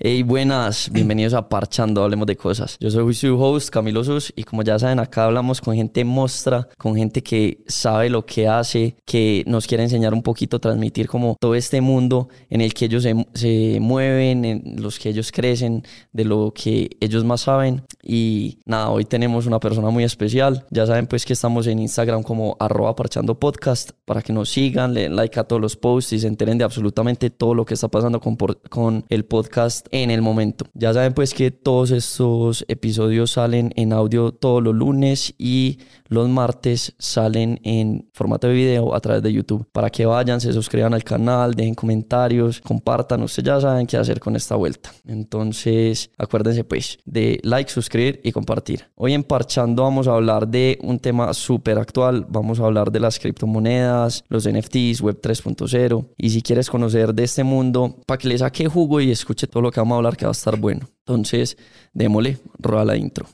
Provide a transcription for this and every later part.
Hey, buenas, bienvenidos a Parchando, hablemos de cosas. Yo soy su host, Camilo Sus, y como ya saben, acá hablamos con gente mostra, con gente que sabe lo que hace, que nos quiere enseñar un poquito, transmitir como todo este mundo en el que ellos se, se mueven, en los que ellos crecen, de lo que ellos más saben. Y nada, hoy tenemos una persona muy especial. Ya saben pues que estamos en Instagram como arroba parchando podcast para que nos sigan, le den like a todos los posts y se enteren de absolutamente todo lo que está pasando con, con el podcast en el momento. Ya saben pues que todos estos episodios salen en audio todos los lunes y los martes salen en formato de video a través de YouTube. Para que vayan, se suscriban al canal, dejen comentarios, compartan, ustedes ya saben qué hacer con esta vuelta. Entonces, acuérdense pues de like, suscribir y compartir. Hoy en Parchando vamos a hablar de un tema súper actual. Vamos a hablar de las criptomonedas, los NFTs, Web 3.0. Y si quieres conocer de este mundo, para que le saque jugo y escuche todo lo que vamos a hablar, que va a estar bueno. Entonces, démosle, roba la intro.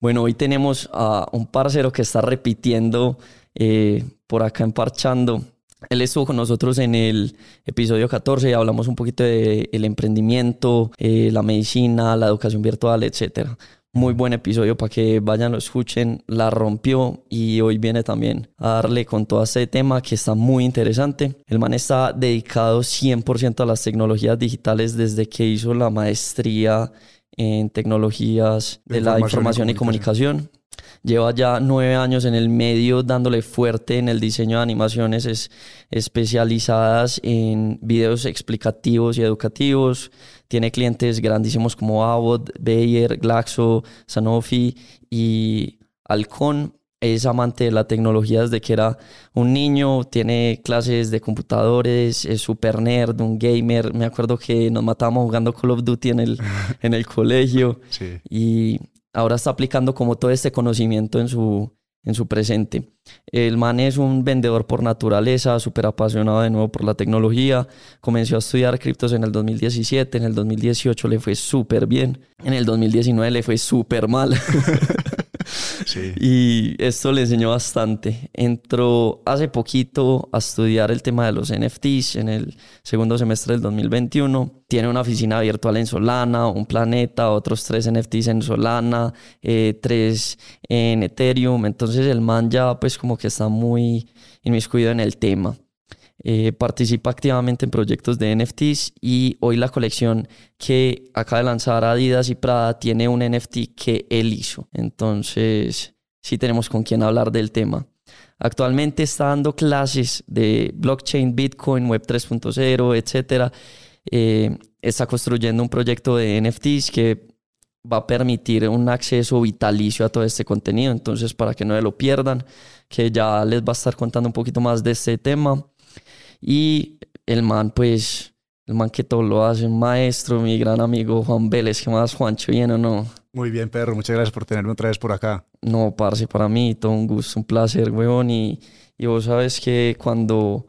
Bueno, hoy tenemos a un parcero que está repitiendo eh, por acá en Parchando. Él estuvo con nosotros en el episodio 14 y hablamos un poquito del el emprendimiento, eh, la medicina, la educación virtual, etc. Muy buen episodio para que vayan, lo escuchen. La rompió y hoy viene también a darle con todo este tema que está muy interesante. El man está dedicado 100% a las tecnologías digitales desde que hizo la maestría en tecnologías de, la información y comunicación. Lleva ya nueve años en el medio dándole fuerte en el diseño de animaciones es, especializadas en videos explicativos y educativos. Tiene clientes grandísimos como Abbott, Bayer, Glaxo, Sanofi y Alcon es amante de la tecnología desde que era un niño, tiene clases de computadores, es super nerd, un gamer. Me acuerdo que nos matábamos jugando Call of Duty en el, en el colegio y ahora está aplicando como todo este conocimiento en su, en su presente. El man es un vendedor por naturaleza, súper apasionado de nuevo por la tecnología. Comenzó a estudiar criptos en el 2017, en el 2018 le fue súper bien, en el 2019 le fue súper mal. Y esto le enseñó bastante. Entró hace poquito a estudiar el tema de los NFTs en el segundo semestre del 2021. Tiene una oficina virtual en Solana, un planeta, otros tres NFTs en Solana, eh, tres en Ethereum. Entonces el man ya pues como que está muy inmiscuido en el tema. Eh, participa activamente en proyectos de NFTs y hoy la colección que acaba de lanzar Adidas y Prada tiene un NFT que él hizo. Entonces, sí tenemos con quien hablar del tema. Actualmente está dando clases de blockchain, Bitcoin, Web 3.0, etc. Eh, está construyendo un proyecto de NFTs que va a permitir un acceso vitalicio a todo este contenido. Entonces, para que no lo pierdan, que ya les va a estar contando un poquito más de este tema. Y el man, pues, el man que todo lo hace, un maestro, mi gran amigo Juan Vélez, ¿qué más, Juancho? ¿Bien o no? Muy bien, perro, muchas gracias por tenerme otra vez por acá. No, parce, para mí todo un gusto, un placer, weón. Y, y vos sabes que cuando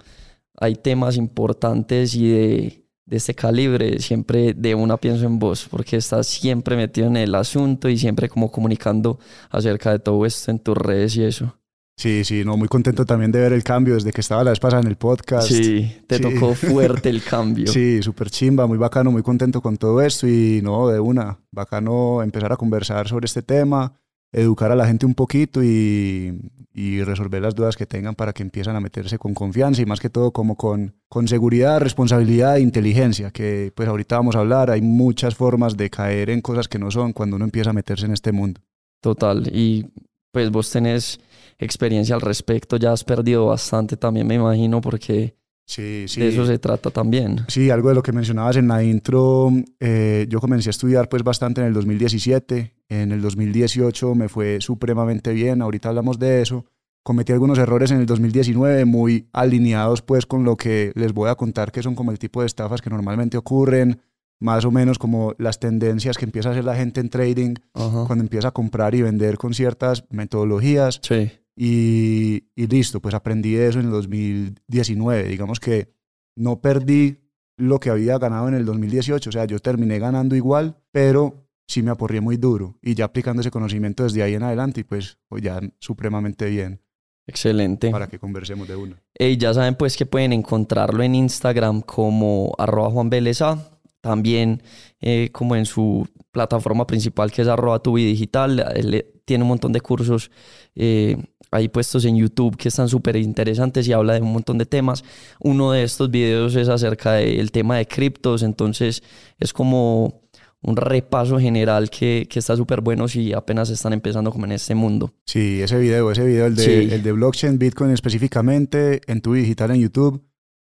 hay temas importantes y de, de este calibre, siempre de una pienso en vos, porque estás siempre metido en el asunto y siempre como comunicando acerca de todo esto en tus redes y eso. Sí, sí, no, muy contento también de ver el cambio desde que estaba la vez pasada en el podcast. Sí, te tocó fuerte el cambio. sí, súper chimba, muy bacano, muy contento con todo esto y no, de una, bacano empezar a conversar sobre este tema, educar a la gente un poquito y, y resolver las dudas que tengan para que empiezan a meterse con confianza y más que todo como con, con seguridad, responsabilidad e inteligencia, que pues ahorita vamos a hablar, hay muchas formas de caer en cosas que no son cuando uno empieza a meterse en este mundo. Total, y pues vos tenés experiencia al respecto, ya has perdido bastante también, me imagino, porque sí, sí. de eso se trata también. Sí, algo de lo que mencionabas en la intro, eh, yo comencé a estudiar pues bastante en el 2017, en el 2018 me fue supremamente bien, ahorita hablamos de eso. Cometí algunos errores en el 2019 muy alineados pues con lo que les voy a contar que son como el tipo de estafas que normalmente ocurren, más o menos como las tendencias que empieza a hacer la gente en trading cuando empieza a comprar y vender con ciertas metodologías. Sí. Y, listo, pues aprendí eso en el 2019. Digamos que no perdí lo que había ganado en el 2018, o sea, yo terminé ganando igual, pero sí me aporrié muy duro. Y ya aplicando ese conocimiento desde ahí en adelante, pues, pues ya supremamente bien. Excelente. Para que conversemos de uno. Y ya saben pues que pueden encontrarlo en Instagram como arroba Juan también eh, como en su plataforma principal que es arroba digital. Él tiene un montón de cursos eh, ahí puestos en YouTube que están súper interesantes y habla de un montón de temas. Uno de estos videos es acerca del tema de criptos, entonces es como un repaso general que, que está súper bueno si apenas están empezando como en este mundo. Sí, ese video, ese video, el de, el de blockchain, Bitcoin específicamente, en tu digital en YouTube,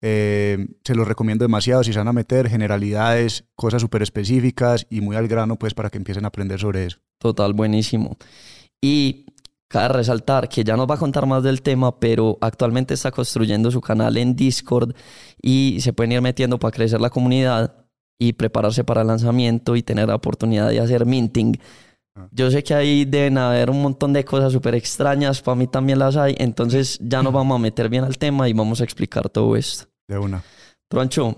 eh, se los recomiendo demasiado si se van a meter generalidades, cosas súper específicas y muy al grano, pues para que empiecen a aprender sobre eso. Total, buenísimo. Y cabe resaltar que ya nos va a contar más del tema, pero actualmente está construyendo su canal en Discord y se pueden ir metiendo para crecer la comunidad y prepararse para el lanzamiento y tener la oportunidad de hacer minting. Ah. Yo sé que ahí deben haber un montón de cosas súper extrañas, para mí también las hay, entonces ya nos vamos a meter bien al tema y vamos a explicar todo esto. De una. Troncho,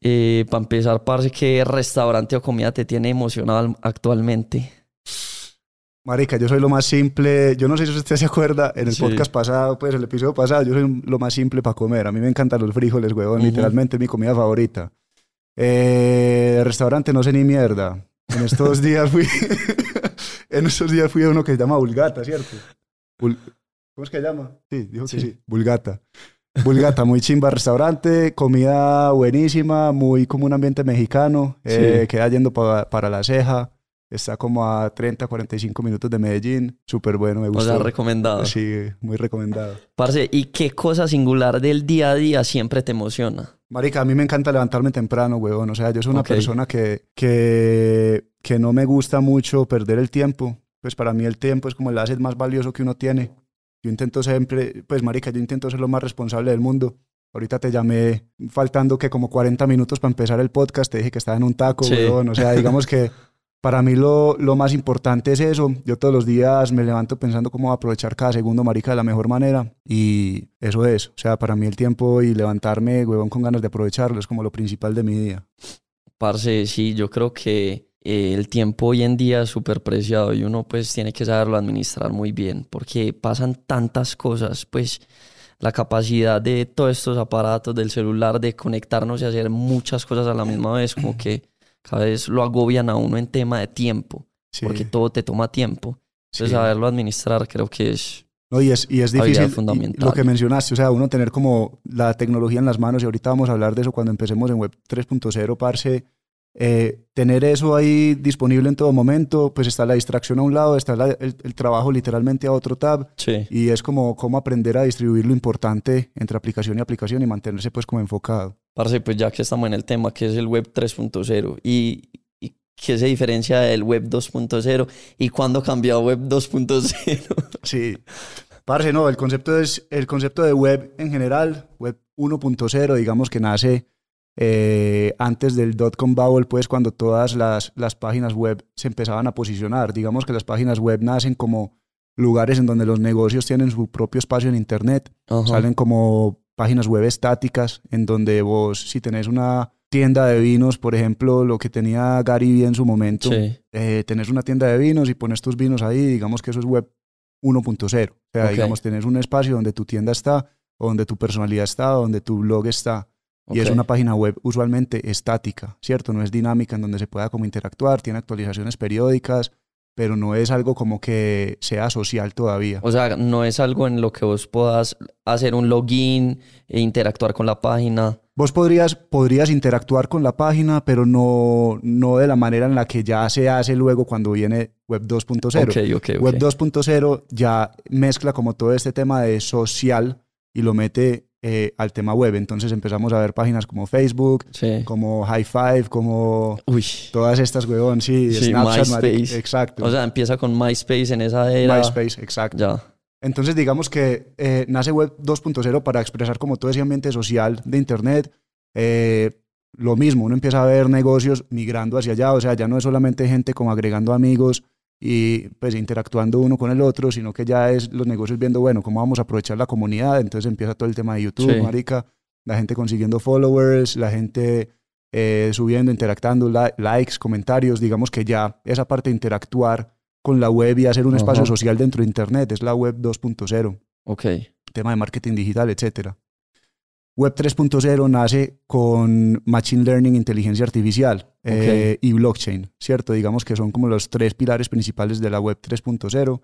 eh, para empezar, parece ¿qué restaurante o comida te tiene emocionado actualmente? Marica, yo soy lo más simple. Yo no sé si usted se acuerda, en el podcast pasado, pues el episodio pasado, yo soy lo más simple para comer. A mí me encantan los frijoles, huevón. Literalmente es mi comida favorita. Eh, restaurante no sé ni mierda. En estos días fui. en estos días fui a uno que se llama Bulgata, ¿cierto? ¿Cómo es que se llama? Sí, dijo que sí. Bulgata. Bulgata, muy chimba restaurante, comida buenísima, muy como un ambiente mexicano. Eh, queda yendo para la ceja. Está como a 30, 45 minutos de Medellín. Súper bueno, me gusta. O sea, recomendado. Sí, muy recomendado. Parce, ¿y qué cosa singular del día a día siempre te emociona? Marica, a mí me encanta levantarme temprano, weón. O sea, yo soy una persona que, que, que no me gusta mucho perder el tiempo. Pues para mí el tiempo es como el asset más valioso que uno tiene. Yo intento siempre, pues marica, yo intento ser lo más responsable del mundo. Ahorita te llamé faltando que como 40 minutos para empezar el podcast, te dije que estaba en un taco, weón. O sea, digamos que para mí lo, lo, más importante es eso. Yo todos los días me levanto pensando cómo aprovechar cada segundo, marica, de la mejor manera. Y eso es. O sea, para mí el tiempo y levantarme, huevón, con ganas de aprovecharlo es como lo principal de mi día. Parce, sí, yo creo que eh, el tiempo hoy en día es súper preciado y uno pues tiene que saberlo administrar muy bien porque pasan tantas cosas, pues la capacidad de todos estos aparatos del celular de conectarnos y hacer muchas cosas a la misma vez, como que cada vez lo agobian a uno en tema de tiempo, porque todo te toma tiempo. Entonces, saberlo administrar creo que es no, y es, y es difícil fundamental. lo que mencionaste, o sea, uno tener como la tecnología en las manos, y ahorita vamos a hablar de eso cuando empecemos en Web 3.0, parce, eh, tener eso ahí disponible en todo momento, pues está la distracción a un lado, está el, trabajo literalmente a otro tab, y es como cómo aprender a distribuir lo importante entre aplicación y aplicación y mantenerse pues como enfocado. Parce, pues ya que estamos en el tema, que es el web 3.0 y, y qué se diferencia del web 2.0 y cuándo cambió a web 2.0. Sí, parce, no, el concepto es el concepto de web en general, web 1.0, digamos que nace eh, antes del dot-com bubble, pues cuando todas las, las páginas web se empezaban a posicionar. Digamos que las páginas web nacen como lugares en donde los negocios tienen su propio espacio en Internet, salen como páginas web estáticas en donde vos, si tenés una tienda de vinos, por ejemplo, lo que tenía Gary en su momento, eh, tenés una tienda de vinos y pones tus vinos ahí, digamos que eso es web 1.0. O sea, digamos, tenés un espacio donde tu tienda está, donde tu personalidad está, donde tu blog está. Y es una página web usualmente estática, ¿cierto? No es dinámica en donde se pueda como interactuar, tiene actualizaciones periódicas, pero no es algo como que sea social todavía. O sea, no es algo en lo que vos puedas hacer un login e interactuar con la página. Vos podrías, podrías interactuar con la página, pero no, no de la manera en la que ya se hace luego cuando viene Web 2.0. Okay, okay, Web 2.0 ya mezcla como todo este tema de social y lo mete eh, al tema web. Entonces empezamos a ver páginas como Facebook, como High Five, como todas estas, weón, sí, Snapchat, exacto. O sea, empieza con MySpace en esa era. MySpace, exacto. Ya. Entonces digamos que eh, nace Web 2.0 para expresar como todo ese ambiente social de Internet. Eh, lo mismo, uno empieza a ver negocios migrando hacia allá, o sea, ya no es solamente gente como agregando amigos, y pues interactuando uno con el otro, sino que ya es los negocios viendo, bueno, cómo vamos a aprovechar la comunidad, entonces empieza todo el tema de YouTube, marica, la gente consiguiendo followers, la gente eh, subiendo, interactando, likes, comentarios, digamos que ya esa parte de interactuar con la web y hacer un espacio social dentro de Internet es la web 2.0. Ok. Tema de marketing digital, etcétera. Web 3.0 nace con Machine Learning, inteligencia artificial eh, y blockchain, ¿cierto? Digamos que son como los tres pilares principales de la Web 3.0.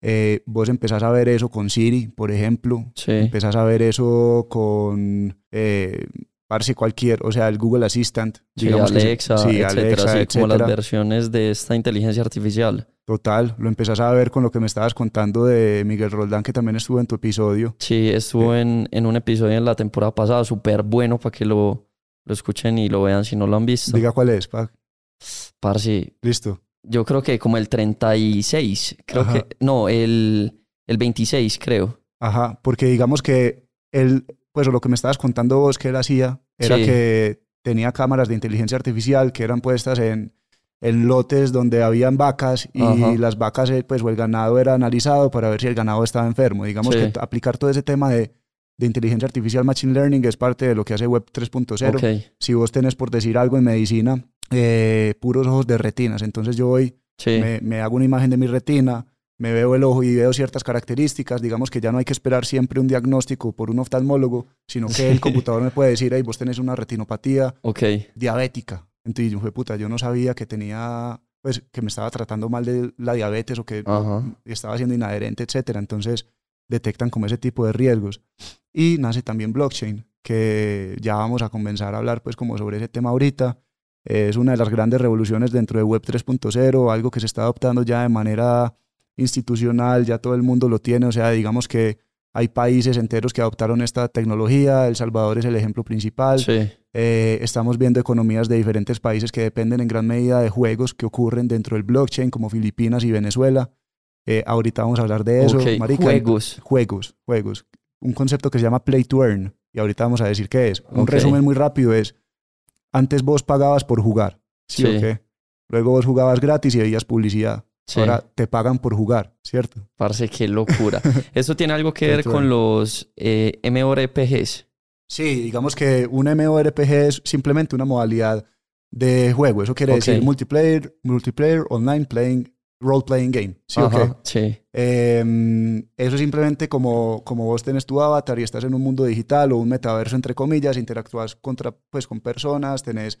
Eh, vos empezás a ver eso con Siri, por ejemplo. Sí. Empezás a ver eso con, eh, parece cualquier, o sea, el Google Assistant. Sí, Alexa, sí, etcétera, así como las versiones de esta inteligencia artificial. Total, lo empezás a ver con lo que me estabas contando de Miguel Roldán, que también estuvo en tu episodio. Sí, estuvo Eh. en, en un episodio en la temporada pasada, súper bueno para que lo, lo escuchen y lo vean si no lo han visto. Diga cuál es, pa. Parce, Listo. yo creo que como el 36, creo Ajá. que, no, el, el 26 creo. Ajá, porque digamos que él, pues lo que me estabas contando vos que él hacía, era Sí. que tenía cámaras de inteligencia artificial que eran puestas en, en lotes donde habían vacas y Ajá. las vacas, eh, pues o el ganado era analizado para ver si el ganado estaba enfermo. Digamos Sí. que aplicar todo ese tema de, de inteligencia artificial, machine learning, es parte de lo que hace Web 3.0. Ok, Si vos tenés, por decir algo en medicina, eh, puros ojos de retinas, entonces yo voy sí. me, me hago una imagen de mi retina, me veo el ojo y veo ciertas características, digamos que ya no hay que esperar siempre un diagnóstico por un oftalmólogo, sino que el computador me puede decir, hey, vos tenés una retinopatía Ok, diabética. Entonces yo puta, yo no sabía que tenía, pues que me estaba tratando mal de la diabetes o que Ajá. estaba siendo inadherente, etcétera. Entonces detectan como ese tipo de riesgos. Y nace también blockchain, que ya vamos a comenzar a hablar pues como sobre ese tema ahorita. Es una de las grandes revoluciones dentro de Web 3.0, algo que se está adoptando ya de manera institucional, ya todo el mundo lo tiene, o sea, digamos que hay países enteros que adoptaron esta tecnología, El Salvador es el ejemplo principal, sí. eh, estamos viendo economías de diferentes países que dependen en gran medida de juegos que ocurren dentro del blockchain, como Filipinas y Venezuela. Eh, ahorita vamos a hablar de eso. Ok, marica. juegos. Juegos, juegos. Un concepto que se llama play to earn. Y ahorita vamos a decir qué es. Un resumen muy rápido es, antes vos pagabas por jugar, ¿sí, Sí. o qué? Luego vos jugabas gratis y veías publicidad. Sí. Ahora te pagan por jugar, ¿cierto? Parce, qué locura. ¿Eso tiene algo que ver con los eh, MMORPGs? Sí, digamos que un MMORPG es simplemente una modalidad de juego. Eso quiere decir multiplayer, multiplayer, online playing, role playing game. ¿Sí? Ajá, sí. Eh, eso es simplemente como, como vos tenés tu avatar y estás en un mundo digital o un metaverso, entre comillas, interactúas contra, pues, con personas, tenés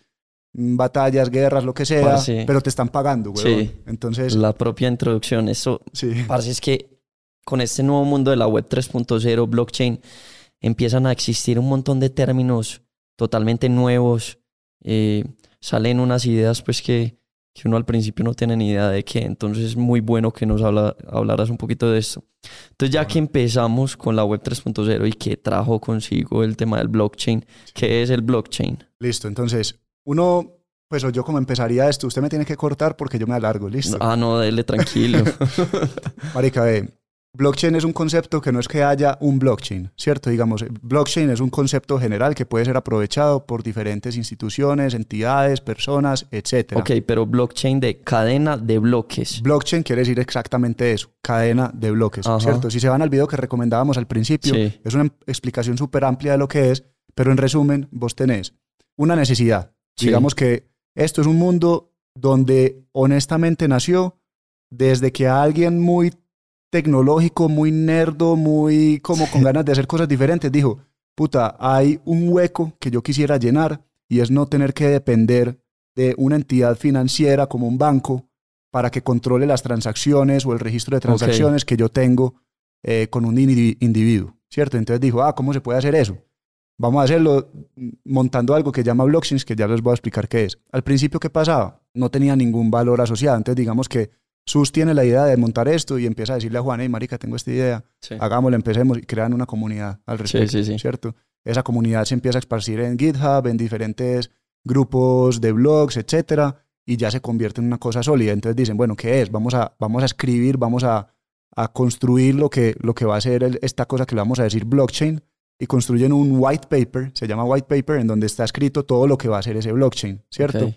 mm, batallas, guerras, lo que sea, Parce. pero te están pagando, güey. Sí. Entonces, La propia introducción, eso, sí. parce, es que con este nuevo mundo de la web 3.0, blockchain, empiezan a existir un montón de términos totalmente nuevos. eh, salen unas ideas, pues, que, que uno al principio no tiene ni idea de qué. Entonces, es muy bueno que nos habla, hablaras un poquito de esto. Entonces, ya que empezamos con la web 3.0 y que trajo consigo el tema del blockchain, ¿qué es el blockchain? Listo, entonces, uno, pues yo como empezaría esto, usted me tiene que cortar porque yo me alargo, listo. Ah, no, dele tranquilo. Marica, ve, blockchain es un concepto que no es que haya un blockchain, ¿cierto? Digamos, blockchain es un concepto general que puede ser aprovechado por diferentes instituciones, entidades, personas, etc. ok, pero blockchain de cadena de bloques. Blockchain quiere decir exactamente eso, cadena de bloques, Ajá. ¿cierto? Si se van al video que recomendábamos al principio, Sí. es una em- explicación súper amplia de lo que es, pero en resumen, vos tenés una necesidad. Sí. Digamos que esto es un mundo donde honestamente nació desde que alguien muy tecnológico, muy nerdo, muy como con ganas de hacer cosas diferentes, dijo, puta, hay un hueco que yo quisiera llenar y es no tener que depender de una entidad financiera como un banco para que controle las transacciones o el registro de transacciones que yo tengo eh, con un indi- individuo, ¿cierto? Entonces dijo, ah, ¿cómo se puede hacer eso? Vamos a hacerlo montando algo que llama blockchains, que ya les voy a explicar qué es. Al principio, ¿qué pasaba? No tenía ningún valor asociado. Entonces, digamos que Sus tiene la idea de montar esto y empieza a decirle a Juan, hey, marica, tengo esta idea, Sí. hagámoslo, empecemos y crean una comunidad al respecto, sí, sí. ¿cierto? Esa comunidad se empieza a esparcir en GitHub, en diferentes grupos de blogs, etcétera, y ya se convierte en una cosa sólida. Entonces dicen, bueno, ¿qué es? Vamos a, vamos a escribir, vamos a, a construir lo que, lo que va a ser el- esta cosa que le vamos a decir blockchain, y construyen un white paper, se llama white paper, en donde está escrito todo lo que va a ser ese blockchain, ¿cierto?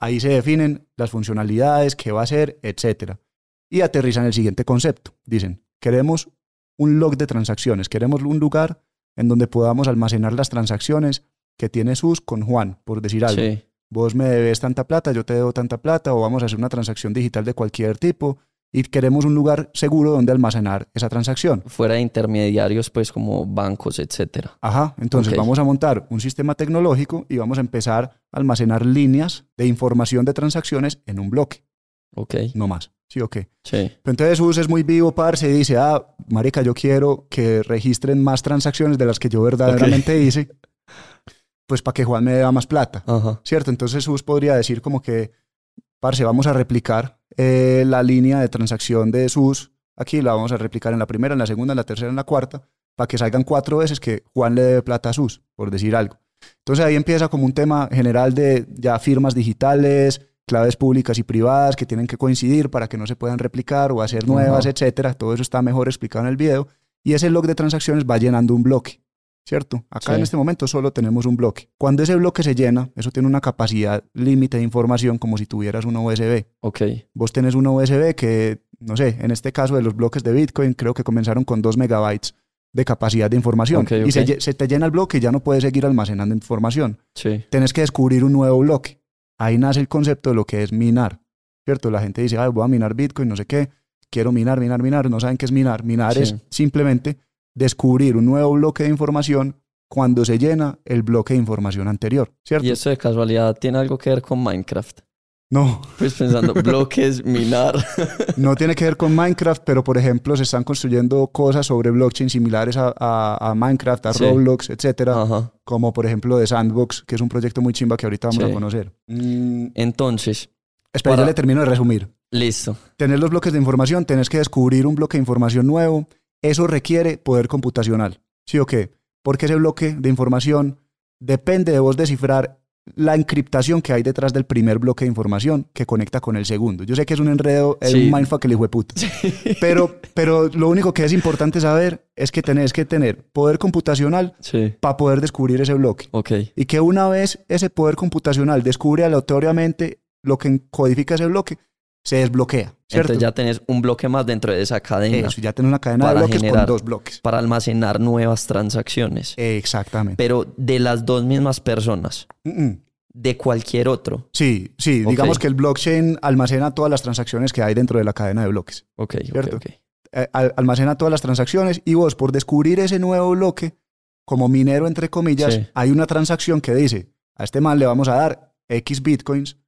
Ahí se definen las funcionalidades, qué va a ser, etcétera. Y aterrizan el siguiente concepto. Dicen, queremos un log de transacciones, queremos un lugar en donde podamos almacenar las transacciones que tiene SUS con Juan, por decir algo. Sí. Vos me debes tanta plata, yo te debo tanta plata, o vamos a hacer una transacción digital de cualquier tipo y queremos un lugar seguro donde almacenar esa transacción. Fuera de intermediarios, pues como bancos, etcétera. Ajá, entonces Ok. vamos a montar un sistema tecnológico y vamos a empezar a almacenar líneas de información de transacciones en un bloque, Ok. no más. ¿Sí o qué? Sí. Pero entonces Jesús es muy vivo, parce, y dice, ah, marica, yo quiero que registren más transacciones de las que yo verdaderamente hice, pues para que Juan me dé más plata, Ajá. ¿cierto? Entonces Jesús podría decir como que, parce, vamos a replicar eh, la línea de transacción de SUS, aquí la vamos a replicar en la primera, en la segunda, en la tercera, en la cuarta, para que salgan cuatro veces que Juan le debe plata a SUS, por decir algo. Entonces ahí empieza como un tema general de ya firmas digitales, claves públicas y privadas que tienen que coincidir para que no se puedan replicar o hacer nuevas, Ajá. etcétera. Todo eso está mejor explicado en el video. Y ese log de transacciones va llenando un bloque, ¿cierto? Acá Sí. en este momento solo tenemos un bloque. Cuando ese bloque se llena, eso tiene una capacidad límite de información como si tuvieras una USB. Ok. Vos tenés una USB que, no sé, en este caso de los bloques de Bitcoin, creo que comenzaron con 2 megabytes de capacidad de información. Ok, Y se, te llena el bloque y ya no puedes seguir almacenando información Sí. tenés que descubrir un nuevo bloque. Ahí nace el concepto de lo que es minar, ¿cierto? La gente dice, Ay, voy a minar Bitcoin, no sé qué, quiero minar, minar, minar, no saben qué es minar. Minar Sí. es simplemente descubrir un nuevo bloque de información cuando se llena el bloque de información anterior, ¿cierto? ¿Y esto de casualidad tiene algo que ver con Minecraft? No, Pues pensando, bloques, minar. no tiene que ver con Minecraft, pero por ejemplo se están construyendo cosas sobre blockchain similares a, a- a Minecraft, a Sí. Roblox, etcétera, Ajá. como por ejemplo de Sandbox, que es un proyecto muy chimba que ahorita vamos Sí. a conocer. Mm, Entonces, espera, Para- ya le termino de resumir. listo. tener los bloques de información, tenés que descubrir un bloque de información nuevo. Eso requiere poder computacional. ¿Sí o qué? Porque ese bloque de información depende de vos descifrar la encriptación que hay detrás del primer bloque de información que conecta con el segundo. Yo sé que es un enredo, es Sí. un mindfuck el hijo de puta. Pero, pero lo único que es importante saber es que tenés que tener poder computacional Sí. para poder descubrir ese bloque. Ok. Y que una vez ese poder computacional descubre aleatoriamente lo que codifica ese bloque, se desbloquea. ¿cierto? Entonces ya tenés un bloque más dentro de esa cadena Eso, ya tenés una cadena de Para bloques generar. con dos bloques. para almacenar nuevas transacciones. Exactamente. Pero de las dos mismas personas, Mm, mm. de cualquier otro. Sí, sí, digamos que el blockchain almacena todas las transacciones que hay dentro de la cadena de bloques. Ok, Cierto. ok. Eh, al- almacena todas las transacciones y vos por descubrir ese nuevo bloque, como minero entre comillas, Sí. hay una transacción que dice, a este man le vamos a dar X bitcoins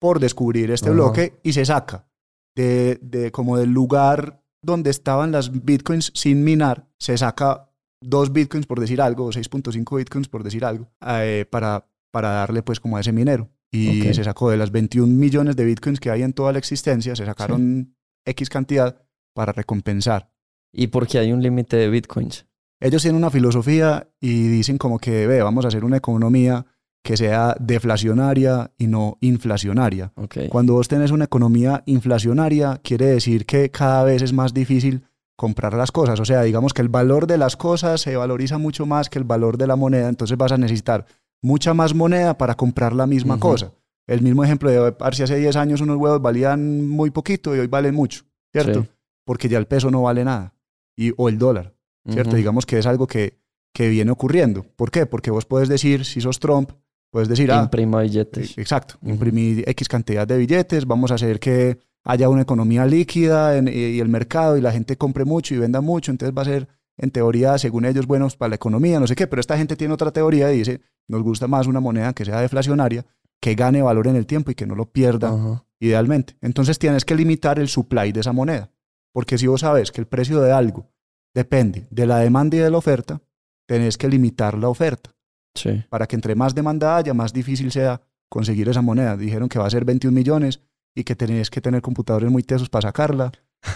por descubrir este Ajá. bloque y se saca de, de como del lugar donde estaban las bitcoins sin minar, se saca dos bitcoins por decir algo, o 6.5 bitcoins por decir algo, eh, para, para darle pues como a ese minero. Y Ok. se sacó de las 21 millones de bitcoins que hay en toda la existencia, se sacaron X cantidad para recompensar. ¿Y por qué hay un límite de bitcoins? Ellos tienen una filosofía y dicen como que, ve, vamos a hacer una economía que sea deflacionaria y no inflacionaria. Cuando vos tenés una economía inflacionaria, quiere decir que cada vez es más difícil comprar las cosas. O sea, digamos que el valor de las cosas se valoriza mucho más que el valor de la moneda, entonces vas a necesitar mucha más moneda para comprar la misma cosa. El mismo ejemplo de si hace 10 años unos huevos valían muy poquito y hoy valen mucho, ¿cierto? Sí. Porque ya el peso no vale nada. Y, o el dólar. ¿cierto? Digamos que es algo que, que viene ocurriendo. ¿Por qué? Porque vos puedes decir, si sos Trump, puedes decir, ah, Imprima billetes. exacto, Ujú. imprimir X cantidad de billetes, vamos a hacer que haya una economía líquida en- y el mercado y la gente compre mucho y venda mucho, entonces va a ser, en teoría, según ellos, buenos para la economía, no sé qué, pero esta gente tiene otra teoría y dice, nos gusta más una moneda que sea deflacionaria, que gane valor en el tiempo y que no lo pierda idealmente. Entonces tienes que limitar el supply de esa moneda. Porque si vos sabes que el precio de algo depende de la demanda y de la oferta, tenés que limitar la oferta Sí. para que entre más demanda haya, más difícil sea conseguir esa moneda. Dijeron que va a ser 21 millones y que tenés que tener computadores muy tesos para sacarla.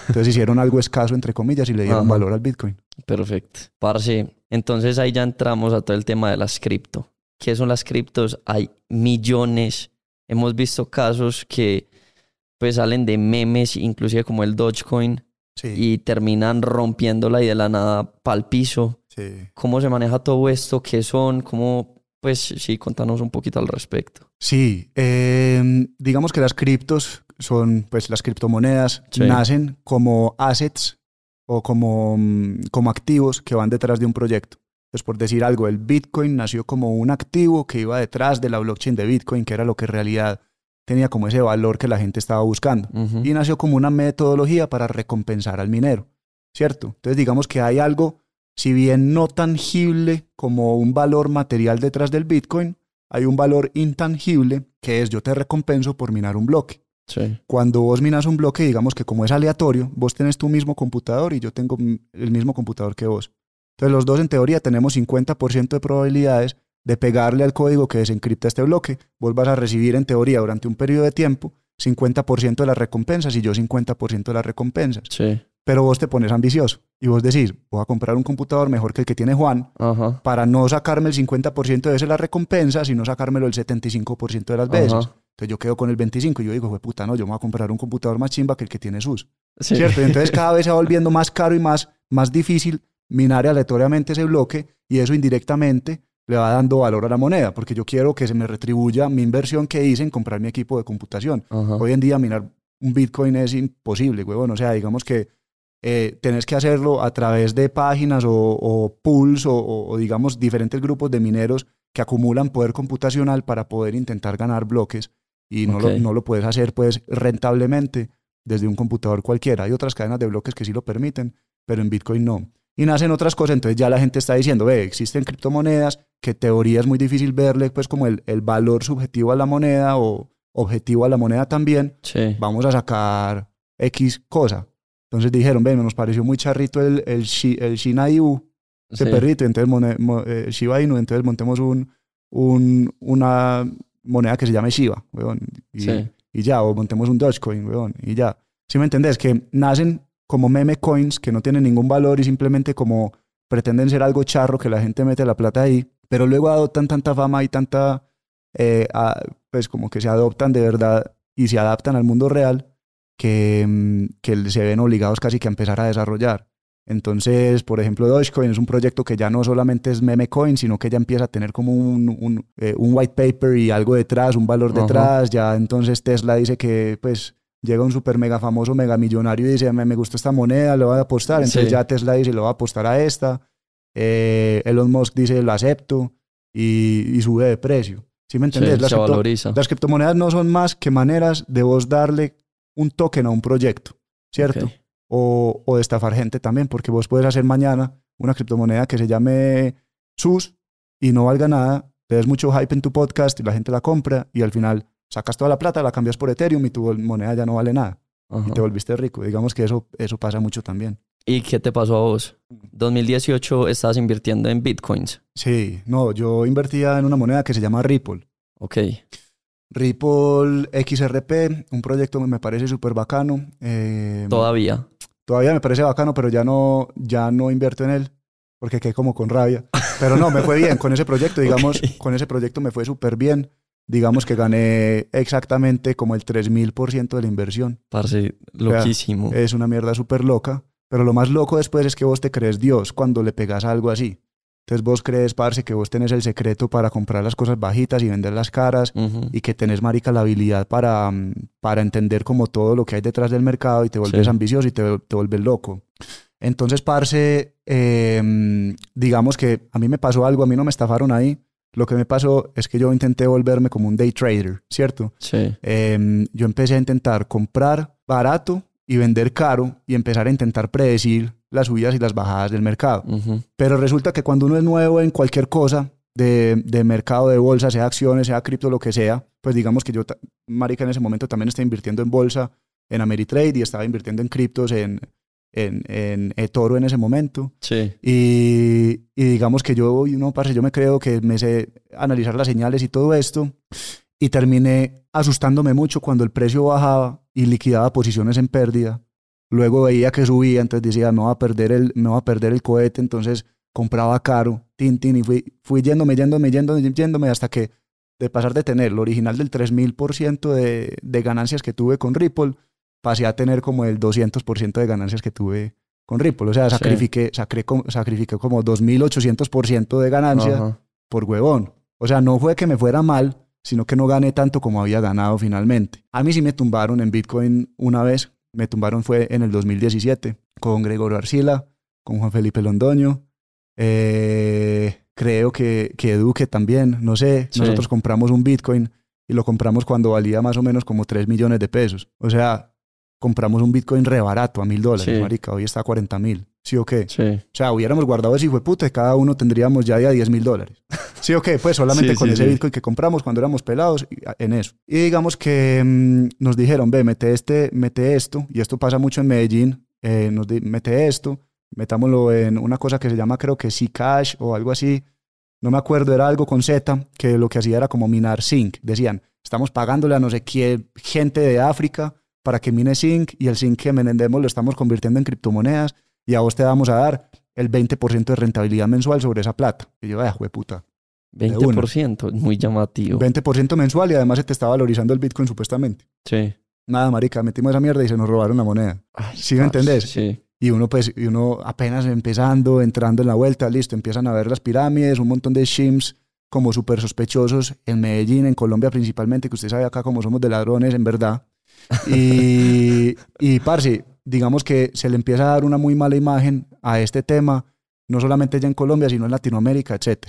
Entonces hicieron algo escaso, entre comillas, y le dieron Ajá. valor al Bitcoin. Perfecto. Parce, entonces ahí ya entramos a todo el tema de las cripto. ¿Qué son las criptos? Hay millones. Hemos visto casos que pues salen de memes, inclusive como el Dogecoin, Sí, y terminan rompiéndola y de la nada pa'l piso. Sí. ¿Cómo se maneja todo esto? ¿Qué son? ¿Cómo? Pues sí, contanos un poquito al respecto. Sí, eh, digamos que las criptos son, pues las criptomonedas Sí. nacen como assets o como, mm, como activos que van detrás de un proyecto. Entonces, por decir algo, el Bitcoin nació como un activo que iba detrás de la blockchain de Bitcoin, que era lo que en realidad tenía como ese valor que la gente estaba buscando. Y nació como una metodología para recompensar al minero, ¿cierto? Entonces, digamos que hay algo, si bien no tangible como un valor material detrás del Bitcoin, hay un valor intangible que es yo te recompenso por minar un bloque. Sí. Cuando vos minas un bloque, digamos que como es aleatorio, vos tenés tu mismo computador y yo tengo el mismo computador que vos. Entonces los dos en teoría tenemos 50% de probabilidades de pegarle al código que desencripta este bloque. Vos vas a recibir en teoría durante un periodo de tiempo 50% de las recompensas y yo 50% de las recompensas. Sí. Pero vos te pones ambicioso y vos decís, voy a comprar un computador mejor que el que tiene Juan Ajá. para no sacarme el 50% de esa la recompensa, sino sacármelo el 75% de las veces. Ajá. Entonces yo quedo con el 25 y yo digo, "Jue puta, no, yo me voy a comprar un computador más chimba que el que tiene sus. Sí. ¿Cierto? Y entonces cada vez se va volviendo más caro y más, más difícil minar aleatoriamente ese bloque y eso indirectamente le va dando valor a la moneda, porque yo quiero que se me retribuya mi inversión que hice en comprar mi equipo de computación. Ajá. Hoy en día minar un Bitcoin es imposible, huevón. O sea, digamos que eh, tenés que hacerlo a través de páginas o, o pools o, o- o, digamos diferentes grupos de mineros que acumulan poder computacional para poder intentar ganar bloques y no, Ok. lo, no lo puedes hacer pues rentablemente desde un computador cualquiera. Hay otras cadenas de bloques que sí lo permiten, pero en Bitcoin no. Y nacen otras cosas, entonces ya la gente está diciendo, ve, existen criptomonedas que teoría es muy difícil verle pues como el, el valor subjetivo a la moneda o objetivo a la moneda también, Sí. vamos a sacar X cosa. Entonces dijeron, ven, nos pareció muy charrito el, el, Shi- el Shiba Inu, ese Sí. perrito, entonces mone- mo- eh, Shiba Inu, entonces montemos un, un, una moneda que se llame Shiba, weón, y, Sí. y ya, o montemos un Dogecoin, weón, y ya. ¿Sí me entendés? Que nacen como meme coins que no tienen ningún valor y simplemente como pretenden ser algo charro que la gente mete la plata ahí, pero luego adoptan tanta fama y tanta, eh, a- pues como que se adoptan de verdad y se adaptan al mundo real que, mm, que se ven obligados casi que a empezar a desarrollar. Entonces, por ejemplo, Dogecoin es un proyecto que ya no solamente es meme coin, sino que ya empieza a tener como un, un, eh, un white paper y algo detrás, un valor Ajá. detrás. Ya entonces Tesla dice que pues llega un super mega famoso, mega millonario y dice, me, me gustó esta moneda, lo voy a apostar. Entonces Sí. ya Tesla dice, lo voy a apostar a esta. Eh, Elon Musk dice, lo acepto y, y sube de precio. ¿Sí me Sí, entendés? Las se cripto- las criptomonedas no son más que maneras de vos darle un token a un proyecto, ¿cierto? O, o de estafar gente también, porque vos puedes hacer mañana una criptomoneda que se llame SUS y no valga nada, le des mucho hype en tu podcast y la gente la compra y al final sacas toda la plata, la cambias por Ethereum y tu moneda ya no vale nada Ajá. y te volviste rico. Digamos que eso, eso pasa mucho también. ¿Y qué te pasó a vos? 2018 estabas invirtiendo en bitcoins. Sí, no, yo invertía en una moneda que se llama Ripple. Ok. Ripple XRP, un proyecto que me parece súper bacano. eh, Todavía. todavía me parece bacano, pero ya no, ya no invierto en él porque quedé como con rabia. Pero no, me fue bien con ese proyecto, digamos, con ese proyecto me fue súper bien. Digamos que gané exactamente como el 3000% de la inversión. Parce, loquísimo. Es una mierda súper loca. Pero lo más loco después es que vos te crees Dios cuando le pegas algo así. Entonces vos crees, parce, que vos tenés el secreto para comprar las cosas bajitas y vender las caras y que tenés, marica, la habilidad para, mm, para entender como todo lo que hay detrás del mercado y te vuelves Sí. ambicioso y te, te vuelves loco. Entonces, parce, eh, digamos que a mí me pasó algo, a mí no me estafaron ahí. Lo que me pasó es que yo intenté volverme como un day trader, ¿cierto? Sí. Eh, yo empecé a intentar comprar barato y vender caro y empezar a intentar predecir las subidas y las bajadas del mercado. Pero resulta que cuando uno es nuevo en cualquier cosa de, de mercado de bolsa, sea acciones, sea cripto, lo que sea, pues digamos que yo, marica, en ese momento también estaba invirtiendo en bolsa, en Ameritrade y estaba invirtiendo en criptos, en, en, en eToro en ese momento. Sí. Y, y digamos que yo, no, parce, yo me creo que me sé analizar las señales y todo esto. Y terminé asustándome mucho cuando el precio bajaba y liquidaba posiciones en pérdida. Luego veía que subía, entonces decía, me voy a perder el, me voy a perder el cohete, entonces compraba caro, tin, tin, y fui, fui yéndome, yéndome, yéndome, yéndome hasta que de pasar de tener lo original del 3000% de, de ganancias que tuve con Ripple, pasé a tener como el 200% de ganancias que tuve con Ripple. O sea, Sí. sacrifiqué, sacrifiqué, como- sacrifiqué como 2800% de ganancias Ajá. por huevón. O sea, no fue que me fuera mal, sino que no gané tanto como había ganado finalmente. A mí sí me tumbaron en Bitcoin una vez. Me tumbaron fue en el 2017 con Gregorio Arcila, con Juan Felipe Londoño Eh, creo que, que Duque también, no sé. Sí. Nosotros compramos un Bitcoin y lo compramos cuando valía más o menos como 3 millones de pesos. O sea, compramos un Bitcoin re barato a mil dólares, Sí. marica. Hoy está a 40 mil. ¿Sí o qué? Sí. O sea, hubiéramos guardado ese hijo de puta y cada uno tendríamos ya de a 10 mil dólares. ¿Sí o qué? Pues solamente Sí, con sí, ese. Bitcoin que compramos cuando éramos pelados en eso. Y digamos que mm, nos dijeron, ve, mete, este, mete esto, y esto pasa mucho en Medellín, eh, nos di- mete esto, metámoslo en una cosa que se llama creo que Zcash o algo así. No me acuerdo, era algo con Z, que lo que hacía era como minar zinc. Decían, estamos pagándole a no sé qué gente de África para que mine zinc y el zinc que vendemos lo estamos convirtiendo en criptomonedas y a vos te vamos a dar el 20% de rentabilidad mensual sobre esa plata. Y yo, ah, puta. una. 20%, muy llamativo. 20% mensual y además se te está valorizando el Bitcoin supuestamente. Sí. Nada, marica, metimos esa mierda y se nos robaron la moneda. Ay, ¿Sí me entendés? Sí. Y uno, pues, y uno apenas empezando, entrando en la vuelta, listo, empiezan a ver las pirámides, un montón de shims como súper sospechosos en Medellín, en Colombia principalmente, que usted sabe acá como somos de ladrones, en verdad. Y, y parce, digamos que se le empieza a dar una muy mala imagen a este tema, no solamente ya en Colombia, sino en Latinoamérica, etc.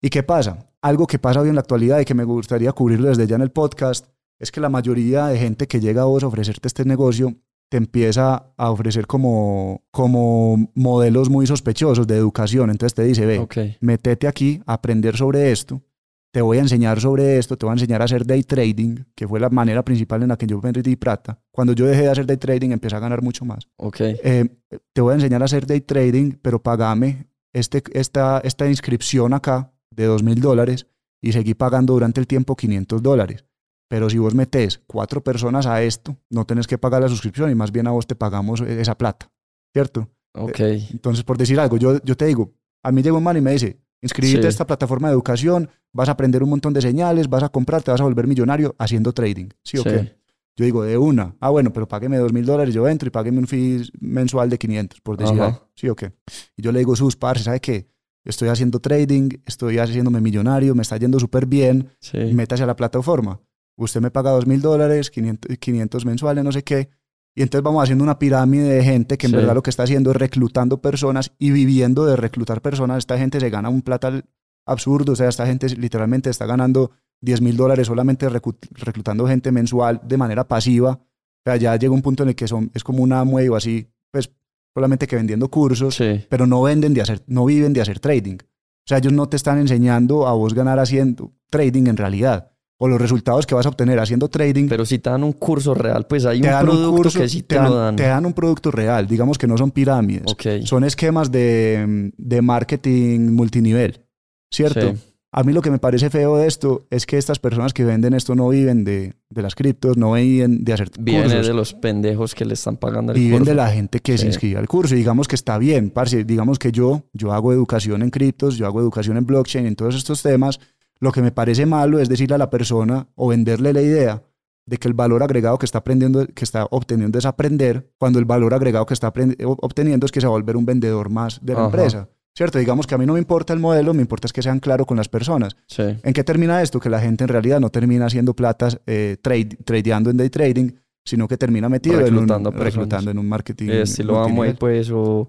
¿Y qué pasa? Algo que pasa hoy en la actualidad y que me gustaría cubrirlo desde ya en el podcast, es que la mayoría de gente que llega a vos a ofrecerte este negocio te empieza a ofrecer como, como modelos muy sospechosos de educación. Entonces te dice, ve, metete aquí aprender sobre esto, te voy a enseñar sobre esto, te voy a enseñar a hacer day trading, que fue la manera principal en la que yo di plata. Cuando yo dejé de hacer day trading empecé a ganar mucho más. Ok. Eh, te voy a enseñar a hacer day trading, pero pagame este, esta, esta inscripción acá de dos mil dólares y seguí pagando durante el tiempo 500 dólares. Pero si vos metes cuatro personas a esto, no tenés que pagar la suscripción y más bien a vos te pagamos esa plata, ¿cierto? Ok. Entonces, por decir algo, yo, yo te digo, a mí llega un man y me dice, inscríbete Sí. a esta plataforma de educación, vas a aprender un montón de señales, vas a comprar, te vas a volver millonario haciendo trading, ¿sí o Sí. qué? Yo digo, de una, ah, bueno, pero págueme dos mil dólares, yo entro y págueme un fee mensual de 500, por decir Ajá. ¿sí o qué? Y yo le digo, sus parce, ¿sabe qué? Estoy haciendo trading, estoy haciéndome millonario, me está yendo súper bien, Sí. métase a la plataforma. Usted me paga dos mil dólares, 500, 500 mensuales, no sé qué. Y entonces vamos haciendo una pirámide de gente que en Sí. verdad lo que está haciendo es reclutando personas y viviendo de reclutar personas. Esta gente se gana un plata absurdo. O sea, esta gente literalmente está ganando 10 mil dólares solamente reclutando gente mensual de manera pasiva. O sea, ya llega un punto en el que son, es como una o así, pues solamente que vendiendo cursos Sí. pero no venden de hacer, no viven de hacer trading. O sea, ellos no te están enseñando a vos ganar haciendo trading en realidad. O los resultados que vas a obtener haciendo trading Pero si te dan un curso real, pues hay te un producto un curso, que sí te, te, dan, lo dan. te dan un producto real. Digamos que no son pirámides. Son esquemas de, de marketing multinivel. ¿Cierto? Sí. A mí lo que me parece feo de esto es que estas personas que venden esto no viven de, de las criptos, no viven de hacer Viene cursos. de los pendejos que le están pagando el viven curso. de la gente que se inscribe al curso. Y digamos que está bien, parce. Digamos que yo, yo hago educación en criptos, yo hago educación en blockchain, en todos estos temas. Lo que me parece malo es decirle a la persona o venderle la idea de que el valor agregado que está aprendiendo, que está obteniendo es aprender, cuando el valor agregado que está obteniendo es que se va a volver un vendedor más de la Ajá. empresa. ¿Cierto? Digamos que a mí no me importa el modelo, me importa es que sean claros con las personas. Sí. ¿En qué termina esto? Que la gente en realidad no termina haciendo platas eh, trade, tradeando en day trading, sino que termina metido en un, Reclutando reclutando en un marketing. Eh, estilo Amway, multinivel. pues, o...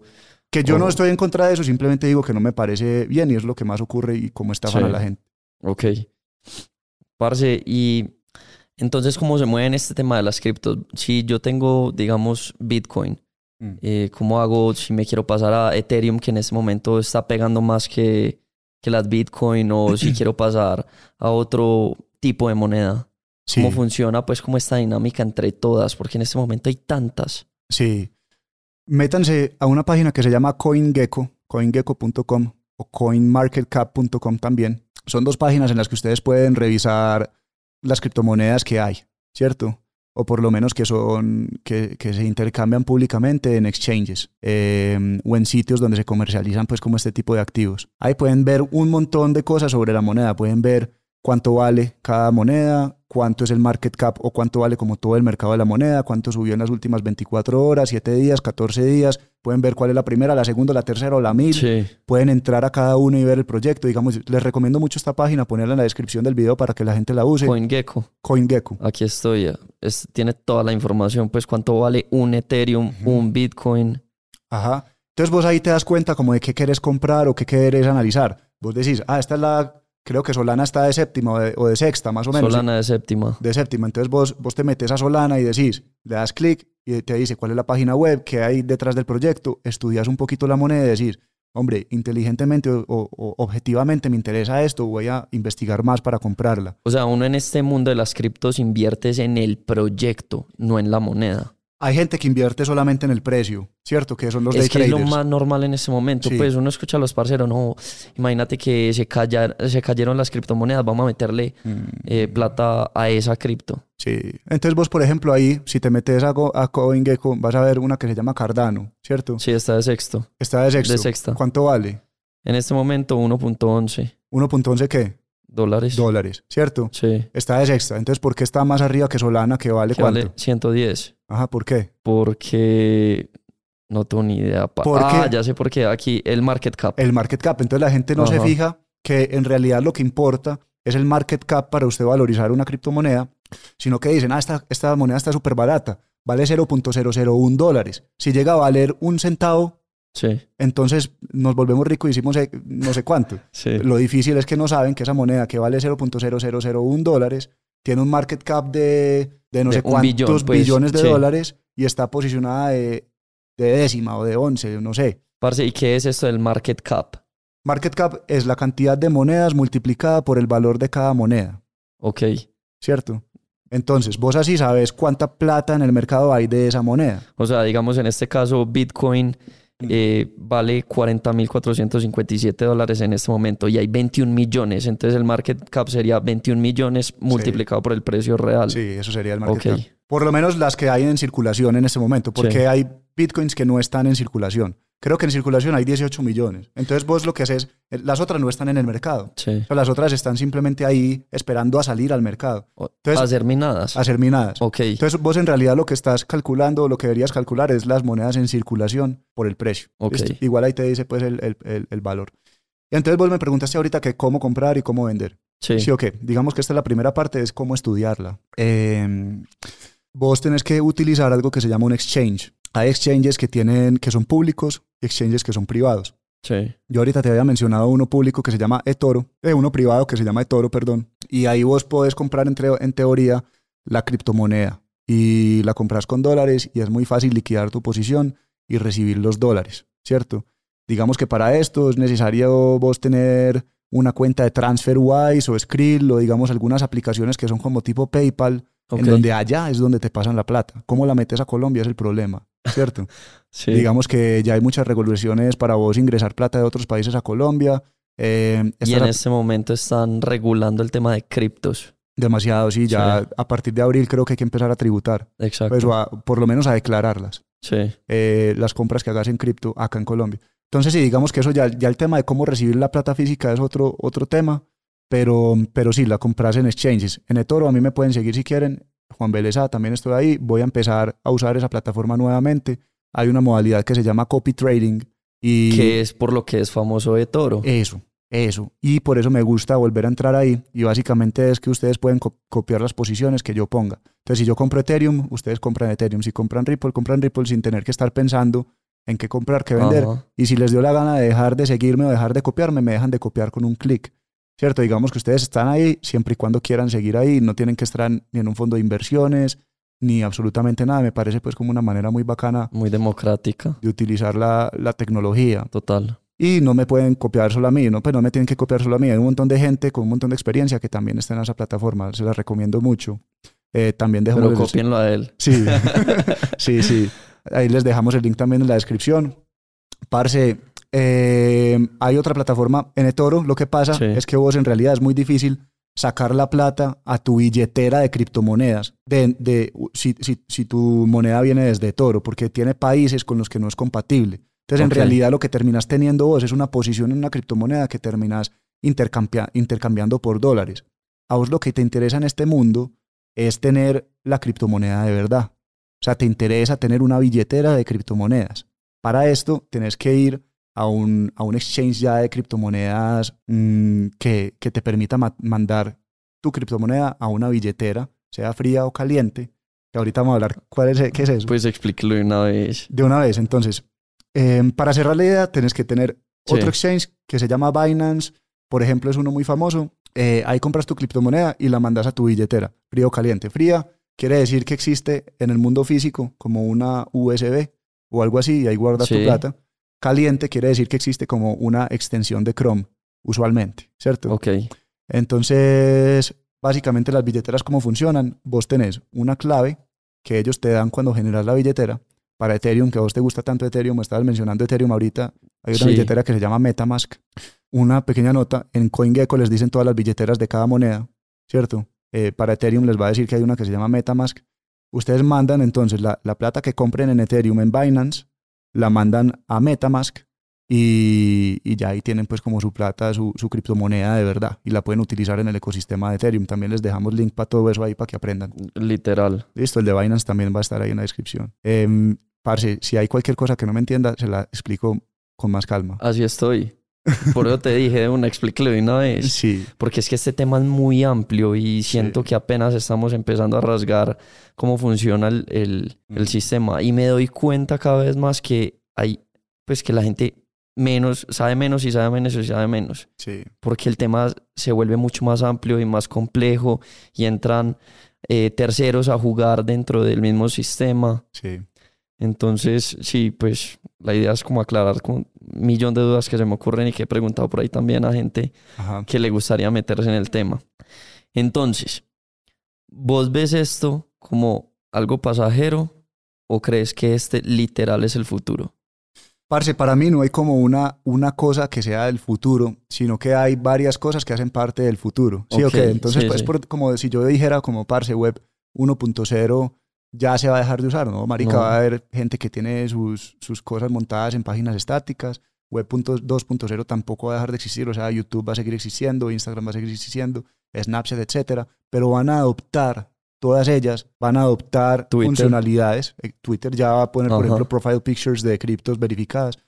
Que yo no o- estoy en contra de eso, simplemente digo que no me parece bien y es lo que más ocurre y cómo estafan Sí. a la gente. Ok. Parce, y entonces, ¿cómo se mueve en este tema de las criptos? Si yo tengo, digamos, Bitcoin, Mm. eh, ¿cómo hago si me quiero pasar a Ethereum, que en este momento está pegando más que, que las Bitcoin, o si quiero pasar a otro tipo de moneda? Sí, ¿Cómo funciona, pues, como esta dinámica entre todas? Porque en este momento hay tantas. sí. Métanse a una página que se llama CoinGecko, coingecko.com o coinmarketcap.com también. Son dos páginas en las que ustedes pueden revisar las criptomonedas que hay, ¿cierto? O por lo menos que son que, que se intercambian públicamente en exchanges eh, o en sitios donde se comercializan pues como este tipo de activos. Ahí pueden ver un montón de cosas sobre la moneda, pueden ver cuánto vale cada moneda, cuánto es el market cap o cuánto vale como todo el mercado de la moneda, cuánto subió en las últimas 24 horas, 7 días, 14 días, pueden ver cuál es la primera, la segunda, la tercera o la mil, Sí. pueden entrar a cada uno y ver el proyecto, digamos, les recomiendo mucho esta página, ponerla en la descripción del video para que la gente la use, CoinGecko. CoinGecko. Aquí estoy. ya. Es- tiene toda la información, pues, cuánto vale un Ethereum, un Bitcoin. Ajá. Entonces vos ahí te das cuenta como de qué querés comprar o qué querés analizar. Vos decís, ah, esta es la, creo que Solana está de séptima o de, o de sexta, más o menos. Solana de séptima. De séptima. Entonces vos, vos te metes a Solana y decís, le das clic y te dice cuál es la página web, qué hay detrás del proyecto, estudias un poquito la moneda y decís, hombre, inteligentemente o objetivamente me interesa esto, voy a investigar más para comprarla. O sea, uno en este mundo de las criptos inviertes en el proyecto, no en la moneda. Hay gente que invierte solamente en el precio, ¿cierto? Que son los day es que es lo traders. más normal en este momento. Sí. Pues uno escucha a los parceros, no, imagínate que se, callar- se cayeron las criptomonedas, vamos a meterle Mm, eh, plata a esa cripto. sí. Entonces vos, por ejemplo, ahí, si te metes a, a CoinGecko, vas a ver una que se llama Cardano, ¿cierto? Sí, está de sexto. Está de sexto. De sexta. ¿Cuánto vale? En este momento 1.11 1.11 qué? dólares. Dólares, ¿cierto? Sí, Está de sexta. Entonces, ¿por qué está más arriba que Solana, que vale que cuánto? vale 110. Ajá, ¿por qué? Porque no tengo ni idea. ¿Por ah, qué? ya sé por qué. Aquí el market cap. El market cap. Entonces la gente no se fija que en realidad lo que importa es el market cap para usted valorizar una criptomoneda, sino que dicen, ah, esta, esta moneda está súper barata, vale 0.001 dólares. Si llega a valer un centavo, Sí, entonces nos volvemos ricos y hicimos eh, no sé cuánto. sí. Lo difícil es que no saben que esa moneda que vale 0.0001 dólares tiene un market cap de, de no De sé cuántos billón, pues, billones de sí. dólares y está posicionada de, de décima o de once, no sé. Parce, ¿y qué es esto del market cap? Market cap es la cantidad de monedas multiplicada por el valor de cada moneda, Ok. ¿cierto? Entonces, vos así sabes cuánta plata en el mercado hay de esa moneda. O sea, digamos en este caso, Bitcoin eh, vale 40.457 dólares en este momento y hay 21 millones. Entonces el market cap sería 21 millones multiplicado por el precio real. Sí, eso sería el market cap. Por lo menos las que hay en circulación en este momento, porque Sí. hay bitcoins que no están en circulación. Creo que en circulación hay 18 millones. Entonces vos lo que haces, eh, las otras no están en el mercado. Sí. O sea, las otras están simplemente ahí esperando a salir al mercado, Entonces- hacer minadas. a ser minadas. Ok. Entonces vos en realidad lo que estás calculando, lo que deberías calcular es las monedas en circulación por el precio. Ok. ¿listo? Igual ahí te dice pues el, el- el- el valor. Y entonces vos me preguntaste ahorita que cómo comprar y cómo vender. Sí. Sí, ok. Digamos que esta es la primera parte, es cómo estudiarla. Eh, vos tenés que utilizar algo que se llama un exchange. Hay exchanges que tienen, que son públicos y exchanges que son privados. Sí. Yo ahorita te había mencionado uno público que se llama eToro, eh, uno privado que se llama eToro, perdón. Y ahí vos podés comprar entre- en teoría la criptomoneda y la compras con dólares y es muy fácil liquidar tu posición y recibir los dólares, ¿cierto? Digamos que para esto es necesario vos tener una cuenta de TransferWise o Skrill o digamos algunas aplicaciones que son como tipo PayPal, Ok. en donde allá es donde te pasan la plata. ¿Cómo la metes a Colombia es el problema, ¿cierto? Sí. Digamos que ya hay muchas regulaciones para vos ingresar plata de otros países a Colombia. Eh, y en este momento están regulando el tema de criptos. Demasiado, sí, ya Sí. a partir de abril creo que hay que empezar a tributar, Exacto. pues, a- por lo menos a declararlas, Sí. eh, las compras que hagas en cripto acá en Colombia. Entonces, sí, digamos que eso ya, ya el tema de cómo recibir la plata física es otro, otro tema, pero, pero sí, la compras en exchanges. En eToro a mí me pueden seguir si quieren. Juan Beleza, también estoy ahí. Voy a empezar a usar esa plataforma nuevamente. Hay una modalidad que se llama copy trading y Que es por lo que es famoso de Toro. Eso, eso. Y por eso me gusta volver a entrar ahí. Y básicamente es que ustedes pueden co- copiar las posiciones que yo ponga. Entonces, si yo compro Ethereum, ustedes compran Ethereum. Si compran Ripple, compran Ripple sin tener que estar pensando en qué comprar, qué vender. Ajá. Y si les dio la gana de dejar de seguirme o dejar de copiarme, me dejan de copiar con un clic. ¿Cierto? Digamos que ustedes están ahí siempre y cuando quieran seguir ahí. No tienen que estar ni en un fondo de inversiones, ni absolutamente nada. Me parece pues como una manera muy bacana Muy democrática. de utilizar la, la tecnología. Total. Y no me pueden copiar solo a mí, no, pues no me tienen que copiar solo a mí. Hay un montón de gente con un montón de experiencia que también está en esa plataforma. Se la recomiendo mucho. Eh, también dejamos Pero copienlo a él. Sí, sí, sí. Ahí les dejamos el link también en la descripción. Parce, eh, hay otra plataforma en eToro. Lo que pasa Sí. es que vos en realidad es muy difícil sacar la plata a tu billetera de criptomonedas, de, de, si, si- si tu moneda viene desde Toro, porque tiene países con los que no es compatible. Entonces, en realidad lo que terminas teniendo vos es una posición en una criptomoneda que terminas intercambia- intercambiando por dólares. A vos lo que te interesa en este mundo es tener la criptomoneda de verdad. O sea, te interesa tener una billetera de criptomonedas. Para esto, tenés que ir a un, a un exchange ya de criptomonedas mm, que, que te permita ma- mandar tu criptomoneda a una billetera, sea fría o caliente. Que ahorita vamos a hablar cuál es, qué es eso. Pues explíquelo de una vez. De una vez, entonces, Em, para cerrar la idea, tenés que tener Sí. otro exchange que se llama Binance, por ejemplo, es uno muy famoso. Eh, ahí compras tu criptomoneda y la mandas a tu billetera, frío o caliente. Fría quiere decir que existe en el mundo físico como una USB o algo así y ahí guardas tu Sí. plata. Caliente quiere decir que existe como una extensión de Chrome, usualmente, ¿cierto? Ok. Entonces, básicamente las billeteras cómo funcionan, vos tenés una clave que ellos te dan cuando generas la billetera. Para Ethereum, que a vos te gusta tanto Ethereum, estabas mencionando Ethereum ahorita, hay una Sí. billetera que se llama Metamask. Una pequeña nota, en CoinGecko les dicen todas las billeteras de cada moneda, ¿cierto? Eh, para Ethereum les va a decir que hay una que se llama Metamask. Ustedes mandan entonces la, la plata que compren en Ethereum en Binance, la mandan a Metamask y, y ya ahí tienen pues como su plata, su, su criptomoneda de verdad y la pueden utilizar en el ecosistema de Ethereum. También les dejamos link para todo eso ahí para que aprendan. Literal. Listo, el de Binance también va a estar ahí en la descripción. Em, parce, si hay cualquier cosa que no me entienda, se la explico con más calma. Así estoy. Por eso te dije, de una, explíquelo de una vez. Sí, Porque es que este tema es muy amplio y siento Sí. que apenas estamos empezando a rasgar cómo funciona el, el- el Mm. sistema. Y me doy cuenta cada vez más que hay, pues que la gente menos, sabe menos y sabe menos y sabe menos. sí, Porque el tema se vuelve mucho más amplio y más complejo y entran eh, terceros a jugar dentro del mismo sistema. sí. Entonces, sí, pues la idea es como aclarar con un millón de dudas que se me ocurren y que he preguntado por ahí también a gente Ajá. que le gustaría meterse en el tema. Entonces, ¿vos ves esto como algo pasajero o crees que este literal es el futuro? Parce, para mí no hay como una, una cosa que sea del futuro, sino que hay varias cosas que hacen parte del futuro. ¿Sí o Ok, qué? Entonces, sí, pues, sí. por- como si yo dijera como Parce Web 1.0 ya se va a dejar de usar, ¿no? Marica, No. va a haber gente que tiene sus, sus cosas montadas en páginas estáticas. Web 2.0 tampoco va a dejar de existir, o sea, YouTube va a seguir existiendo, Instagram va a seguir existiendo, Snapchat, etcétera, pero van a adoptar todas ellas, van a adoptar Twitter. funcionalidades. Eh, Twitter ya va a poner, por ejemplo, profile pictures de criptos verificadas.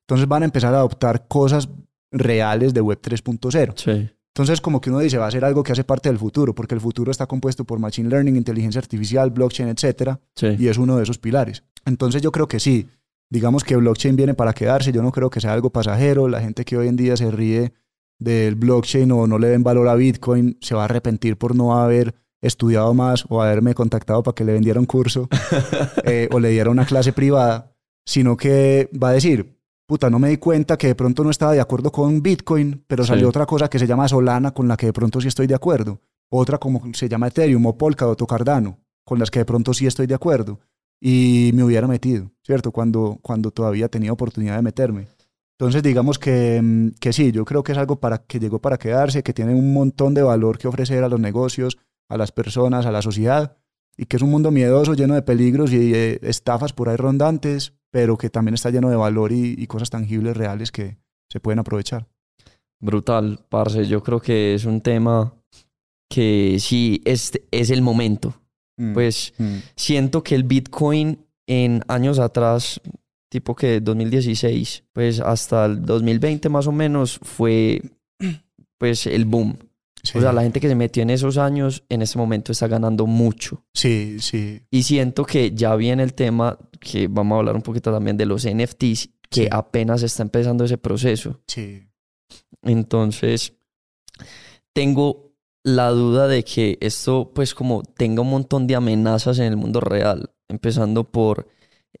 Entonces van a empezar a adoptar cosas reales de Web 3.0. Sí. Entonces, como que uno dice, va a ser algo que hace parte del futuro, porque el futuro está compuesto por Machine Learning, inteligencia artificial, blockchain, etcétera, Sí. y es uno de esos pilares. Entonces, yo creo que sí. Digamos que blockchain viene para quedarse. Yo no creo que sea algo pasajero. La gente que hoy en día se ríe del blockchain o no le den valor a Bitcoin se va a arrepentir por no haber estudiado más o haberme contactado para que le vendiera un curso eh, o le diera una clase privada, sino que va a decir, puta, no me di cuenta que de pronto no estaba de acuerdo con Bitcoin, pero salió Sí. otra cosa que se llama Solana con la que de pronto sí estoy de acuerdo. Otra como se llama Ethereum o Polkadot o Cardano, con las que de pronto sí estoy de acuerdo. Y me hubiera metido, ¿cierto? Cuando, cuando todavía tenía oportunidad de meterme. Entonces digamos que, mm, que sí, yo creo que es algo para, que llegó para quedarse, que tiene un montón de valor que ofrecer a los negocios, a las personas, a la sociedad, y que es un mundo miedoso, lleno de peligros y de estafas por ahí rondantes, pero que también está lleno de valor y, y cosas tangibles, reales que se pueden aprovechar. Brutal, parce. Yo creo que es un tema que sí es, es el momento. Pues Mm. siento que el Bitcoin en años atrás, tipo que 2016, pues hasta el 2020 más o menos, fue pues el boom. Sí. O sea, la gente que se metió en esos años en ese momento está ganando mucho. sí, sí, Y siento que ya viene el tema, que vamos a hablar un poquito también de los NFTs, que Sí. apenas está empezando ese proceso. sí. Entonces, tengo la duda de que esto, pues, como tenga un montón de amenazas en el mundo real, empezando por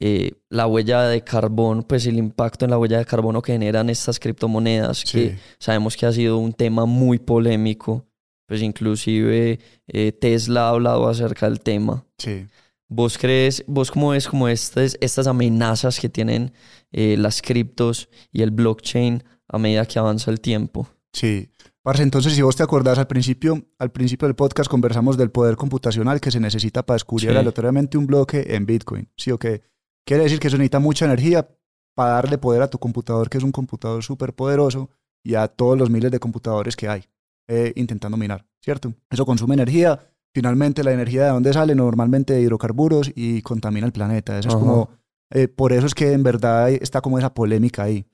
eh, la huella de carbono, pues el impacto en la huella de carbono que generan estas criptomonedas, que Sí. sabemos que ha sido un tema muy polémico, pues inclusive eh, Tesla ha hablado acerca del tema. Sí. ¿Vos crees, vos cómo ves como estas, estas amenazas que tienen eh, las criptos y el blockchain a medida que avanza el tiempo? Sí. Parce, entonces, si vos te acordás, al principio, al principio del podcast conversamos del poder computacional que se necesita para descubrir Sí. aleatoriamente un bloque en Bitcoin. ¿Sí o qué? Quiere decir que eso necesita mucha energía para darle poder a tu computador, que es un computador súper poderoso, y a todos los miles de computadores que hay eh, intentando minar, ¿cierto? Eso consume energía. Finalmente, la energía de dónde sale normalmente de hidrocarburos y contamina el planeta. Eso es como, eh, por eso es que en verdad hay- está como esa polémica ahí.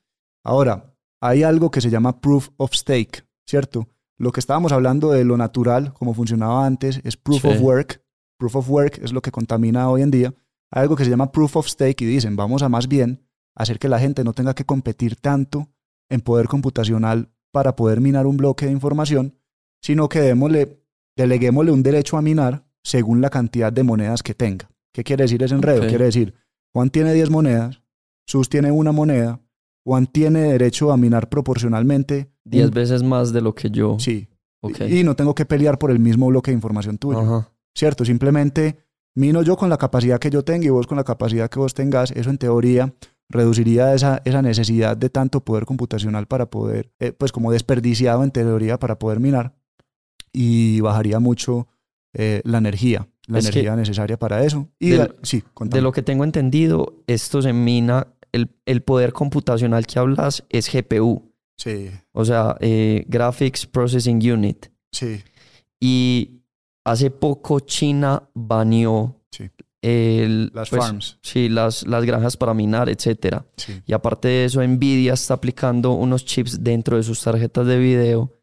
Ahora, hay algo que se llama proof of stake, ¿cierto? Lo que estábamos hablando de lo natural, como funcionaba antes, es proof Sí. of work. Proof of work es lo que contamina hoy en día. Algo que se llama proof of stake y dicen, vamos a más bien hacer que la gente no tenga que competir tanto en poder computacional para poder minar un bloque de información, sino que démosle, deleguémosle un derecho a minar según la cantidad de monedas que tenga. ¿Qué quiere decir ese enredo? Ok. Quiere decir, Juan tiene 10 monedas, Sus tiene una moneda, Juan tiene derecho a minar proporcionalmente. 10 un- veces más de lo que yo. Sí. Ok. Y no tengo que pelear por el mismo bloque de información tuyo. Ajá. ¿cierto? Simplemente mino yo con la capacidad que yo tenga y vos con la capacidad que vos tengas. Eso en teoría reduciría esa, esa necesidad de tanto poder computacional para poder, eh, pues como desperdiciado en teoría para poder minar y bajaría mucho eh, la energía, la Es energía necesaria para eso. Y sí, De lo que tengo entendido, esto se mina, el, el poder computacional que hablas es GPU, Sí, o sea, eh, Graphics Processing Unit. sí, Y hace poco China baneó Sí. el, las pues, farms. Sí, las, las granjas para minar, etcétera. Sí, Y aparte de eso, Nvidia está aplicando unos chips dentro de sus tarjetas de video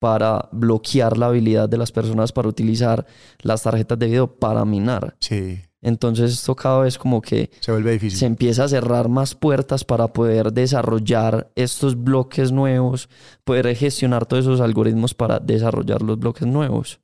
para bloquear la habilidad de las personas para utilizar las tarjetas de video para minar. sí, Entonces esto cada vez como que se vuelve difícil. se empieza a cerrar más puertas para poder desarrollar estos bloques nuevos, poder gestionar todos esos algoritmos para desarrollar los bloques nuevos.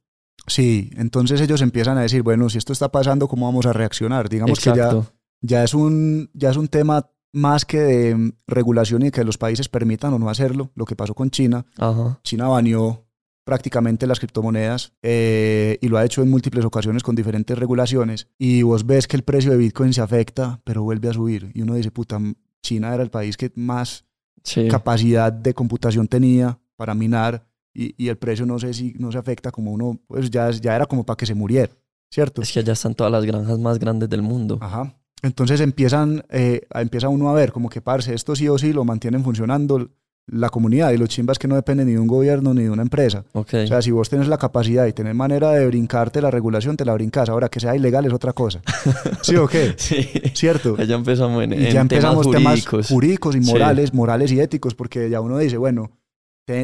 Sí, entonces ellos empiezan a decir, bueno, si esto está pasando, ¿cómo vamos a reaccionar? Digamos que ya, Exacto. ya es un ya es un tema más que de mm, regulación y que los países permitan o no hacerlo, lo que pasó con China. Ajá. China baneó prácticamente las criptomonedas eh, y lo ha hecho en múltiples ocasiones con diferentes regulaciones y vos ves que el precio de Bitcoin se afecta, pero vuelve a subir y uno dice, puta, China era el país que más Sí. capacidad de computación tenía para minar y, y el precio no sé si no se afecta como uno, pues ya, ya era como para que se muriera, ¿cierto? Es que allá están todas las granjas más grandes del mundo. Ajá. Entonces empiezan, eh, empieza uno a ver como que, parce, esto sí o sí lo mantienen funcionando la comunidad y los chimbas que no dependen ni de un gobierno ni de una empresa. Ok. O sea, si vos tenés la capacidad y tenés manera de brincarte la regulación, te la brincas. Ahora, que sea ilegal es otra cosa. ¿Sí o qué? sí. ¿Cierto? Ya empezamos en, ya empezamos temas temas jurídicos. jurídicos y Sí. morales, morales y éticos, porque ya uno dice, bueno,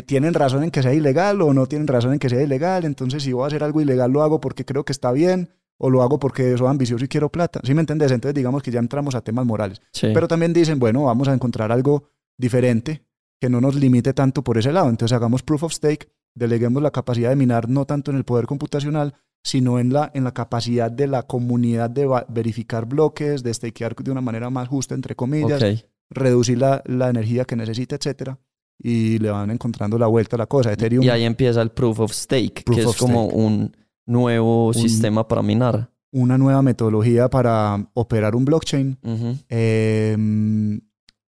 ¿tienen razón en que sea ilegal o no tienen razón en que sea ilegal? Entonces, si voy a hacer algo ilegal, lo hago porque creo que está bien o lo hago porque soy ambicioso y quiero plata. ¿Sí me entendés? Entonces, digamos que ya entramos a temas morales. Sí. Pero también dicen, bueno, vamos a encontrar algo diferente que no nos limite tanto por ese lado. Entonces, hagamos proof of stake, deleguemos la capacidad de minar no tanto en el poder computacional, sino en la, en la capacidad de la comunidad de verificar bloques, de stakear de una manera más justa, entre comillas, reducir la, la energía que necesita, etcétera, y le van encontrando la vuelta a la cosa. Ethereum, Y ahí empieza el proof of stake, Proof que of es como stake. un nuevo sistema para minar. una nueva metodología para operar un blockchain. Eh,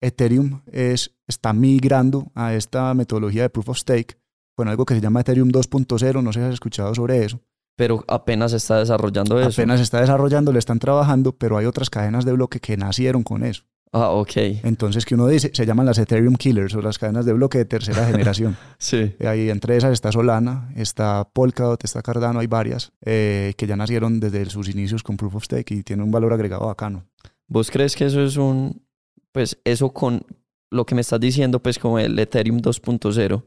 Ethereum es, está migrando a esta metodología de proof of stake con algo que se llama Ethereum 2.0. No sé si has escuchado sobre eso. Pero apenas está desarrollando eso. Apenas está desarrollando, le están trabajando, pero hay otras cadenas de bloque que nacieron con eso. Ah, ok. Entonces, que uno dice, se llaman las Ethereum Killers o las cadenas de bloque de tercera generación. Sí. Eh, Ahí entre esas está Solana, está Polkadot, está Cardano, hay varias eh, que ya nacieron desde sus inicios con Proof of Stake y tienen un valor agregado bacano. ¿Vos crees que eso es un, pues eso con lo que me estás diciendo, pues como el Ethereum 2.0,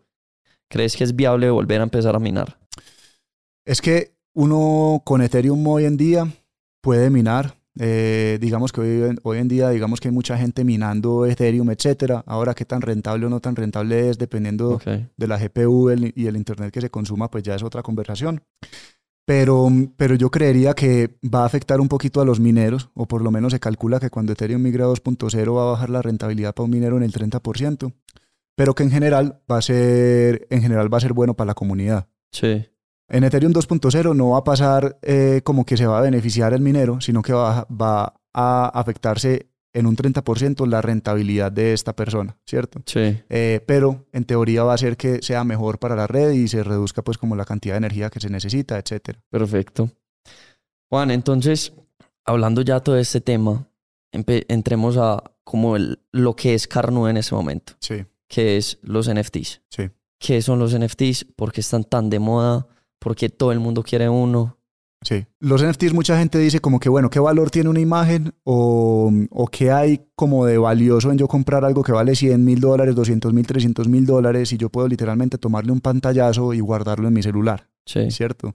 ¿crees que es viable volver a empezar a minar? Es que uno con Ethereum hoy en día puede minar. Eh, digamos que hoy, en- hoy en día, digamos que hay mucha gente minando Ethereum, etcétera. Ahora, qué tan rentable o no tan rentable es, dependiendo Ok. de la GPU el- y el internet que se consuma, pues ya es otra conversación. Pero, pero yo creería que va a afectar un poquito a los mineros, o por lo menos se calcula que cuando Ethereum migra a 2.0 va a bajar la rentabilidad para un minero en el 30%, pero que en general va a ser, en general va a ser bueno para la comunidad. Sí. En Ethereum 2.0 no va a pasar eh, como que se va a beneficiar el minero, sino que va, va a afectarse en un 30% la rentabilidad de esta persona, ¿cierto? Sí. Eh, pero en teoría va a hacer que sea mejor para la red y se reduzca pues como la cantidad de energía que se necesita, etcétera. Perfecto. Juan, entonces, hablando ya todo este tema, entremos a como el- lo que es Carnu en ese momento, Sí, que es los NFTs. sí. ¿Qué son los NFTs? ¿Por qué están tan de moda? ¿Por qué todo el mundo quiere uno? Sí. Los NFTs, mucha gente dice como que, bueno, ¿qué valor tiene una imagen? O, o qué hay como de valioso en yo comprar algo que vale 100 mil dólares, 200 mil, 300 mil dólares y yo puedo literalmente tomarle un pantallazo y guardarlo en mi celular, Sí. ¿cierto?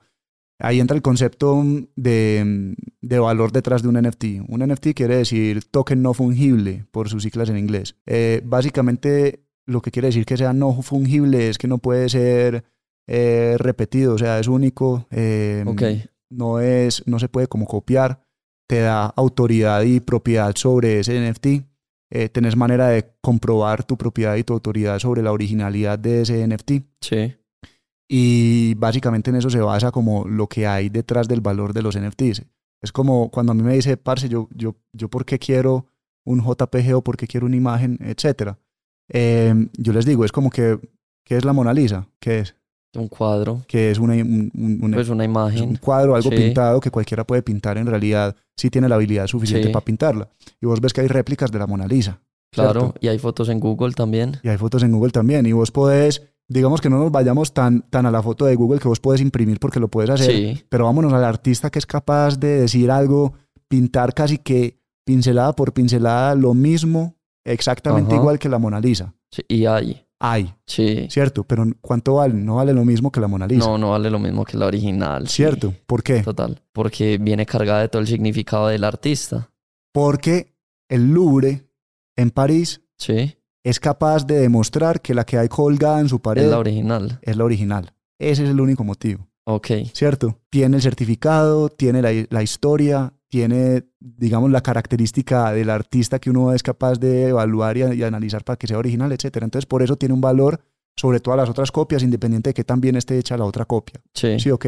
Ahí entra el concepto de, de, valor detrás de un NFT. Un NFT quiere decir token no fungible, por sus siglas en inglés. Eh, básicamente, lo que quiere decir que sea no fungible es que no puede ser eh, repetido, o sea, es único. Eh, no, es, no se puede como copiar. Te da autoridad y propiedad sobre ese NFT. tenés manera de comprobar tu propiedad y tu autoridad sobre la originalidad de ese NFT. Sí. Y básicamente en eso se basa como lo que hay detrás del valor de los NFTs. Es como cuando a mí me dice, parce, yo, yo, yo por qué quiero un JPG o por qué quiero una imagen, etcétera. Em, yo les digo, es como que, ¿qué es la Mona Lisa? ¿Qué es? Un cuadro. Que es una, pues una imagen. un cuadro, algo pintado que cualquiera puede pintar en realidad si tiene la habilidad suficiente para pintarla. Y vos ves que hay réplicas de la Mona Lisa. Claro, y hay fotos en Google también. Y hay fotos en Google también. Y vos podés digamos que no nos vayamos tan, tan a la foto de Google que vos puedes imprimir porque lo puedes hacer, pero vámonos al artista que es capaz de decir algo, pintar casi que pincelada por pincelada lo mismo, exactamente igual que la Mona Lisa. Sí, y hay. Hay. Sí. Cierto, pero ¿cuánto vale? No vale lo mismo que la Mona Lisa. No, no vale lo mismo que la original. Cierto, ¿por qué? Total, porque viene cargada de todo el significado del artista. Porque el Louvre en París sí es capaz de demostrar que la que hay colgada en su pared es la original. Es la original. Ese es el único motivo. Ok. ¿Cierto? Tiene el certificado, tiene la, historia, tiene, digamos, la característica del artista que uno es capaz de evaluar y, analizar para que sea original, etc. Entonces, por eso tiene un valor sobre todas las otras copias, independiente de que también esté hecha la otra copia. Sí. Sí, ok.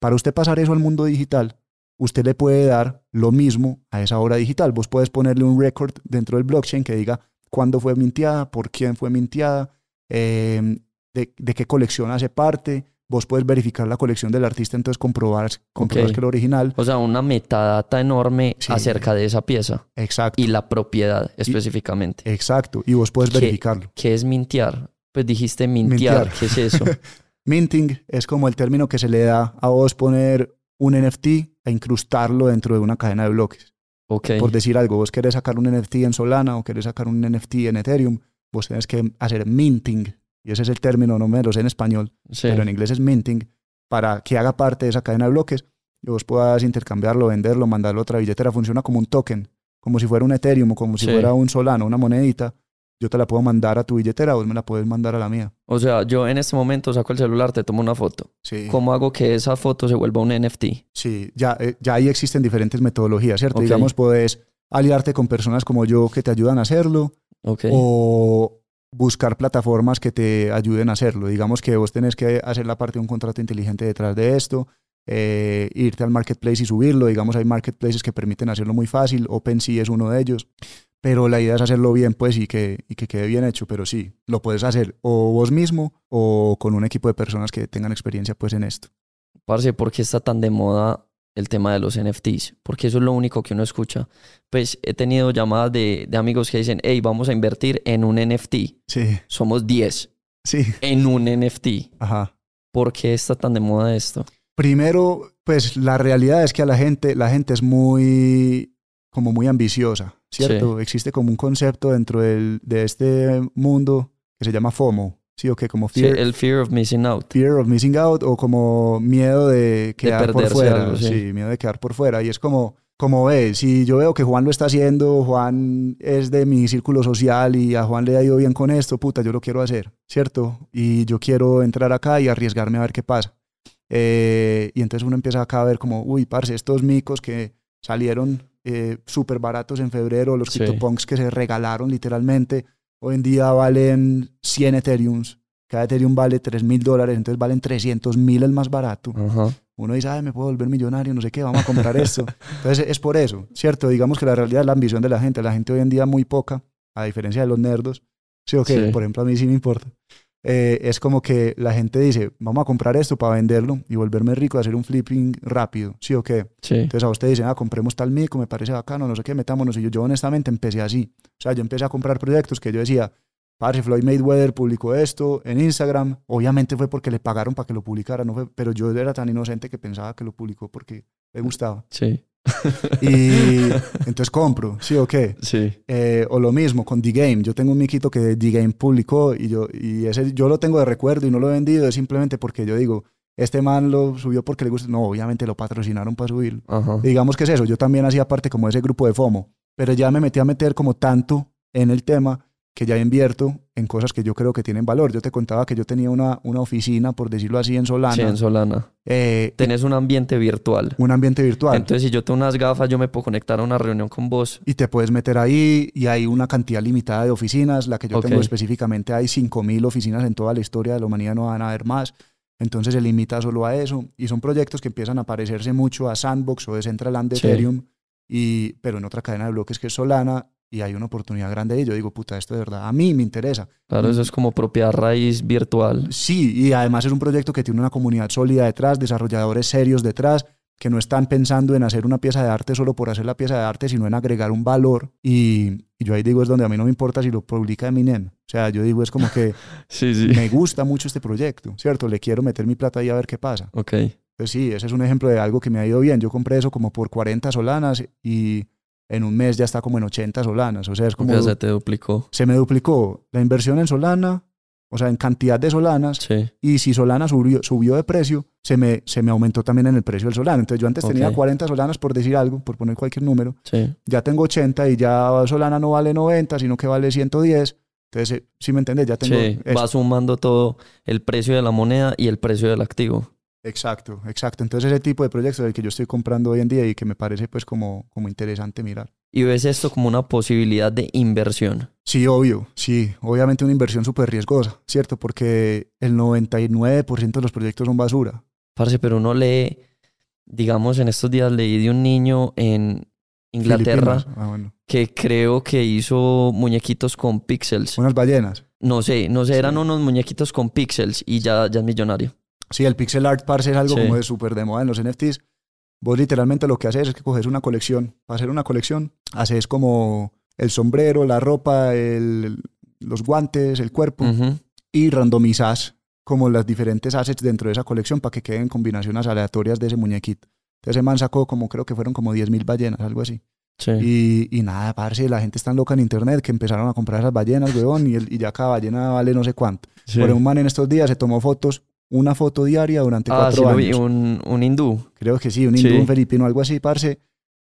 Para usted pasar eso al mundo digital, usted le puede dar lo mismo a esa obra digital. Vos puedes ponerle un record dentro del blockchain que diga, cuándo fue mintiada, por quién fue mintiada, em, de, qué colección hace parte. Vos puedes verificar la colección del artista, entonces comprobar, comprobar que el original. O sea, una metadata enorme acerca de esa pieza. Exacto. Y la propiedad específicamente. exacto. Y vos puedes verificarlo. ¿Qué es mintiar? Pues dijiste mintiar. ¿Qué es eso? Minting es como el término que se le da a vos poner un NFT e incrustarlo dentro de una cadena de bloques. Por decir algo, vos querés sacar un NFT en Solana o querés sacar un NFT en Ethereum, vos tenés que hacer minting, y ese es el término, no me lo sé en español, pero en inglés es minting, para que haga parte de esa cadena de bloques y vos puedas intercambiarlo, venderlo, mandarlo a otra billetera. Funciona como un token, como si fuera un Ethereum o como si fuera un Solana, una monedita yo te la puedo mandar a tu billetera, vos me la puedes mandar a la mía. O sea, yo en este momento saco el celular, te tomo una foto. Sí. ¿Cómo hago que esa foto se vuelva un NFT? Sí, ya, eh, ya ahí existen diferentes metodologías, ¿cierto? Digamos, puedes aliarte con personas como yo que te ayudan a hacerlo. Okay. O buscar plataformas que te ayuden a hacerlo. Digamos que vos tenés que hacer la parte de un contrato inteligente detrás de esto, eh, irte al marketplace y subirlo. Digamos, hay marketplaces que permiten hacerlo muy fácil. OpenSea es uno de ellos. Pero la idea es hacerlo bien, pues, y que, y que quede bien hecho. Pero sí, lo puedes hacer o vos mismo o con un equipo de personas que tengan experiencia, pues, en esto. Parce, ¿por qué está tan de moda el tema de los NFTs? Porque eso es lo único que uno escucha. Pues he tenido llamadas de, de amigos que dicen, hey, vamos a invertir en un NFT. Sí. Somos 10. Sí. En un NFT. Ajá. ¿Por qué está tan de moda esto? Primero, pues la realidad es que a la gente, la gente es muy como muy ambiciosa, ¿cierto? Existe como un concepto dentro del, de este mundo que se llama FOMO, ¿sí o qué? Como fear, el fear of missing out. Fear of missing out o como miedo de quedar por fuera. sí. miedo de quedar por fuera. Y es como, como ves, si yo veo que Juan lo está haciendo, Juan es de mi círculo social y a Juan le ha ido bien con esto, puta, yo lo quiero hacer, ¿cierto? Y yo quiero entrar acá y arriesgarme a ver qué pasa. Eh, y entonces uno empieza acá a ver como, uy, parce, estos micos que salieron eh, súper baratos en febrero, los CryptoPunks que se regalaron literalmente, hoy en día valen 100 Ethereums, cada Ethereum vale 3 mil dólares, entonces valen 300 mil el más barato. Uno dice, Ay, me puedo volver millonario, no sé qué, vamos a comprar esto. Entonces es por eso, ¿cierto? Digamos que la realidad es la ambición de la gente. La gente hoy en día muy poca, a diferencia de los nerdos. Sí, ok, por ejemplo, a mí sí me importa. Eh, es como que la gente dice, vamos a comprar esto para venderlo y volverme rico, hacer un flipping rápido, ¿sí o qué? Entonces a usted dice, ah, compremos tal mico, me parece bacano, no sé qué, metámonos. Y yo, yo honestamente empecé así. O sea, yo empecé a comprar proyectos que yo decía, Parce, Floyd Mayweather publicó esto en Instagram. Obviamente fue porque le pagaron para que lo publicara, no fue, pero yo era tan inocente que pensaba que lo publicó porque le gustaba. Sí. y entonces compro, ¿sí o qué? Sí. Eh, o lo mismo con The Game. Yo tengo un miquito que The Game publicó y, yo, y ese yo lo tengo de recuerdo y no lo he vendido. Es simplemente porque yo digo, este man lo subió porque le gusta. No, obviamente lo patrocinaron para subirlo. Ajá. Digamos que es eso. Yo también hacía parte como de ese grupo de FOMO, pero ya me metí a meter como tanto en el tema que ya invierto en cosas que yo creo que tienen valor. Yo te contaba que yo tenía una, una oficina, por decirlo así, en Solana. Sí, en Solana. eh, Tenés un ambiente virtual. un ambiente virtual. Entonces, si yo tengo unas gafas, yo me puedo conectar a una reunión con vos. y te puedes meter ahí y hay una cantidad limitada de oficinas. La que yo tengo específicamente hay 5.000 oficinas en toda la historia de la humanidad, no van a haber más. Entonces se limita solo a eso. Y son proyectos que empiezan a parecerse mucho a Sandbox o Decentraland de Sí. Ethereum, y, pero en otra cadena de bloques que es Solana. Y hay una oportunidad grande ahí. Yo digo, puta, esto de verdad a mí me interesa. Claro, eso es como propiedad raíz virtual. Sí, y además es un proyecto que tiene una comunidad sólida detrás, desarrolladores serios detrás, que no están pensando en hacer una pieza de arte solo por hacer la pieza de arte, sino en agregar un valor. Y, y yo ahí digo, es donde a mí no me importa si lo publica Eminem. O sea, yo digo, es como que Sí, sí. me gusta mucho este proyecto, ¿cierto? Le quiero meter mi plata ahí a ver qué pasa. Ok. Pues sí, ese es un ejemplo de algo que me ha ido bien. Yo compré eso como por 40 solanas y en un mes ya está como en 80 solanas. O sea, es como... Ya se te duplicó. Se me duplicó la inversión en Solana, o sea, en cantidad de solanas, Sí. y si Solana subió, subió de precio, se me, se me aumentó también en el precio del Solana. Entonces yo antes tenía Ok. 40 Solanas por decir algo, por poner cualquier número, Sí. ya tengo 80 y ya Solana no vale 90, sino que vale 110. Entonces, si me entiendes, ya tengo... Sí. eso. Va sumando todo el precio de la moneda y el precio del activo. Exacto, exacto. Entonces ese tipo de proyectos el que yo estoy comprando hoy en día y que me parece pues como, como interesante mirar. Y ves esto como una posibilidad de inversión. Sí, obvio, sí. Obviamente una inversión súper riesgosa, ¿cierto? Porque el 99% de los proyectos son basura. Parce, pero uno lee, digamos, en estos días leí de un niño en Inglaterra. Ah, bueno. que creo que hizo muñequitos con píxeles. Unas ballenas. No sé, no sé, eran Sí. unos muñequitos con píxeles y ya, ya es millonario. Sí, el pixel art, parce, es algo Sí. como de súper de moda en los NFTs. Vos literalmente lo que haces es que coges una colección. Para hacer una colección, haces como el sombrero, la ropa, el- los guantes, el cuerpo y randomizas como las diferentes assets dentro de esa colección para que queden combinaciones aleatorias de ese muñequito. Entonces ese man sacó como, creo que fueron como 10.000 ballenas, algo así. Sí. Y, y nada, parce, la gente está loca en internet que empezaron a comprar esas ballenas, weón, y, el- y ya cada ballena vale no sé cuánto. Sí. Por un man en estos días se tomó fotos, una foto diaria durante Ah, sí cuatro lo vi, años. un, un hindú. Creo que sí, un Sí. hindú, un filipino, algo así, parce.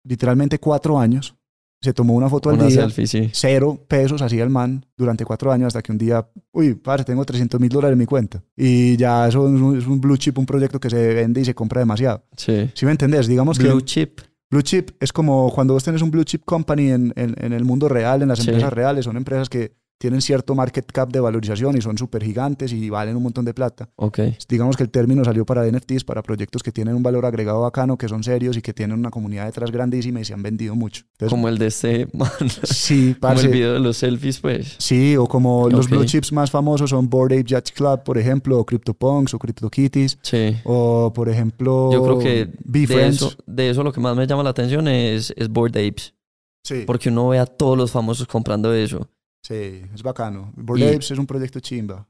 Literalmente cuatro años. Se tomó una foto al día, selfie, sí. cero pesos hacía el man durante cuatro años hasta que un día, uy, parce, tengo 300 mil dólares en mi cuenta. Y ya eso es un, es un blue chip, un proyecto que se vende y se compra demasiado. Sí. ¿Sí me entendés? Digamos Blue que chip. blue chip es como cuando vos tenés un blue chip company en, en- en el mundo real, en las Sí. empresas reales, son empresas que tienen cierto market cap de valorización y son súper gigantes y valen un montón de plata. Ok. Digamos que el término salió para NFTs, para proyectos que tienen un valor agregado bacano, que son serios y que tienen una comunidad detrás grandísima y se han vendido mucho. Entonces, Como el de este man. sí, Como parce, el video de los selfies, pues. Sí, o como los blue chips más famosos son Bored Ape Yacht Club, por ejemplo, o CryptoPunks o CryptoKitties, Sí. o por ejemplo, Yo creo que de eso, de eso lo que más me llama la atención es, es Bored Apes. Sí, Porque uno ve a todos los famosos comprando eso. Sí, es bacano. Bored Y- Apes es un proyecto chimba.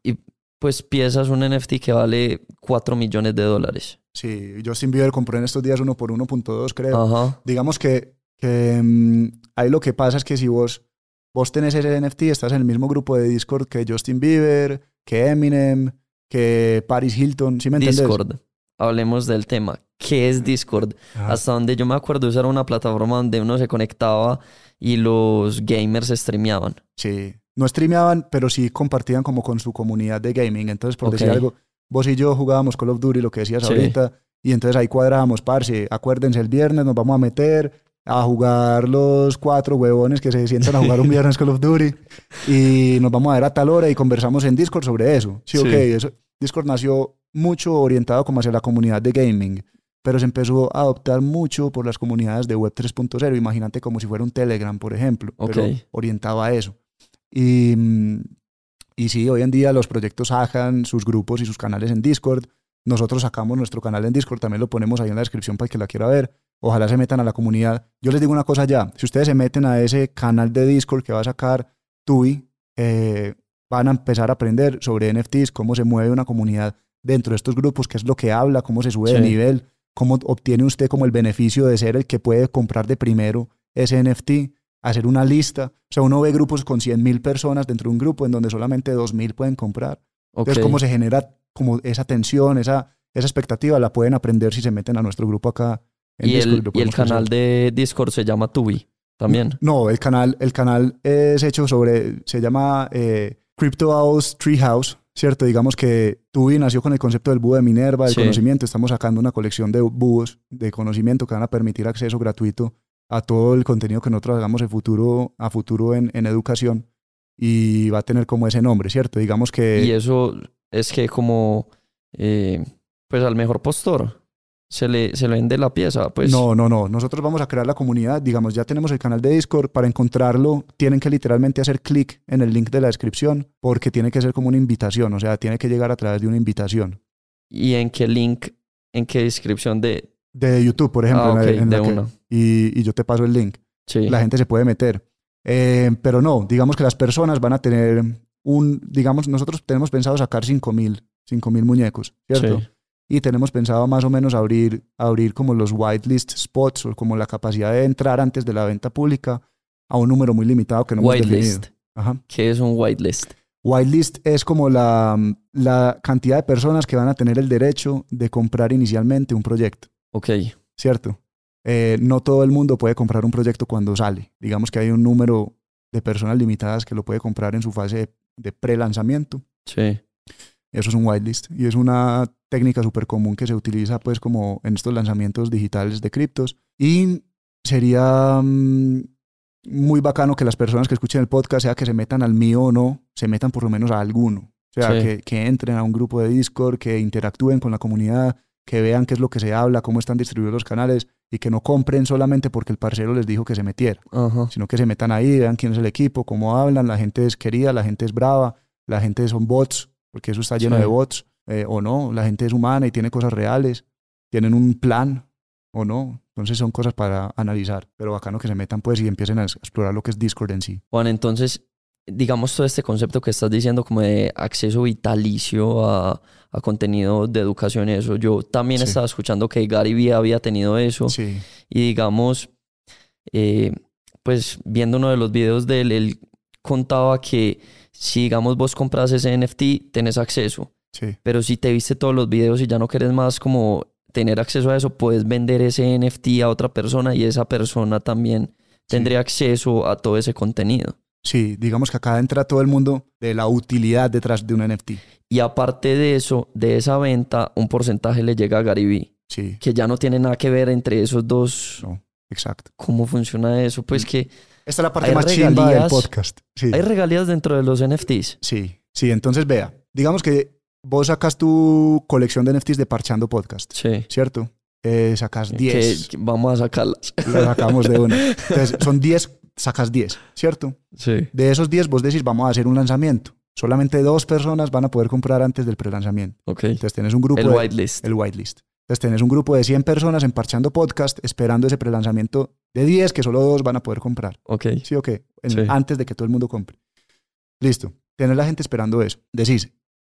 Pues piezas un NFT que vale 4 millones de dólares. Sí, Justin Bieber compró en estos días uno por 1.2, creo. Ajá. Digamos que, que mm, ahí lo que pasa es que si vos, vos tenés ese NFT, estás en el mismo grupo de Discord que Justin Bieber, que Eminem, que Paris Hilton, ¿sí me entiendes? Discord. Hablemos del tema. ¿Qué es Discord? Ajá. Hasta donde yo me acuerdo, esa era una plataforma donde uno se conectaba y los gamers streameaban. Sí. No streameaban, pero sí compartían como con su comunidad de gaming. Entonces, por decir algo, vos y yo jugábamos Call of Duty, lo que decías Sí. ahorita, y entonces ahí cuadrábamos, parce, acuérdense, el viernes nos vamos a meter a jugar los cuatro huevones que se sientan a jugar un viernes Call of Duty y nos vamos a ver a tal hora y conversamos en Discord sobre eso. Sí, Sí. ok, eso, Discord nació mucho orientado como hacia la comunidad de gaming, pero se empezó a adoptar mucho por las comunidades de Web 3.0. Imagínate como si fuera un Telegram, por ejemplo, pero Ok. orientado a eso. Y, y sí, hoy en día los proyectos sacan sus grupos y sus canales en Discord. Nosotros sacamos nuestro canal en Discord, también lo ponemos ahí en la descripción para el que la quiera ver. Ojalá se metan a la comunidad. Yo les digo una cosa ya, si ustedes se meten a ese canal de Discord que va a sacar TUI, eh, van a empezar a aprender sobre NFTs, cómo se mueve una comunidad dentro de estos grupos, qué es lo que habla, cómo se sube de Sí. nivel, cómo obtiene usted como el beneficio de ser el que puede comprar de primero ese NFT, hacer una lista. O sea, uno ve grupos con 100.000 personas dentro de un grupo en donde solamente 2.000 pueden comprar. Ok. Entonces, cómo se genera como esa tensión, esa, esa expectativa la pueden aprender si se meten a nuestro grupo acá. En Y Discord, el, y el canal de Discord se llama Tubi también. No, el canal, el canal es hecho sobre, se llama eh, Crypto House Treehouse, ¿cierto? Digamos que Tubi nació con el concepto del búho de Minerva, del Sí. conocimiento. Estamos sacando una colección de búhos de conocimiento que van a permitir acceso gratuito a todo el contenido que nosotros hagamos en futuro, a futuro en, en educación. Y va a tener como ese nombre, ¿cierto? Digamos que... Y eso es que como, eh, pues al mejor postor se le, se le vende la pieza, pues. No, no, no. Nosotros vamos a crear la comunidad. Digamos, ya tenemos el canal de Discord. Para encontrarlo, tienen que literalmente hacer clic en el link de la descripción porque tiene que ser como una invitación. O sea, tiene que llegar a través de una invitación. ¿Y en qué link, en qué descripción de... De YouTube, por ejemplo. ah, en ok, la- en la de que- una. y, y yo te paso el link. Sí. La gente se puede meter. Eh, pero no, digamos que las personas van a tener un. Digamos, nosotros tenemos pensado sacar 5000 mil muñecos, ¿cierto? Sí. Y tenemos pensado más o menos abrir, abrir como los whitelist spots o como la capacidad de entrar antes de la venta pública a un número muy limitado que no hemos definido. Whitelist. Ajá. ¿Qué es un whitelist? Whitelist es como la, la cantidad de personas que van a tener el derecho de comprar inicialmente un proyecto, Ok. ¿cierto? Eh, no todo el mundo puede comprar un proyecto cuando sale. Digamos que hay un número de personas limitadas que lo puede comprar en su fase de, de pre-lanzamiento. Sí. Eso es un whitelist y es una técnica súper común que se utiliza pues como en estos lanzamientos digitales de criptos y sería mm, muy bacano que las personas que escuchen el podcast, sea que se metan al mío o no, se metan por lo menos a alguno. O sea, Sí. que, que entren a un grupo de Discord, que interactúen con la comunidad, que vean qué es lo que se habla, cómo están distribuidos los canales y que no compren solamente porque el parcero les dijo que se metiera Ajá. sino que se metan ahí, vean quién es el equipo, cómo hablan, la gente es querida, la gente es brava, la gente son bots, porque eso está lleno Sí. de bots, eh, o no, la gente es humana y tiene cosas reales, tienen un plan, o no. Entonces son cosas para analizar, pero bacano que se metan pues y empiecen a explorar lo que es Discord en sí. Juan, entonces, digamos todo este concepto que estás diciendo como de acceso vitalicio a, a contenido de educación y eso. Yo también Sí. estaba escuchando que Gary Vee había tenido eso. Sí, Y digamos, eh, pues viendo uno de los videos de él, él contaba que si digamos vos compras ese NFT, tenés acceso. sí, Pero si te viste todos los videos y ya no quieres más como tener acceso a eso, puedes vender ese NFT a otra persona y esa persona también tendría acceso a todo ese contenido. sí, digamos que acá entra todo el mundo de la utilidad detrás de un NFT. Y aparte de eso, de esa venta, un porcentaje le llega a Gary Sí, que ya no tiene nada que ver entre esos dos. no, exacto. ¿Cómo funciona eso? Pues que Esta es la parte más chimba del podcast. Sí. hay regalías dentro de los NFTs. Sí, sí, entonces vea, digamos que vos sacas tu colección de NFTs de Parchando Podcast, Sí. ¿cierto? Eh, sacas 10, Que, que vamos a sacarlas. lo sacamos de una. Entonces son 10, sacas 10, ¿cierto? Sí. De esos 10 vos decís, vamos a hacer un lanzamiento. Solamente dos personas van a poder comprar antes del prelanzamiento. Ok. Entonces tenés un grupo El whitelist. el whitelist. Entonces tenés un grupo de 100 personas en Parchando Podcast esperando ese prelanzamiento de 10 que solo dos van a poder comprar. Ok. ¿Sí o qué? Sí. Antes de que todo el mundo compre. Listo. Tener la gente esperando eso. Decís,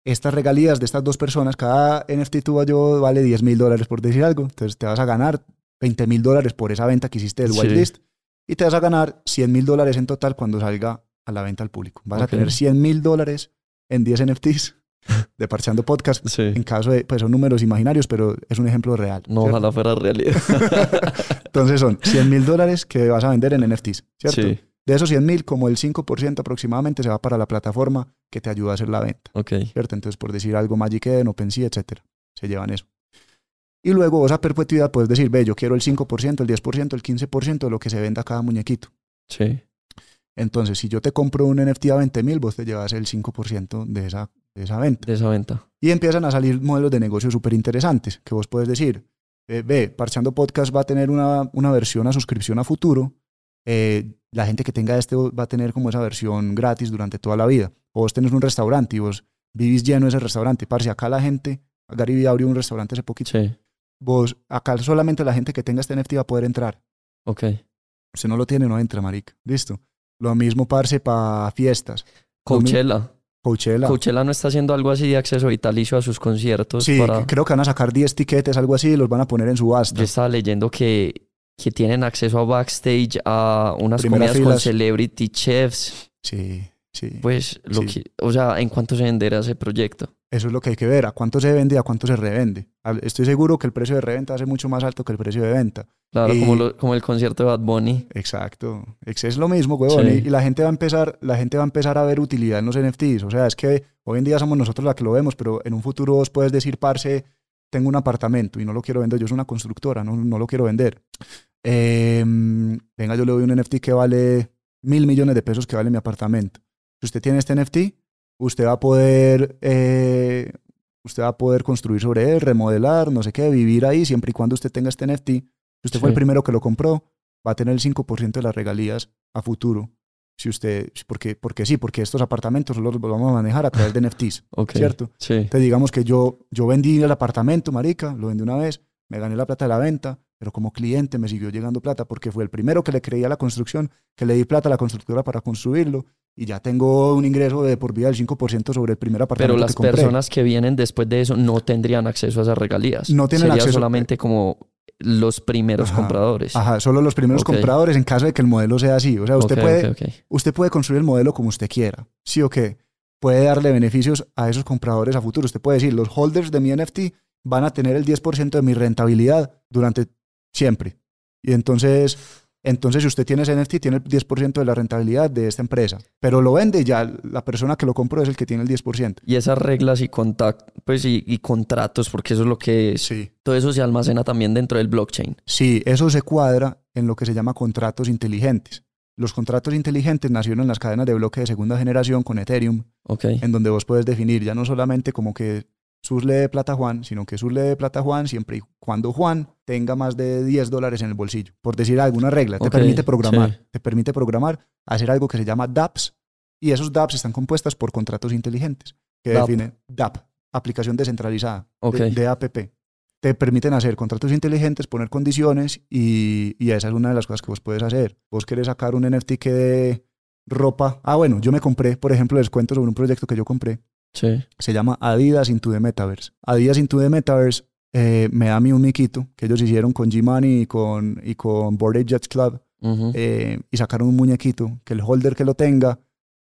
estas regalías de estas dos personas, cada NFT tuyo yo vale 10 mil dólares por decir algo. Entonces te vas a ganar 20 mil dólares por esa venta que hiciste del Sí. whitelist. Y te vas a ganar 100 mil dólares en total cuando salga a la venta al público. Vas a tener 100 mil dólares en 10 NFTs de Parchando Podcast. Sí. En caso de, pues son números imaginarios, pero es un ejemplo real. No, ¿cierto? ojalá fuera realidad. Entonces son 100 mil dólares que vas a vender en NFTs, ¿cierto? Sí. De esos 100 mil, como el 5% aproximadamente se va para la plataforma que te ayuda a hacer la venta, Ok. ¿cierto? Entonces, por decir algo, Magic Eden, OpenSea, etcétera, se llevan eso. Y luego vos a perpetuidad puedes decir, ve, yo quiero el 5%, el 10%, el 15% de lo que se venda cada muñequito. Sí. Entonces, si yo te compro un NFT a 20 mil, vos te llevas el 5% de esa, de esa venta. De esa venta. Y empiezan a salir modelos de negocio súper interesantes, que vos puedes decir, eh, ve, Parchando Podcast va a tener una, una versión a suscripción a futuro. eh, la gente que tenga este va a tener como esa versión gratis durante toda la vida. O vos tenés un restaurante y vos vivís lleno de ese restaurante. Parce, acá la gente, Gary abrió un restaurante hace poquito. Sí. Vos, acá solamente la gente que tenga este NFT va a poder entrar. Ok. Usted no lo tiene, no entra, marica. Listo. Lo mismo, parce, para fiestas. Coachella. Coachella. Coachella no está haciendo algo así de acceso vitalicio a sus conciertos. Sí, para... creo que van a sacar 10 tiquetes, algo así, y los van a poner en subasta. Yo estaba leyendo que, que tienen acceso a backstage a unas Primera comidas con celebrity chefs. Sí, Sí. Pues, lo Sí. que, o sea, ¿en cuánto se venderá ese proyecto? Eso es lo que hay que ver, a cuánto se vende y a cuánto se revende. Estoy seguro que el precio de reventa va a ser mucho más alto que el precio de venta. Claro, Y- como, lo- como el concierto de Bad Bunny. Exacto. Ex- Es lo mismo, huevón. Sí. Y, y la gente va a empezar, la gente va a empezar a ver utilidad en los NFTs. O sea, es que hoy en día somos nosotros la que lo vemos, pero en un futuro vos puedes decir, parce, tengo un apartamento y no lo quiero vender. Yo soy una constructora, no, no lo quiero vender. Em, venga, yo le doy un NFT que vale mil millones de pesos que vale mi apartamento. Si usted tiene este NFT, usted va a poder, eh, usted va a poder construir sobre él, remodelar, no sé qué, vivir ahí, siempre y cuando usted tenga este NFT. Si usted fue el primero que lo compró, va a tener el 5% de las regalías a futuro. Si usted, porque, porque sí, porque estos apartamentos los vamos a manejar a través de NFTs. ¿cierto? Sí. Entonces digamos que yo, yo vendí el apartamento, marica, lo vendí una vez, me gané la plata de la venta, pero como cliente me siguió llegando plata porque fue el primero que le creía a la construcción, que le di plata a la constructora para construirlo y ya tengo un ingreso de por vida del 5% sobre el primer apartamento Pero las que compré. personas que vienen después de eso no tendrían acceso a esas regalías. No tienen Sería acceso- solamente como los primeros Ajá. compradores. Ajá, solo los primeros Ok. compradores en caso de que el modelo sea así. O sea, usted Ok, puede, ok, ok. usted puede construir el modelo como usted quiera, sí o qué. Puede darle beneficios a esos compradores a futuro. Usted puede decir, los holders de mi NFT van a tener el 10% de mi rentabilidad durante siempre. Y entonces, entonces si usted tiene ese NFT, tiene el 10% de la rentabilidad de esta empresa. Pero lo vende y ya la persona que lo compró es el que tiene el 10%. Y esas reglas y contact, pues y, y contratos, porque eso es lo que es. Sí. Todo eso se almacena también dentro del blockchain. Sí, eso se cuadra en lo que se llama contratos inteligentes. Los contratos inteligentes nacieron en las cadenas de bloque de segunda generación con Ethereum, en donde vos puedes definir ya no solamente como que Sus le dé plata a Juan, sino que Sus le dé plata a Juan siempre y cuando Juan tenga más de 10 dólares en el bolsillo. Por decir alguna regla, te permite programar. sí. Te permite programar, hacer algo que se llama DApps, y esos DApps están compuestas por contratos inteligentes, que DApp. define DApp, aplicación descentralizada, de, de APP. Te permiten hacer contratos inteligentes, poner condiciones, y, y esa es una de las cosas que vos puedes hacer. Vos querés sacar un NFT que dé ropa. Ah, bueno, yo me compré, por ejemplo, les cuento sobre un proyecto que yo compré Sí. se llama Adidas Into the Metaverse. Adidas Into the Metaverse eh, me da a mí un miquito que ellos hicieron con G-Money y con, y con Ape Jets Club eh, y sacaron un muñequito que el holder que lo tenga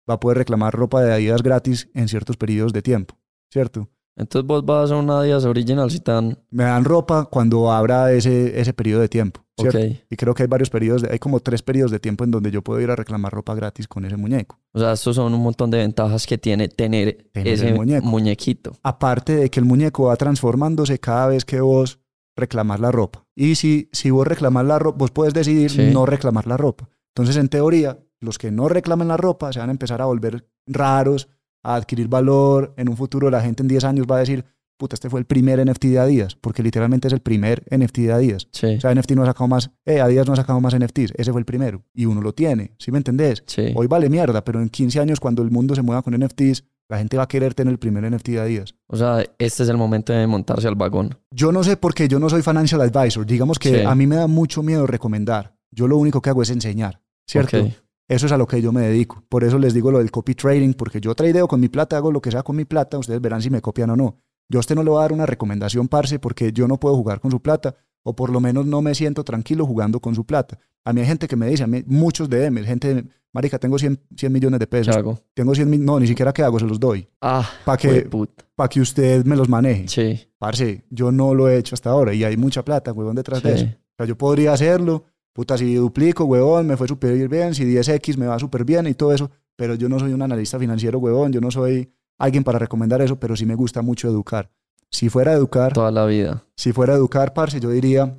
va a poder reclamar ropa de Adidas gratis en ciertos periodos de tiempo, ¿cierto? Entonces vos vas a una Adidas Original si te dan... Me dan ropa cuando abra ese, ese periodo de tiempo, ¿cierto? Ok. Y creo que hay varios periodos, de- hay como tres periodos de tiempo en donde yo puedo ir a reclamar ropa gratis con ese muñeco. O sea, estos son un montón de ventajas que tiene tener, Tener ese muñeco. muñequito. aparte de que el muñeco va transformándose cada vez que vos reclamás la ropa. Y si, si vos reclamás la ropa, vos puedes decidir Sí. no reclamar la ropa. Entonces, en teoría, los que no reclamen la ropa se van a empezar a volver raros, a adquirir valor. En un futuro, la gente en 10 años va a decir, puta, este fue el primer NFT de Adidas, porque literalmente es el primer NFT de Adidas. Sí. O sea, NFT no ha sacado más, eh, Adidas no ha sacado más NFTs, ese fue el primero. Y uno lo tiene, ¿sí me entendés? sí. Hoy vale mierda, pero en 15 años, cuando el mundo se mueva con NFTs, la gente va a querer tener el primer NFT de Adidas. O sea, este es el momento de montarse al vagón. Yo no sé por qué yo no soy financial advisor. Digamos que Sí. a mí me da mucho miedo recomendar. Yo lo único que hago es enseñar, ¿cierto? Eso es a lo que yo me dedico. Por eso les digo lo del copy trading, porque yo tradeo con mi plata, hago lo que sea con mi plata, ustedes verán si me copian o no. Yo a usted no le voy a dar una recomendación, parce, porque yo no puedo jugar con su plata, o por lo menos no me siento tranquilo jugando con su plata. A mí hay gente que me dice, a mí muchos DMs, gente, marica, tengo 100, 100 millones de ¿Qué pesos, hago? tengo 100 mil, no, ni siquiera qué hago, se los doy, Ah, para que, pa' que usted me los maneje. Sí. Parce, yo no lo he hecho hasta ahora y hay mucha plata, huevón, detrás de eso. O sea, yo podría hacerlo, puta, si duplico, huevón, me fue súper bien, si 10X me va súper bien y todo eso, pero yo no soy un analista financiero, huevón, yo no soy alguien para recomendar eso, pero sí me gusta mucho educar. Si fuera a educar, Toda la vida. si fuera a educar, parce, yo diría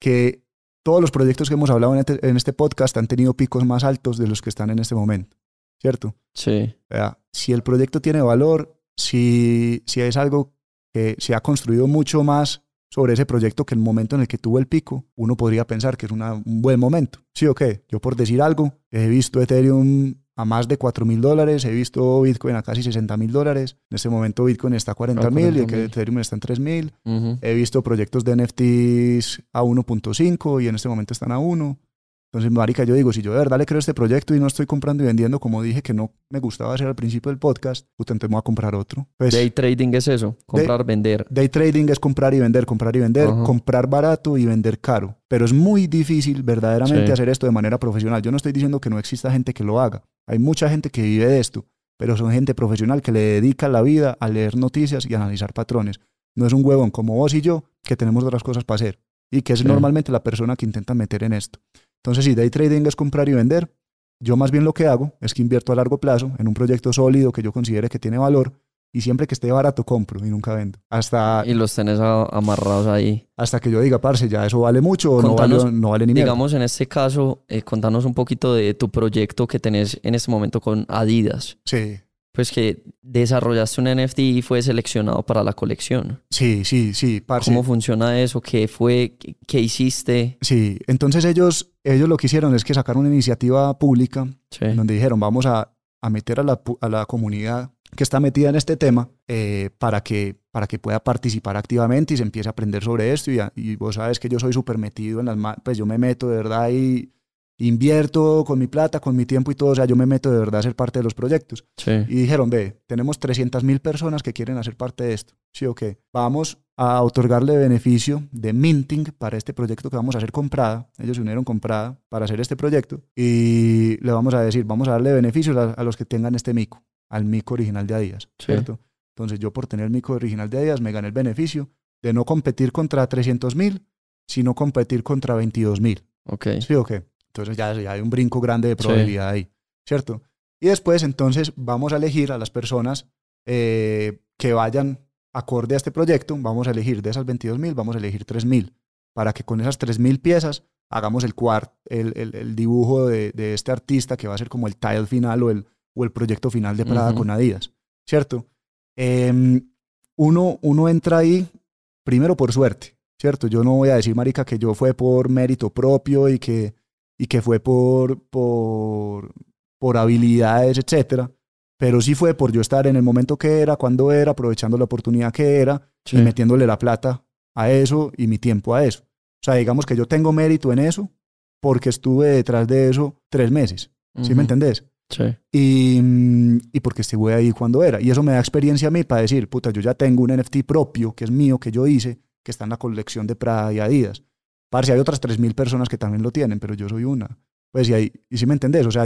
que todos los proyectos que hemos hablado en este, en este podcast han tenido picos más altos de los que están en este momento, ¿cierto? Sí. O sea, si el proyecto tiene valor, si, si es algo que se ha construido mucho más sobre ese proyecto que el momento en el que tuvo el pico, uno podría pensar que es una- un buen momento. ¿Sí o qué? Yo por decir algo, he visto Ethereum a más de 4 mil dólares, he visto Bitcoin a casi 60 mil dólares, en este momento Bitcoin está a 40 mil y el que 40.000. Ethereum está en 3 mil. He visto proyectos de NFTs a 1.5 y en este momento están a 1. Entonces, marica, yo digo, si yo de verdad le creo a este proyecto y no estoy comprando y vendiendo como dije que no me gustaba hacer al principio del podcast, puta, entonces me voy a comprar otro. Pues, Day trading es eso. Comprar, vender. Day trading es comprar y vender, comprar y vender, Ajá. comprar barato y vender caro. Pero es muy difícil verdaderamente Sí. hacer esto de manera profesional. Yo no estoy diciendo que no exista gente que lo haga. Hay mucha gente que vive de esto, pero son gente profesional que le dedica la vida a leer noticias y analizar patrones. No es un huevón como vos y yo que tenemos otras cosas para hacer y que es normalmente la persona que intenta meter en esto. Entonces, si day trading es comprar y vender, yo más bien lo que hago es que invierto a largo plazo en un proyecto sólido que yo considere que tiene valor y siempre que esté barato compro y nunca vendo. Hasta, y los tenés amarrados ahí. Hasta que yo diga, parce, ya eso vale mucho o no vale, no vale ni mierda. Digamos, en este caso, eh, contanos un poquito de tu proyecto que tenés en este momento con Adidas. Sí pues que desarrollaste un NFT y fue seleccionado para la colección. Sí, sí, sí. ¿Cómo funciona eso? ¿Qué fue? ¿Qué, hiciste? Sí, entonces ellos, ellos lo que hicieron es que sacaron una iniciativa pública donde dijeron vamos a, a meter a la, a la, comunidad que está metida en este tema eh, para, que, para que pueda participar activamente y se empiece a aprender sobre esto. Y, y vos sabes que yo soy súper metido en las... Pues yo me meto de verdad y invierto con mi plata, con mi tiempo y todo, o sea, yo me meto de verdad a ser parte de los proyectos. Y dijeron, ve, tenemos 300 mil personas que quieren hacer parte de esto. Sí, ok. Vamos a otorgarle beneficio de minting para este proyecto que vamos a hacer comprada. Ellos se unieron comprada para hacer este proyecto y le vamos a decir, vamos a darle beneficios a, los que tengan este mico, al mico original de Adidas, ¿cierto? Entonces yo por tener el mico original de Adidas me gané el beneficio de no competir contra 300 mil, sino competir contra 22 mil. Ok. Sí, ok. Entonces ya, hay un brinco grande de probabilidad ahí, ¿cierto? Y después entonces vamos a elegir a las personas eh, que vayan acorde a este proyecto, vamos a elegir de esas 22 mil, vamos a elegir 3 mil, para que con esas 3 mil piezas hagamos el, cuart, el, el, dibujo de, de, este artista que va a ser como el tile final o el, o el proyecto final de Prada con Adidas, ¿cierto? Em, uno, uno entra ahí primero por suerte, ¿cierto? Yo no voy a decir, marica, que yo fue por mérito propio y que y que fue por, por, por habilidades, etcétera, pero sí fue por yo estar en el momento que era, cuando era, aprovechando la oportunidad que era y metiéndole la plata a eso y mi tiempo a eso. O sea, digamos que yo tengo mérito en eso porque estuve detrás de eso tres meses. ¿Sí me entendés? Sí. Y, y porque estuve ahí cuando era. Y eso me da experiencia a mí para decir, puta, yo ya tengo un NFT propio que es mío, que yo hice, que está en la colección de Prada y Adidas. Parce, hay otras 3.000 personas que también lo tienen, pero yo soy una. Pues y, hay, y si me entendés, o sea,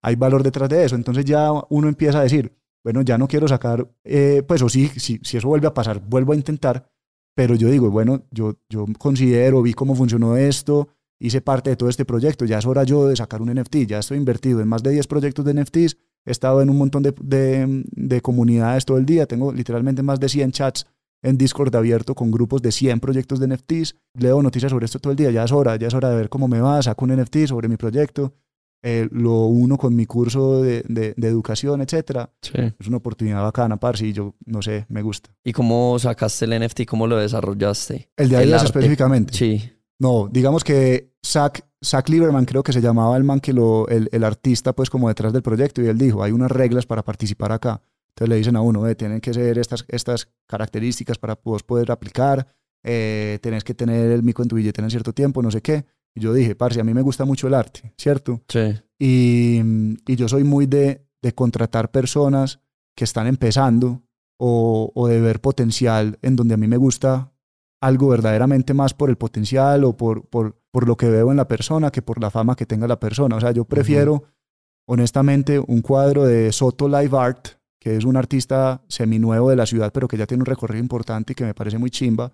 hay valor detrás de eso. Entonces ya uno empieza a decir, bueno, ya no quiero sacar, eh, pues o sí, si, si eso vuelve a pasar, vuelvo a intentar, pero yo digo, bueno, yo, yo considero, vi cómo funcionó esto, hice parte de todo este proyecto, ya es hora yo de sacar un NFT, ya estoy invertido en más de 10 proyectos de NFTs, he estado en un montón de, de, de comunidades todo el día, tengo literalmente más de 100 chats en Discord abierto con grupos de 100 proyectos de NFTs. Leo noticias sobre esto todo el día. Ya es hora, ya es hora de ver cómo me va. Saco un NFT sobre mi proyecto. Eh, lo uno con mi curso de, de, educación, etcétera. Es una oportunidad bacana, parce, y yo, no sé, me gusta. ¿Y cómo sacaste el NFT? ¿Cómo lo desarrollaste? El de Adidas específicamente. Sí. No, digamos que Zach, Zach Lieberman creo que se llamaba el man que lo, el, el artista pues como detrás del proyecto y él dijo, hay unas reglas para participar acá. Entonces le dicen a uno, tienen que ser estas, estas características para vos poder aplicar, eh, tenés que tener el mico en tu billetera en cierto tiempo, no sé qué. Y yo dije, parce, a mí me gusta mucho el arte, ¿cierto? Sí. Y, y yo soy muy de, de, contratar personas que están empezando o, o, de ver potencial en donde a mí me gusta algo verdaderamente más por el potencial o por, por, por lo que veo en la persona que por la fama que tenga la persona. O sea, yo prefiero, honestamente, un cuadro de Soto Live Art que es un artista seminuevo de la ciudad, pero que ya tiene un recorrido importante y que me parece muy chimba,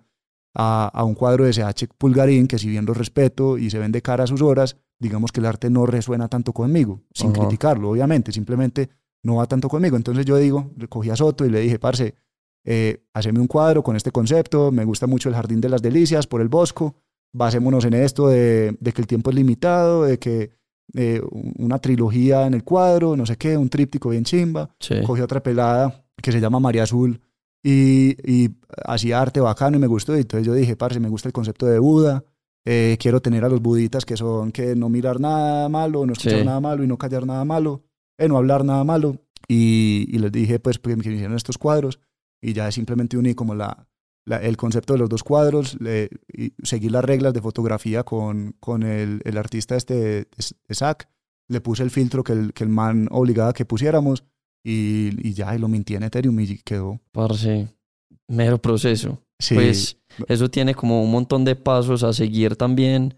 a, a un cuadro de SH Pulgarín, que si bien lo respeto y se ven de cara a sus horas, digamos que el arte no resuena tanto conmigo, sin criticarlo, obviamente, simplemente no va tanto conmigo. Entonces yo digo, cogí a Soto y le dije, parce, eh, haceme un cuadro con este concepto, me gusta mucho el Jardín de las Delicias por el Bosco, basémonos en esto de, de que el tiempo es limitado, de que eh, una trilogía en el cuadro, no sé qué, un tríptico bien chimba. Cogí otra pelada que se llama María Azul y, y hacía arte bacano y me gustó. Y entonces yo dije, parce, me gusta el concepto de Buda. Eh, quiero tener a los buditas que son que no mirar nada malo, no escuchar nada malo y no callar nada malo, eh, no hablar nada malo. Y, y les dije, pues, que me hicieron estos cuadros y ya simplemente uní como la, el concepto de los dos cuadros, le, seguí las reglas de fotografía con, con el, el artista este de Zach, le puse el filtro que el, que el man obligaba a que pusiéramos y, y ya, y lo mintí en Ethereum y quedó. Parce, mero proceso. Pues eso tiene como un montón de pasos a seguir también.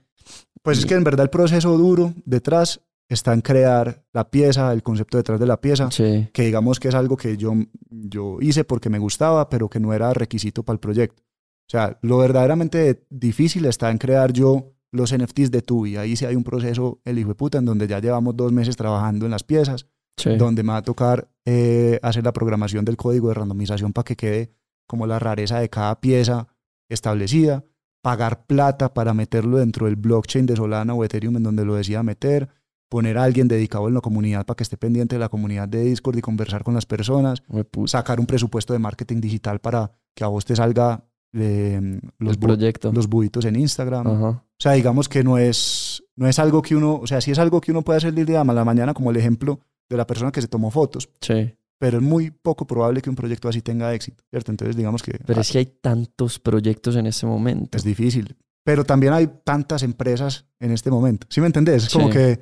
Pues es que en verdad el proceso duro detrás está en crear la pieza, el concepto detrás de la pieza, Sí. que digamos que es algo que yo, yo hice porque me gustaba, pero que no era requisito para el proyecto. O sea, lo verdaderamente difícil está en crear yo los NFTs de Tubi. Ahí sí hay un proceso, el hijo de puta, en donde ya llevamos dos meses trabajando en las piezas, Sí. donde me va a tocar eh, hacer la programación del código de randomización para que quede como la rareza de cada pieza establecida, pagar plata para meterlo dentro del blockchain de Solana o Ethereum en donde lo decida meter, poner a alguien dedicado en la comunidad para que esté pendiente de la comunidad de Discord y conversar con las personas, sacar un presupuesto de marketing digital para que a vos te salga eh, los, El bu- proyecto. los buitos en Instagram. Ajá. O sea, digamos que no es, no es algo que uno, o sea, sí es algo que uno puede hacer del día a la mañana, como el ejemplo de la persona que se tomó fotos, Sí. pero es muy poco probable que un proyecto así tenga éxito, ¿cierto? Entonces, digamos que Pero ah, es que hay tantos proyectos en este momento. es difícil. Pero también hay tantas empresas en este momento. ¿Sí me entendés? Es como Sí. que,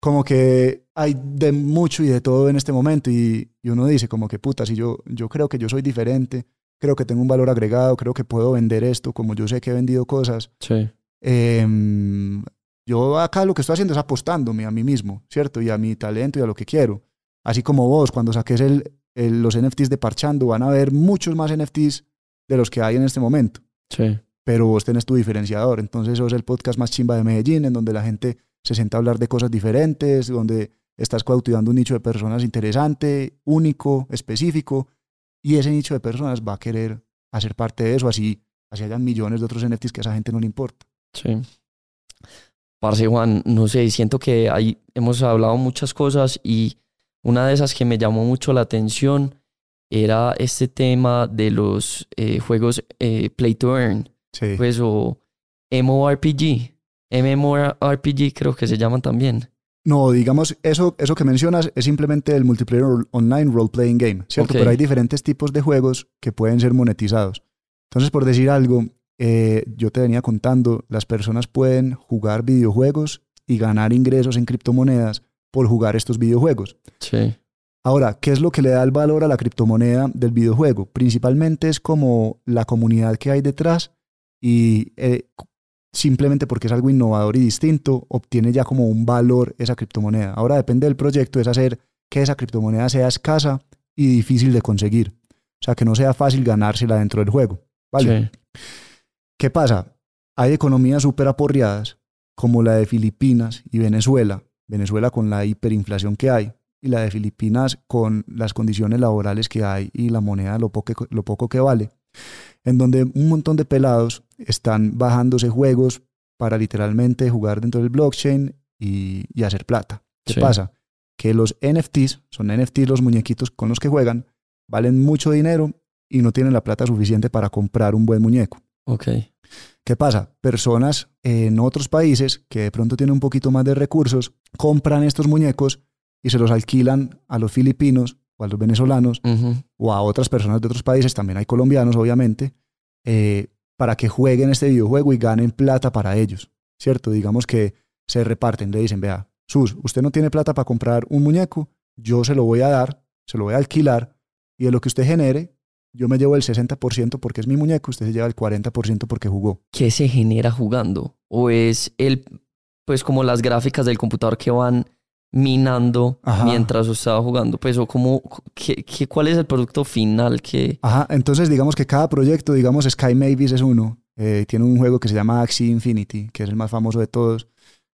como que hay de mucho y de todo en este momento y, y uno dice como que puta, si yo, yo creo que yo soy diferente, creo que tengo un valor agregado, creo que puedo vender esto como yo sé que he vendido cosas. Sí. Em, yo acá lo que estoy haciendo es apostándome a mí mismo, ¿cierto? Y a mi talento y a lo que quiero. Así como vos, cuando saques el, el- los NFTs de Parchando, van a haber muchos más NFTs de los que hay en este momento. Sí. Pero vos tenés tu diferenciador. Entonces, eso es el podcast más chimba de Medellín, en donde la gente se sienta a hablar de cosas diferentes, donde estás cautivando un nicho de personas interesante, único, específico, y ese nicho de personas va a querer hacer parte de eso, así, así hayan millones de otros NFTs que a esa gente no le importa. Sí. Parce Juan, no sé, siento que ahí hemos hablado muchas cosas y una de esas que me llamó mucho la atención era este tema de los eh, juegos eh, Play to Earn, Sí. pues o MMORPG, MMORPG creo que se llaman también. No, digamos, eso, eso que mencionas es simplemente el multiplayer online role-playing game, ¿cierto? Pero hay diferentes tipos de juegos que pueden ser monetizados. Entonces, por decir algo, eh, yo te venía contando, las personas pueden jugar videojuegos y ganar ingresos en criptomonedas por jugar estos videojuegos. Sí, Ahora, ¿qué es lo que le da el valor a la criptomoneda del videojuego? Principalmente es como la comunidad que hay detrás y eh, simplemente porque es algo innovador y distinto, obtiene ya como un valor esa criptomoneda. Ahora depende del proyecto, es hacer que esa criptomoneda sea escasa y difícil de conseguir. O sea, que no sea fácil ganársela dentro del juego. ¿Vale? sí, ¿Qué pasa? Hay economías súper aporreadas, como la de Filipinas y Venezuela. Venezuela con la hiperinflación que hay, y la de Filipinas con las condiciones laborales que hay y la moneda lo poco, lo poco que vale, en donde un montón de pelados están bajándose juegos para literalmente jugar dentro del blockchain y, y hacer plata. ¿Qué Sí. pasa? Que los NFTs, son NFTs los muñequitos con los que juegan, valen mucho dinero y no tienen la plata suficiente para comprar un buen muñeco. ok, ¿Qué pasa? Personas en otros países que de pronto tienen un poquito más de recursos compran estos muñecos y se los alquilan a los filipinos o a los venezolanos o a otras personas de otros países, también hay colombianos obviamente, eh, para que jueguen este videojuego y ganen plata para ellos, ¿cierto? Digamos que se reparten, le dicen, vea, Sus, usted no tiene plata para comprar un muñeco, yo se lo voy a dar, se lo voy a alquilar y de lo que usted genere, yo me llevo el 60% porque es mi muñeco, usted se lleva el 40% porque jugó. ¿qué se genera jugando? ¿O es el, pues como las gráficas del computador que van minando Ajá. mientras está jugando? Pues o como, ¿qué, qué, cuál es el producto final que... Ajá, entonces digamos que cada proyecto, digamos Sky Mavis es uno, eh, tiene un juego que se llama Axie Infinity, que es el más famoso de todos,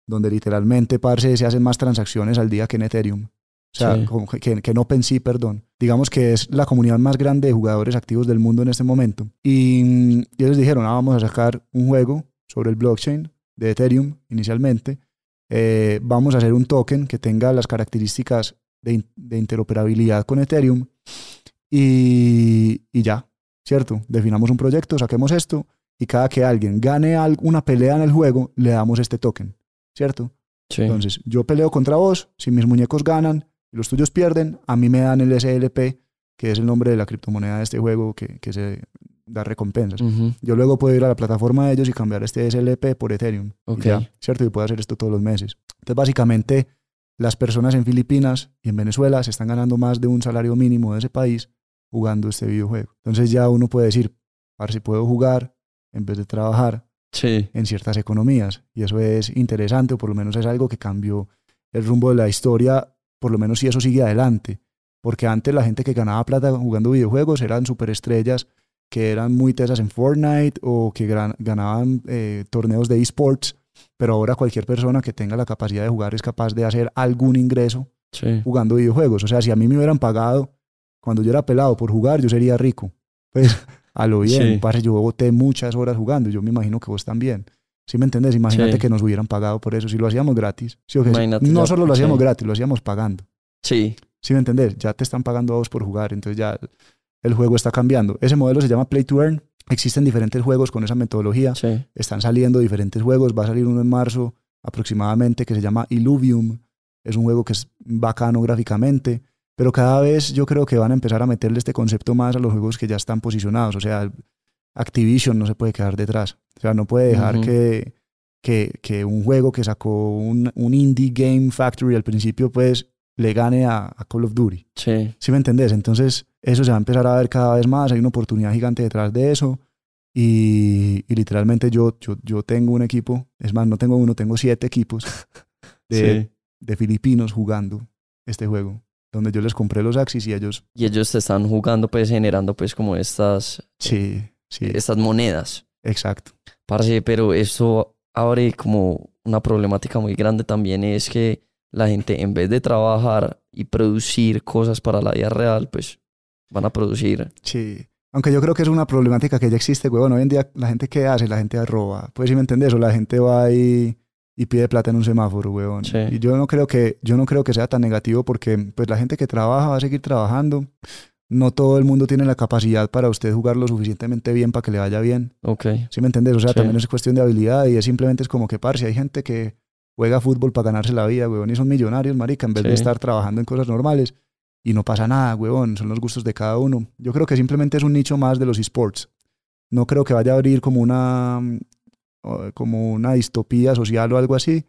donde literalmente, parce, se handen más transacciones al día que en Ethereum. O sea, Sí. que, que, en OpenSea, perdón. Digamos que es la comunidad más grande de jugadores activos del mundo en este momento. Y, y ellos dijeron, ah, vamos a sacar un juego sobre el blockchain de Ethereum inicialmente. Eh, vamos a hacer un token que tenga las características de, in- de interoperabilidad con Ethereum y, y ya, ¿cierto? Definamos un proyecto, saquemos esto y cada que alguien gane una pelea en el juego, le damos este token, ¿cierto? Sí. Entonces, yo peleo contra vos, si mis muñecos ganan y los tuyos pierden, a mí me dan el SLP, que es el nombre de la criptomoneda de este juego que, que se da recompensas. Yo luego puedo ir a la plataforma de ellos y cambiar este SLP por Ethereum. ya, ¿Cierto? Y puedo hacer esto todos los meses. Entonces, básicamente, las personas en Filipinas y en Venezuela se están ganando más de un salario mínimo de ese país jugando este videojuego. Entonces ya uno puede decir, si puedo jugar en vez de trabajar Sí. en ciertas economías. Y eso es interesante, o por lo menos es algo que cambió el rumbo de la historia, por lo menos si eso sigue adelante. Porque antes la gente que ganaba plata jugando videojuegos eran superestrellas que eran muy tesas en Fortnite o que ganaban eh, torneos de esports, pero ahora cualquier persona que tenga la capacidad de jugar es capaz de hacer algún ingreso jugando videojuegos. O sea, si a mí me hubieran pagado cuando yo era pelado por jugar, yo sería rico. Pues a lo bien, sí. yo boté muchas horas jugando, yo me imagino que vos también. ¿Sí me entendés? Imagínate que nos hubieran pagado por eso, si lo hacíamos gratis. no solo lo hacíamos gratis, lo hacíamos pagando. Sí. ¿Sí me entendés? Ya te están pagando a vos por jugar, entonces ya el juego está cambiando. Ese modelo se llama Play to Earn. Existen diferentes juegos con esa metodología. Están saliendo diferentes juegos. Va a salir uno en marzo aproximadamente que se llama Illuvium. Es un juego que es bacano gráficamente. Pero cada vez yo creo que van a empezar a meterle este concepto más a los juegos que ya están posicionados. O sea, Activision no se puede quedar detrás. O sea, no puede dejar que, que, que, un juego que sacó un, un Indie Game Factory al principio, pues le gane a, Call of Duty. Sí. ¿Sí me entendés? Entonces, eso se va a empezar a ver cada vez más. Hay una oportunidad gigante detrás de eso. Y, literalmente yo, yo, yo, tengo un equipo, es más, no tengo uno, tengo siete equipos de, de filipinos jugando este juego donde yo les compré los Axis y ellos... Y ellos te están jugando, pues generando pues como estas... Sí, sí. Estas monedas. Exacto. Parce, pero eso abre como una problemática muy grande también es que la gente en vez de trabajar y producir cosas para la vida real, pues van a producir. Sí. Aunque yo creo que es una problemática que ya existe, huevón. Hoy en día la gente que hace, la gente roba. Pues si me entendés, o la gente va y, y pide plata en un semáforo, huevón. Sí. Y yo no creo que yo no creo que sea tan negativo porque pues la gente que trabaja va a seguir trabajando. No todo el mundo tiene la capacidad para usted jugar lo suficientemente bien para que le vaya bien. Ok. ¿Sí me entendés? O sea, también es cuestión de habilidad y es simplemente es como que, parce, hay gente que juega fútbol para ganarse la vida, huevón, y son millonarios, marica, en vez de estar trabajando en cosas normales. Y no pasa nada, huevón, son los gustos de cada uno. Yo creo que simplemente es un nicho más de los esports. No creo que vaya a abrir como una como una distopía social o algo así.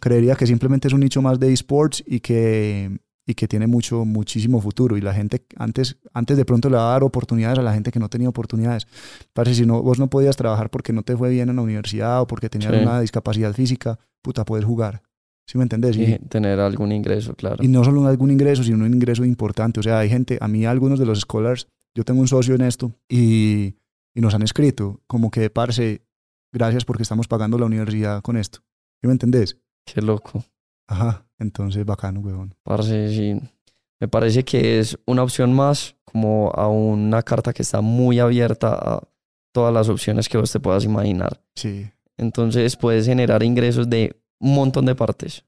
Creería que simplemente es un nicho más de esports y que, y que tiene mucho, muchísimo futuro. Y la gente, antes, antes de pronto le va a dar oportunidades a la gente que no tenía oportunidades. Parece si no, vos no podías trabajar porque no te fue bien en la universidad o porque tenías una discapacidad física, puta, puedes jugar. ¿Sí me entendés? Y, tener algún ingreso, claro. Y no solo algún ingreso, sino un ingreso importante. O sea, hay gente, a mí algunos de los scholars, yo tengo un socio en esto y, y nos han escrito como que, parce, gracias porque estamos pagando la universidad con esto. ¿Sí me entendés? Qué loco. Ajá, entonces bacano, huevón. Parce, sí. Me parece que es una opción más como a una carta que está muy abierta a todas las opciones que vos te puedas imaginar. Sí. Entonces puedes generar ingresos de un montón de partes.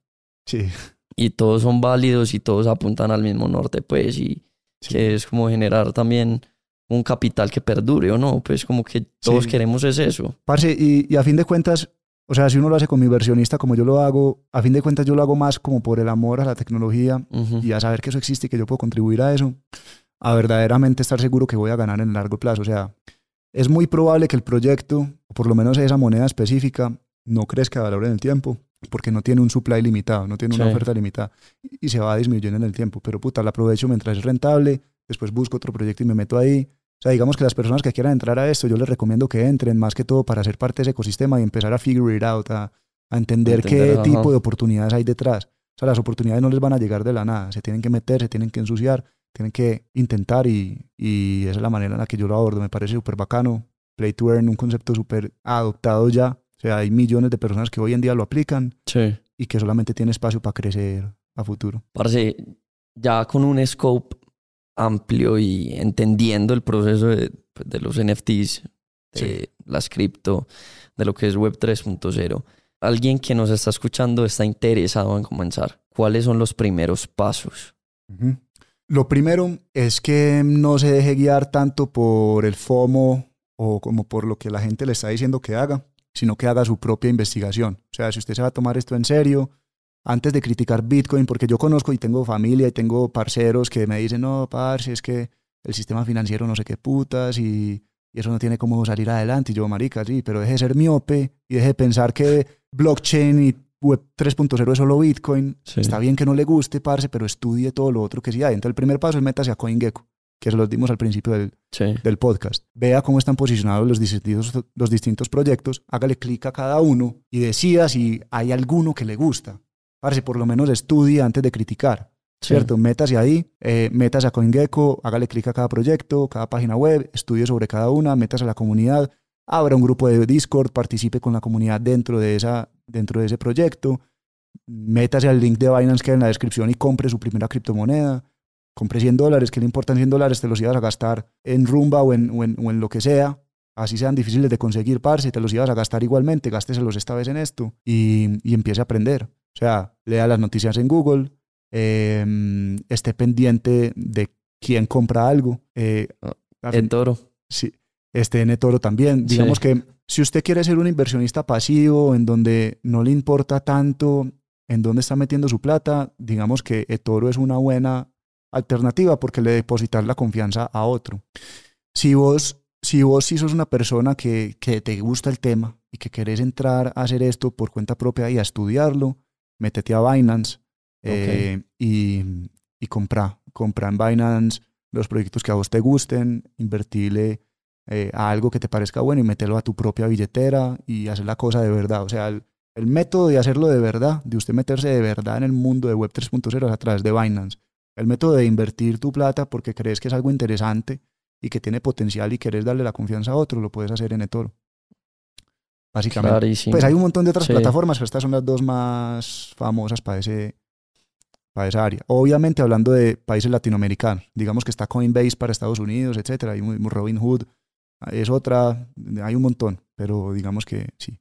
Sí. Y todos son válidos y todos apuntan al mismo norte, pues, y que es como generar también un capital que perdure o no, pues como que todos queremos es eso. Parce, y, y, a fin de cuentas, o sea, si uno lo hace con mi versionista como yo lo hago, a fin de cuentas yo lo hago más como por el amor a la tecnología y a saber que eso existe y que yo puedo contribuir a eso, a verdaderamente estar seguro que voy a ganar en largo plazo. O sea, es muy probable que el proyecto, o por lo menos esa moneda específica, no crezca de valor en el tiempo, porque no tiene un supply limitado, no tiene una oferta limitada y se va a disminuir en el tiempo. Pero puta, la aprovecho mientras es rentable, después busco otro proyecto y me meto ahí. O sea, digamos que las personas que quieran entrar a esto, yo les recomiendo que entren más que todo para ser parte de ese ecosistema y empezar a figure it out, a, entender, qué tipo de oportunidades hay detrás. O sea, las oportunidades no les van a llegar de la nada, se tienen que meter, se tienen que ensuciar, tienen que intentar y, y esa es la manera en la que yo lo abordo. Me parece súper bacano. Play to Earn, un concepto súper adoptado ya. O sea, hay millones de personas que hoy en día lo aplican sí. y que solamente tiene espacio para crecer a futuro. Parece, ya con un scope amplio y entendiendo el proceso de, de los NFTs, de las cripto, de lo que es Web 3.0, alguien que nos está escuchando está interesado en comenzar. ¿Cuáles son los primeros pasos? Lo primero es que no se deje guiar tanto por el FOMO o como por lo que la gente le está diciendo que haga, sino que haga su propia investigación. O sea, si usted se va a tomar esto en serio, antes de criticar Bitcoin, porque yo conozco y tengo familia y tengo parceros que me dicen, no, parce, es que el sistema financiero no sé qué putas y, eso no tiene cómo salir adelante. Y yo, marica, sí, pero deje de ser miope y deje de pensar que blockchain y Web 3.0 es solo Bitcoin. Está bien que no le guste, parce, pero estudie todo lo otro que sí hay. Entonces, el primer paso es métase a CoinGecko, que se los dimos al principio del, del podcast. Vea cómo están posicionados los distintos, los distintos proyectos, hágale clic a cada uno y decida si hay alguno que le gusta. Parce, por lo menos estudie antes de criticar. ¿Cierto? Métase ahí, eh, métase a CoinGecko, hágale clic a cada proyecto, cada página web, estudie sobre cada una, métase a la comunidad, abra un grupo de Discord, participe con la comunidad dentro de, esa, dentro de ese proyecto, métase al link de Binance que hay en la descripción y compre su primera criptomoneda, compre 100 dólares, que le importan 100 dólares, te los ibas a gastar en rumba o en, o en, lo que sea, así sean difíciles de conseguir, parce, te los ibas a gastar igualmente, gásteselos esta vez en esto y, y empiece a aprender. O sea, lea las noticias en Google, eh, esté pendiente de quién compra algo. Eh, en Toro. Sí, esté en Toro también. Digamos que si usted quiere ser un inversionista pasivo, en donde no le importa tanto en dónde está metiendo su plata, digamos que eToro es una buena alternativa porque le depositar la confianza a otro. Si vos, si vos si sos una persona que, que te gusta el tema y que querés entrar a hacer esto por cuenta propia y a estudiarlo, métete a Binance eh, y, y compra, compra en Binance los proyectos que a vos te gusten, invertirle eh, a algo que te parezca bueno y meterlo a tu propia billetera y hacer la cosa de verdad. O sea, el, método de hacerlo de verdad, de usted meterse de verdad en el mundo de Web 3.0 es a través de Binance. El método de invertir tu plata porque crees que es algo interesante y que tiene potencial y querés darle la confianza a otro, lo puedes hacer en eToro. Básicamente. Pues hay un montón de otras plataformas, pero estas son las dos más famosas para ese, para esa área. Obviamente hablando de países latinoamericanos, digamos que está Coinbase para Estados Unidos, etcétera, hay Robinhood es otra, hay un montón, pero digamos que sí.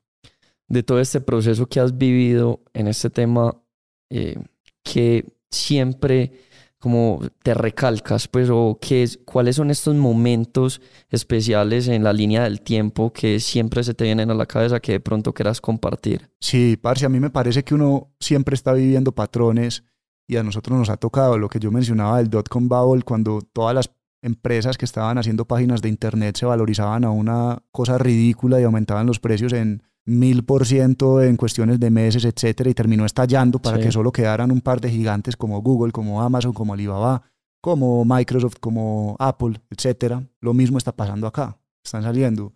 De todo este proceso que has vivido en este tema, eh, que siempre como te recalcas, pues, o qué es, cuáles son estos momentos especiales en la línea del tiempo que siempre se te vienen a la cabeza que de pronto quieras compartir. Sí, parce, a mí me parece que uno siempre está viviendo patrones y a nosotros nos ha tocado lo que yo mencionaba del dot-com bubble, cuando todas las empresas que estaban haciendo páginas de internet se valorizaban a una cosa ridícula y aumentaban los precios en mil por ciento en cuestiones de meses, etcétera, y terminó estallando para que solo quedaran un par de gigantes como Google, como Amazon, como Alibaba, como Microsoft, como Apple, etcétera. Lo mismo está pasando acá. Están saliendo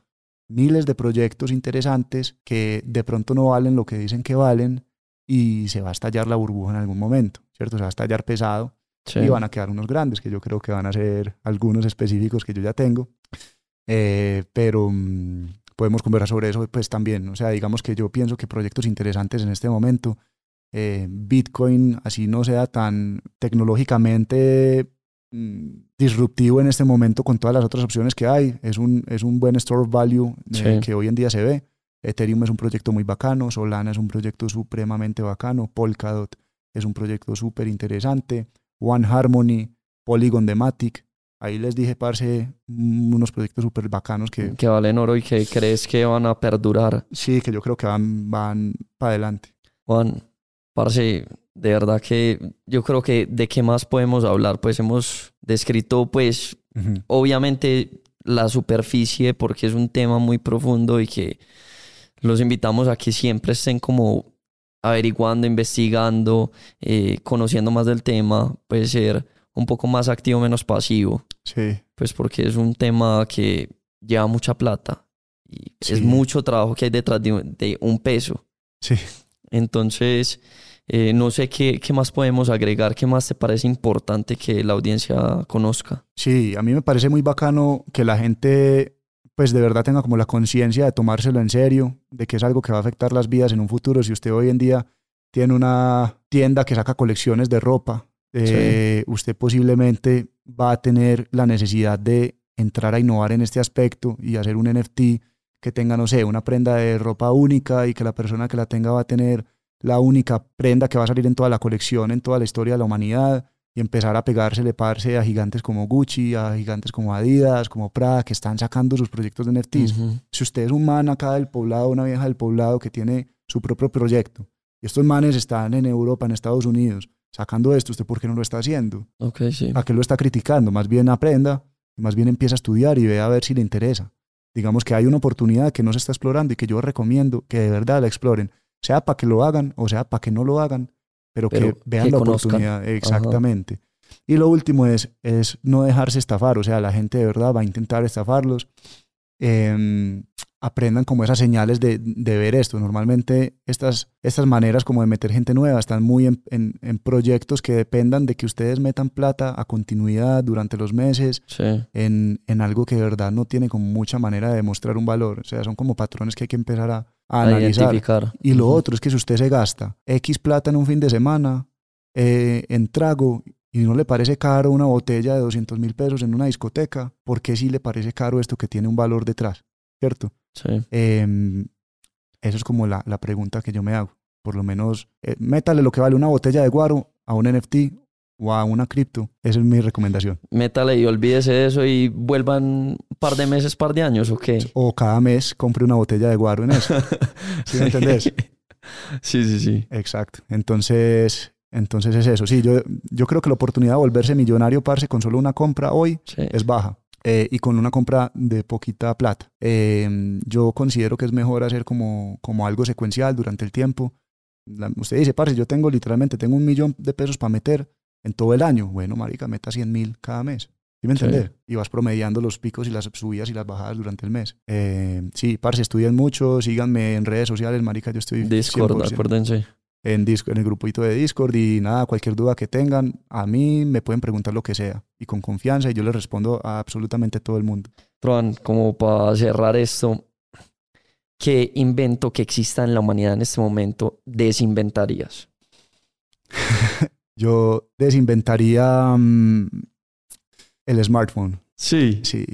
miles de proyectos interesantes que de pronto no valen lo que dicen que valen y se va a estallar la burbuja en algún momento, ¿cierto? Se va a estallar pesado y van a quedar unos grandes, que yo creo que van a ser algunos específicos que yo ya tengo. Eh, pero mm, podemos conversar sobre eso pues también. O sea, digamos que yo pienso que proyectos interesantes en este momento, eh, Bitcoin así no sea tan tecnológicamente mm, disruptivo en este momento con todas las otras opciones que hay. Es un, es un buen store of value eh, que hoy en día se ve. Ethereum es un proyecto muy bacano, Solana es un proyecto supremamente bacano, Polkadot es un proyecto súper interesante, One Harmony, Polygon de Matic. Ahí les dije, parce, unos proyectos súper bacanos que... Que valen oro y que crees que van a perdurar. Sí, que yo creo que van, van para adelante. Juan, parce, de verdad que yo creo que de qué más podemos hablar. Pues hemos descrito, pues, obviamente la superficie porque es un tema muy profundo y que los invitamos a que siempre estén como averiguando, investigando, eh, conociendo más del tema, puede ser un poco más activo, menos pasivo. Sí. Pues porque es un tema que lleva mucha plata y es mucho trabajo que hay detrás de, un peso. Sí. Entonces, eh, no sé qué, qué más podemos agregar, qué más te parece importante que la audiencia conozca. Sí, a mí me parece muy bacano que la gente pues de verdad tenga como la conciencia de tomárselo en serio, de que es algo que va a afectar las vidas en un futuro. Si usted hoy en día tiene una tienda que saca colecciones de ropa, eh, usted posiblemente va a tener la necesidad de entrar a innovar en este aspecto y hacer un NFT que tenga, no sé, una prenda de ropa única y que la persona que la tenga va a tener la única prenda que va a salir en toda la colección, en toda la historia de la humanidad y empezar a pegársele parse a gigantes como Gucci, a gigantes como Adidas, como Prada, que están sacando sus proyectos de NFTs. Si usted es un man acá del poblado, una vieja del poblado que tiene su propio proyecto, y estos manes están en Europa, en Estados Unidos, sacando esto, ¿usted por qué no lo está haciendo? Okay, sí. ¿A qué lo está criticando? Más bien aprenda, más bien empieza a estudiar y vea a ver si le interesa. Digamos que hay una oportunidad que no se está explorando y que yo recomiendo que de verdad la exploren, sea para que lo hagan o sea para que no lo hagan, pero, que vean la oportunidad. Exactamente. Y lo último es, es no dejarse estafar, o sea, la gente de verdad va a intentar estafarlos. Em, aprendan como esas señales de, de, ver esto. Normalmente estas, estas maneras como de meter gente nueva están muy en, en, proyectos que dependan de que ustedes metan plata a continuidad durante los meses en, en, algo que de verdad no tiene como mucha manera de demostrar un valor. O sea, son como patrones que hay que empezar a, analizar. Y lo otro es que si usted se gasta X plata en un fin de semana eh, en trago y no le parece caro una botella de 200 mil pesos en una discoteca, ¿por qué sí le parece caro esto que tiene un valor detrás? ¿Cierto? Sí. Em, eso es como la, la, pregunta que yo me hago. Por lo menos, eh, métale lo que vale una botella de guaro a un NFT o a una cripto. Esa es mi recomendación. Métale y olvídese de eso y vuelvan un par de meses, par de años, ¿o qué? O cada mes compre una botella de guaro en eso. ¿Sí me entendés? Sí, sí, sí. Exacto. Entonces, entonces es eso. Sí, yo, yo creo que la oportunidad de volverse millonario, parce, con solo una compra hoy es baja. Eh, y con una compra de poquita plata. Eh, yo considero que es mejor hacer como, como algo secuencial durante el tiempo. usted dice, parce, yo tengo literalmente, tengo un millón de pesos para meter en todo el año. Bueno, marica, meta 100 mil cada mes. ¿Sí me entiendes? Y vas promediando los picos y las subidas y las bajadas durante el mes. Eh, sí, parce, estudien mucho, síganme en redes sociales, marica, yo estoy... Discord, acuérdense en, en el grupito de Discord y nada, cualquier duda que tengan, a mí me pueden preguntar lo que sea y con confianza y yo les respondo a absolutamente todo el mundo. Proan, como para cerrar esto, ¿qué invento que exista en la humanidad en este momento desinventarías? yo desinventaría mm, el smartphone. Sí. Sí.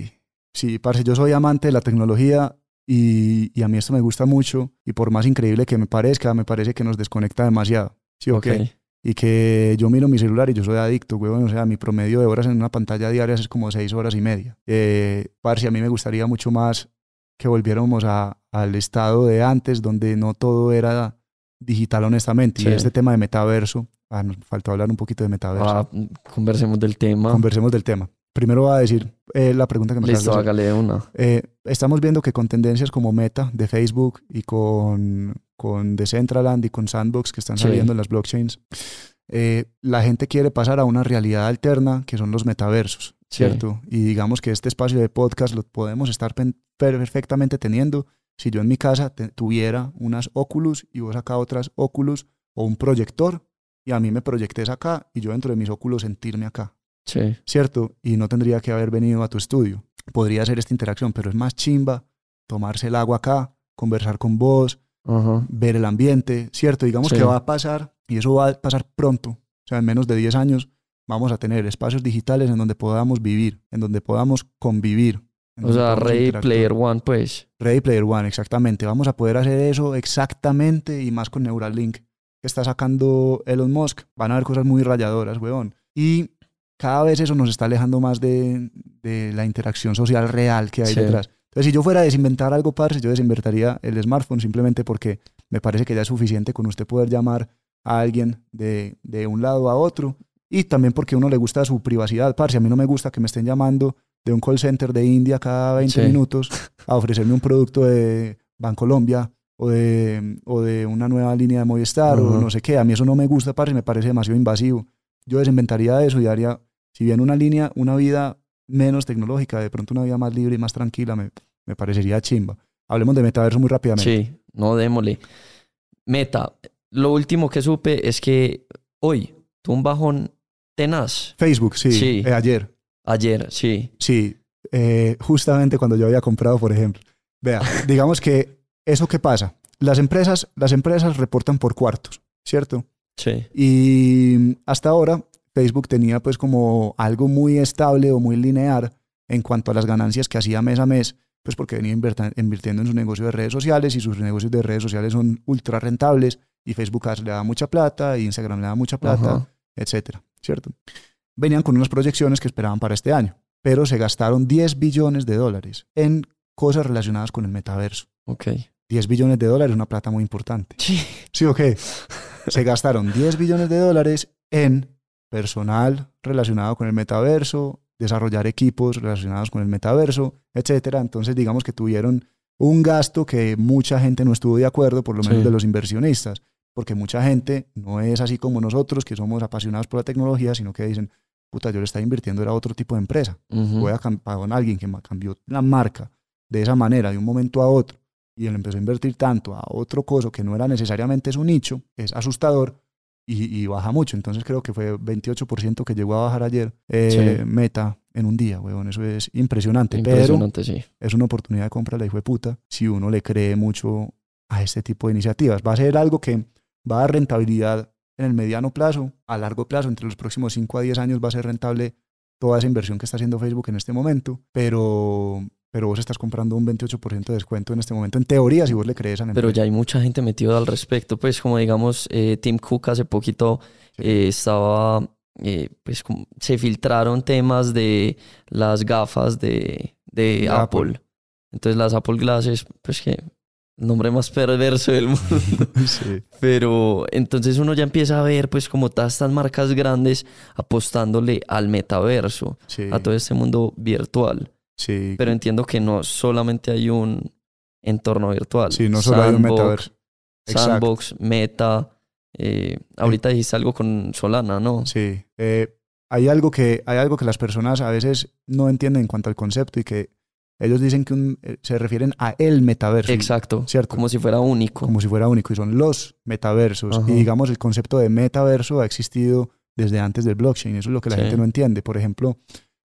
Sí, parce, yo soy amante de la tecnología y, y, a mí esto me gusta mucho y por más increíble que me parezca, me parece que nos desconecta demasiado. ¿Sí o qué? Y que yo miro mi celular y yo soy adicto, weón. O sea, mi promedio de horas en una pantalla diaria es como seis horas y media. Eh, parce, a mí me gustaría mucho más que volviéramos a, al estado de antes, donde no todo era digital honestamente. Y este tema de metaverso, ah, nos faltó hablar un poquito de metaverso. Ah, conversemos del tema. Conversemos del tema. Primero va a decir eh, la pregunta que me Listo, hágale una. Eh, estamos viendo que con tendencias como Meta de Facebook y con, con Decentraland y con Sandbox que están saliendo en las blockchains, eh, la gente quiere pasar a una realidad alterna que son los metaversos, ¿cierto? Y digamos que este espacio de podcast lo podemos estar perfectamente teniendo si yo en mi casa tuviera unas Oculus y vos acá otras Oculus o un proyector y a mí me proyectes acá y yo dentro de mis Oculus sentirme acá. ¿Cierto? Y no tendría que haber venido a tu estudio. Podría hacer esta interacción, pero es más chimba tomarse el agua acá, conversar con vos, ver el ambiente, ¿cierto? Digamos que va a pasar, y eso va a pasar pronto, o sea, en menos de 10 años vamos a tener espacios digitales en donde podamos vivir, en donde podamos convivir. O sea, Ready Player One, pues. Ready Player One, exactamente. Vamos a poder hacer eso exactamente y más con Neuralink que está sacando Elon Musk. Van a haber cosas muy rayadoras, weón. Y cada vez eso nos está alejando más de, de la interacción social real que hay detrás. Entonces, si yo fuera a desinventar algo, parce, yo desinventaría el smartphone simplemente porque me parece que ya es suficiente con usted poder llamar a alguien de, de un lado a otro y también porque a uno le gusta su privacidad, parce. A mí no me gusta que me estén llamando de un call center de India cada 20 minutos a ofrecerme un producto de Bancolombia o de, o de una nueva línea de Movistar o no sé qué. A mí eso no me gusta, parce, me parece demasiado invasivo. Yo desinventaría eso y haría si bien una línea, una vida menos tecnológica, de pronto una vida más libre y más tranquila, me, me parecería chimba. Hablemos de metaverso muy rápidamente. Sí, no démosle. Meta, lo último que supe es que hoy tuvo un bajón tenaz. Facebook, sí, eh, ayer. Ayer, sí. Sí, eh, justamente cuando yo había comprado, por ejemplo. Vea, digamos que eso que pasa, las empresas, las empresas reportan por cuartos, ¿cierto? Sí. Y hasta ahora Facebook tenía pues como algo muy estable o muy lineal en cuanto a las ganancias que hacía mes a mes, pues porque venía invirtiendo en su negocio de redes sociales y sus negocios de redes sociales son ultra rentables y Facebook le da mucha plata y Instagram le da mucha plata, etcétera, ¿cierto? Venían con unas proyecciones que esperaban para este año, pero se gastaron 10 billones de dólares en cosas relacionadas con el metaverso. Ok. 10 billones de dólares es una plata muy importante. Sí. Sí, ok. se gastaron 10 billones de dólares en personal relacionado con el metaverso, desarrollar equipos relacionados con el metaverso, etcétera. Entonces, digamos que tuvieron un gasto que mucha gente no estuvo de acuerdo, por lo menos de los inversionistas, porque mucha gente no es así como nosotros, que somos apasionados por la tecnología, sino que dicen, puta, yo le estaba invirtiendo, era otro tipo de empresa. Voy a pagar con alguien que cambió la marca de esa manera, de un momento a otro, y él empezó a invertir tanto a otro coso que no era necesariamente su nicho, es asustador y, baja mucho. Entonces creo que fue 28% que llegó a bajar ayer eh, Meta en un día, weón. Eso es impresionante. Impresionante, sí. Es una oportunidad de compra la hijo de puta si uno le cree mucho a este tipo de iniciativas. Va a ser algo que va a dar rentabilidad en el mediano plazo, a largo plazo, entre los próximos 5 a 10 años va a ser rentable toda esa inversión que está haciendo Facebook en este momento, pero, pero vos estás comprando un 28% de descuento en este momento, en teoría, si vos le crees a la Pero ya hay mucha gente metida al respecto, pues como digamos, eh, Tim Cook hace poquito eh, estaba, eh, pues se filtraron temas de las gafas de, de Apple. Entonces las Apple Glasses, pues que nombre más perverso del mundo. Sí. Pero entonces uno ya empieza a ver pues como todas estas marcas grandes apostándole al metaverso, a todo este mundo virtual. Sí. Pero entiendo que no solamente hay un entorno virtual. Sí, no solo hay un metaverso. Sandbox, Meta. Eh, ahorita dijiste algo con Solana, ¿no? Sí. Eh, hay, algo que, hay algo que las personas a veces no entienden en cuanto al concepto y que ellos dicen que eh, se refieren a el metaverso. Exacto. ¿Cierto? Como si fuera único. Como si fuera único. Y son los metaversos. Y digamos, el concepto de metaverso ha existido desde antes del blockchain. Eso es lo que la gente no entiende. Por ejemplo,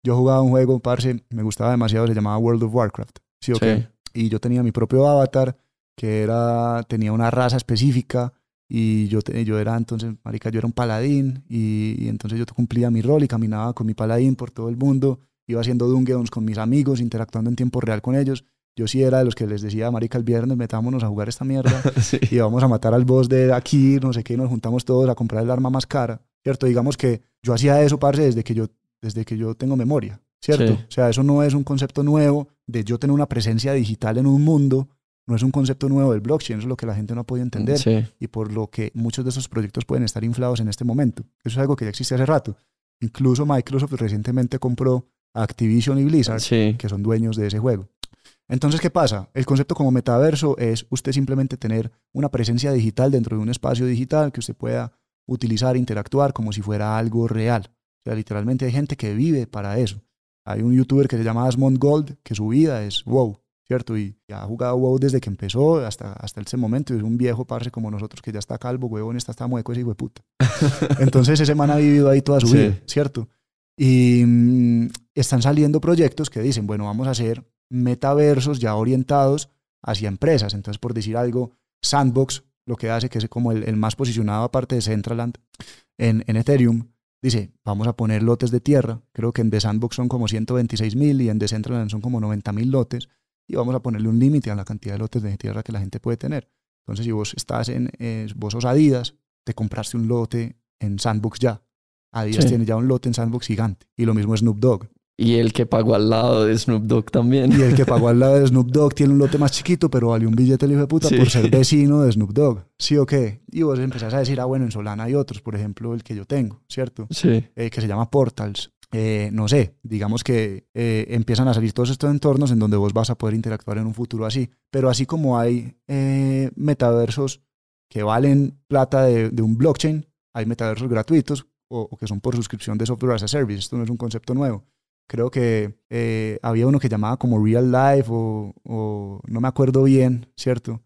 yo jugaba un juego, parce, me gustaba demasiado, se llamaba World of Warcraft. ¿Sí o qué? Y yo tenía mi propio avatar, que era, tenía una raza específica. Y yo, yo era entonces, marica, yo era un paladín. Y, y entonces yo cumplía mi rol y caminaba con mi paladín por todo el mundo iba haciendo dungeons con mis amigos, interactuando en tiempo real con ellos. Yo sí era de los que les decía, marica, el viernes metámonos a jugar esta mierda y vamos a matar al boss de aquí, no sé qué, nos juntamos todos a comprar el arma más cara, ¿cierto? Digamos que yo hacía eso, parce, desde que yo, desde que yo tengo memoria, ¿cierto? O sea, eso no es un concepto nuevo de yo tener una presencia digital en un mundo, no es un concepto nuevo del blockchain, eso es lo que la gente no ha podido entender y por lo que muchos de esos proyectos pueden estar inflados en este momento. Eso es algo que ya existe hace rato. Incluso Microsoft recientemente compró Activision y Blizzard, que son dueños de ese juego. Entonces, ¿qué pasa? El concepto como metaverso es usted simplemente tener una presencia digital dentro de un espacio digital que usted pueda utilizar, interactuar como si fuera algo real. O sea, literalmente hay gente que vive para eso. Hay un youtuber que se llama Asmond Gold, que su vida es WoW, ¿cierto? Y ha jugado WoW desde que empezó hasta, hasta ese momento. Es un viejo parce como nosotros que ya está calvo, huevón, está, está mueco ese hijo de puta. Entonces ese man ha vivido ahí toda su vida, ¿cierto? Y mm, están saliendo proyectos que dicen, bueno, vamos a hacer metaversos ya orientados hacia empresas. Entonces, por decir algo, Sandbox, lo que hace que es como el, más posicionado aparte de Centraland en, en, Ethereum, dice, vamos a poner lotes de tierra. Creo que en The Sandbox son como 126 mil y en The Centraland son como 90 mil lotes. Y vamos a ponerle un límite a la cantidad de lotes de tierra que la gente puede tener. Entonces, si vos estás en, eh, vos sos Adidas, te compraste un lote en Sandbox ya. Adidas tiene ya un lote en Sandbox gigante. Y lo mismo Snoop Dogg. Y el que pagó al lado de Snoop Dogg también. Y el que pagó al lado de Snoop Dogg tiene un lote más chiquito, pero vale un billete el hijo de puta por ser vecino de Snoop Dogg. ¿Sí o qué? Y vos empezás a decir, ah, bueno, en Solana hay otros, por ejemplo, el que yo tengo, ¿cierto? Sí. Eh, que se llama Portals. Eh, no sé, digamos que eh, empiezan a salir todos estos entornos en donde vos vas a poder interactuar en un futuro así. Pero así como hay metaversos que valen plata de, de un blockchain, hay metaversos gratuitos o, que son por suscripción de software as a service. Esto no es un concepto nuevo. Creo que eh, había uno que llamaba como Real Life o, no me acuerdo bien, ¿cierto?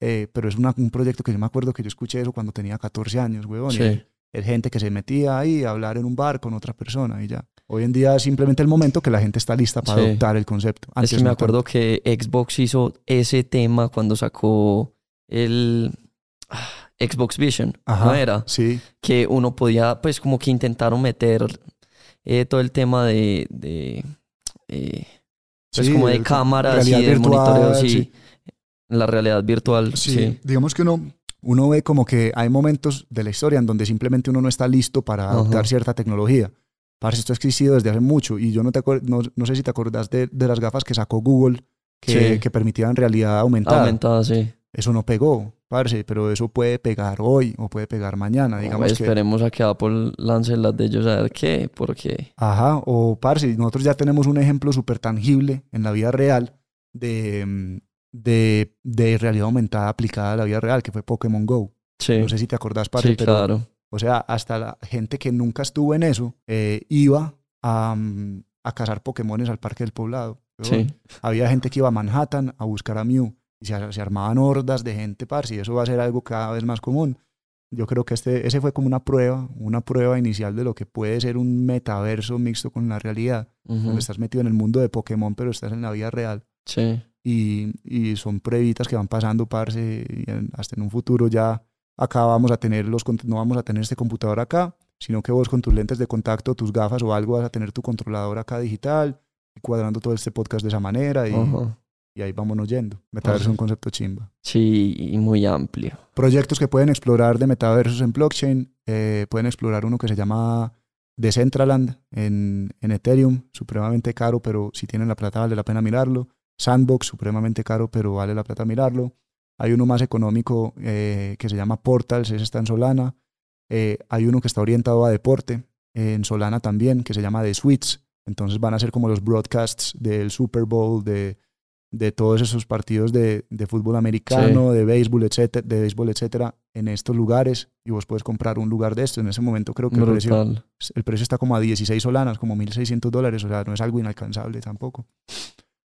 Eh, pero es un proyecto que yo me acuerdo que yo escuché eso cuando tenía 14 años, huevón. Sí. Es gente que se metía ahí a hablar en un bar con otra persona y ya. Hoy en día es simplemente el momento que la gente está lista para adoptar el concepto. Antes es que me acuerdo que Xbox hizo ese tema cuando sacó el... Ah, Xbox Vision, ¿no era? Sí. Que uno podía, pues, como que intentaron meter eh, todo el tema de. de eh, pues, como de cámaras y de monitoreo, sí. La realidad virtual. Sí. Digamos que uno, uno ve como que hay momentos de la historia en donde simplemente uno no está listo para adoptar cierta tecnología. Parece esto ha existido desde hace mucho y yo no, te no, no sé si te acuerdas de, de, las gafas que sacó Google que, que permitían realidad aumentada. Aumentada, sí. Eso no pegó pero eso puede pegar hoy o puede pegar mañana. Digamos esperemos a que Apple lance las de ellos a ver qué, por qué. Ajá, o parce, nosotros ya tenemos un ejemplo súper tangible en la vida real de, de, de, realidad aumentada aplicada a la vida real, que fue Pokémon Go. Sí. No sé si te acordás, parce, sí, pero, claro. O sea, hasta la gente que nunca estuvo en eso eh, iba a, a cazar Pokémones al Parque del Poblado. Sí. Había gente que iba a Manhattan a buscar a Mew y se, se armaban hordas de gente, parce, y eso va a ser algo cada vez más común. Yo creo que este, ese fue como una prueba, una prueba inicial de lo que puede ser un metaverso mixto con la realidad, Ujú. donde estás metido en el mundo de Pokémon, pero estás en la vida real. Sí. Y, y son pruebitas que van pasando, parce, y en- hasta en un futuro ya acá vamos a tener los, no vamos a tener este computador acá, sino que vos con tus lentes de contacto, tus gafas o algo vas a tener tu controlador acá digital, y cuadrando todo este podcast de esa manera, y, Ajá. Y ahí vámonos yendo. Metaverso es un concepto chimba. Sí, y muy amplio. Proyectos que pueden explorar de metaversos en blockchain, eh, pueden explorar uno que se llama Decentraland en, en Ethereum, supremamente caro, pero si tienen la plata vale la pena mirarlo. Sandbox, supremamente caro, pero vale la plata mirarlo. Hay uno más económico eh, que se llama Portals, ese está en Solana. Eh, hay uno que está orientado a deporte, en Solana también, que se llama The Suites. Entonces van a ser como los broadcasts del Super Bowl, de, de todos esos partidos de, de fútbol americano, de béisbol, etcétera, de béisbol, etcétera, en estos lugares. Y vos puedes comprar un lugar de estos. En ese momento creo que el precio, el precio está como a 16 solanas, como 1.600 dólares. O sea, no es algo inalcanzable tampoco.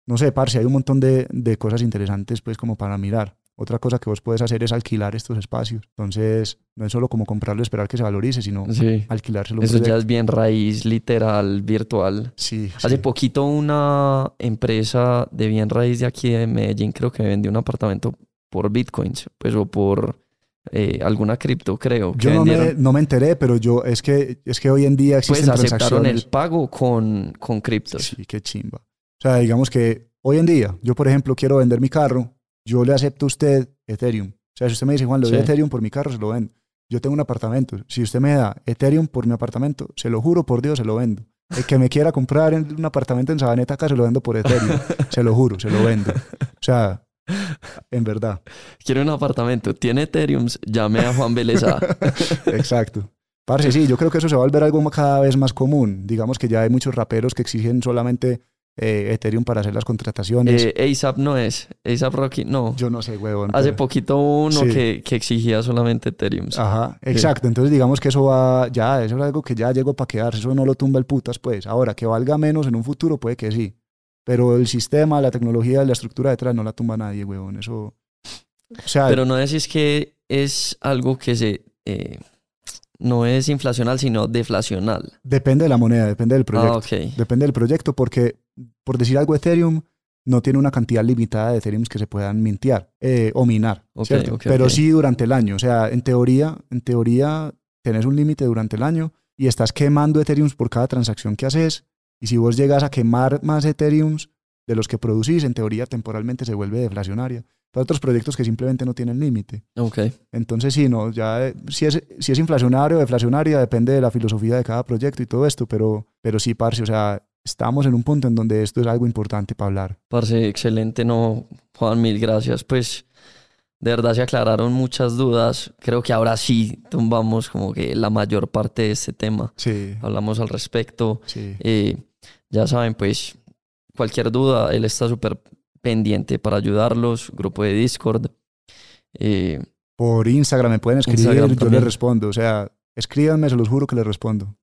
No sé, parce, hay un montón de, de cosas interesantes pues como para mirar. Otra cosa que vos puedes hacer es alquilar estos espacios. Entonces, no es solo como comprarlo y esperar que se valorice, sino Sí. alquilárselo. Eso ya es bien raíz literal, virtual. Sí, Hace sí. poquito una empresa de bien raíz de aquí de Medellín creo que vendió un apartamento por bitcoins, pues o por eh, alguna cripto, creo. Yo no me, no me enteré, pero yo es que, es que hoy en día Pues existen aceptaron transacciones. el pago con, con criptos. Sí, qué chimba. O sea, digamos que hoy en día, yo por ejemplo quiero vender mi carro, yo le acepto a usted Ethereum. O sea, si usted me dice, Juan, le doy Sí. Ethereum por mi carro, se lo vendo. Yo tengo un apartamento. Si usted me da Ethereum por mi apartamento, se lo juro por Dios, se lo vendo. El que me quiera comprar en un apartamento en Sabaneta acá, se lo vendo por Ethereum. se lo juro, se lo vendo. O sea, en verdad. Quiero un apartamento, tiene Ethereum, llame a Juan Beleza. Exacto. Parce, sí, yo creo que eso se va a volver algo cada vez más común. Digamos que ya hay muchos raperos que exigen solamente eh, Ethereum para hacer las contrataciones. eh, ASAP no es, ASAP Rocky, no. yo no sé, huevón. Hace pero- poquito uno Sí. que, que exigía solamente Ethereum. Ajá, exacto. Entonces digamos que eso va, ya, eso es algo que ya llegó para quedarse, eso no lo tumba el putas, pues. Ahora, que valga menos en un futuro, puede que sí. Pero el sistema, la tecnología, la estructura detrás no la tumba nadie, huevón. Eso. O sea, Pero no decís que es algo que se... eh, no es inflacional, sino deflacional. depende de la moneda, depende del proyecto. Ah, ok. Depende del proyecto, porque, por decir algo, Ethereum no tiene una cantidad limitada de Ethereum que se puedan mintear eh, o minar, Ok, ¿cierto? Pero ok. sí durante el año. O sea, en teoría, en teoría, tenés un límite durante el año y estás quemando Ethereum por cada transacción que haces. Y si vos llegas a quemar más Ethereum de los que producís, en teoría temporalmente se vuelve deflacionaria. Hay otros proyectos que simplemente no tienen límite. Ok. Entonces, sí, no, ya eh, si es, si es inflacionario o deflacionaria, depende de la filosofía de cada proyecto y todo esto, pero, pero sí, parce, o sea, estamos en un punto en donde esto es algo importante para hablar. Parce, excelente, no, Juan, mil gracias. Pues de verdad se aclararon muchas dudas. Creo que ahora sí tumbamos como que la mayor parte de este tema. Sí, Hablamos al respecto. sí. Eh, ya saben, pues cualquier duda, él está súper pendiente para ayudarlos. Grupo de Discord. Eh, Por Instagram me pueden escribir, Instagram yo les respondo. O sea, escríbanme, se los juro que les respondo.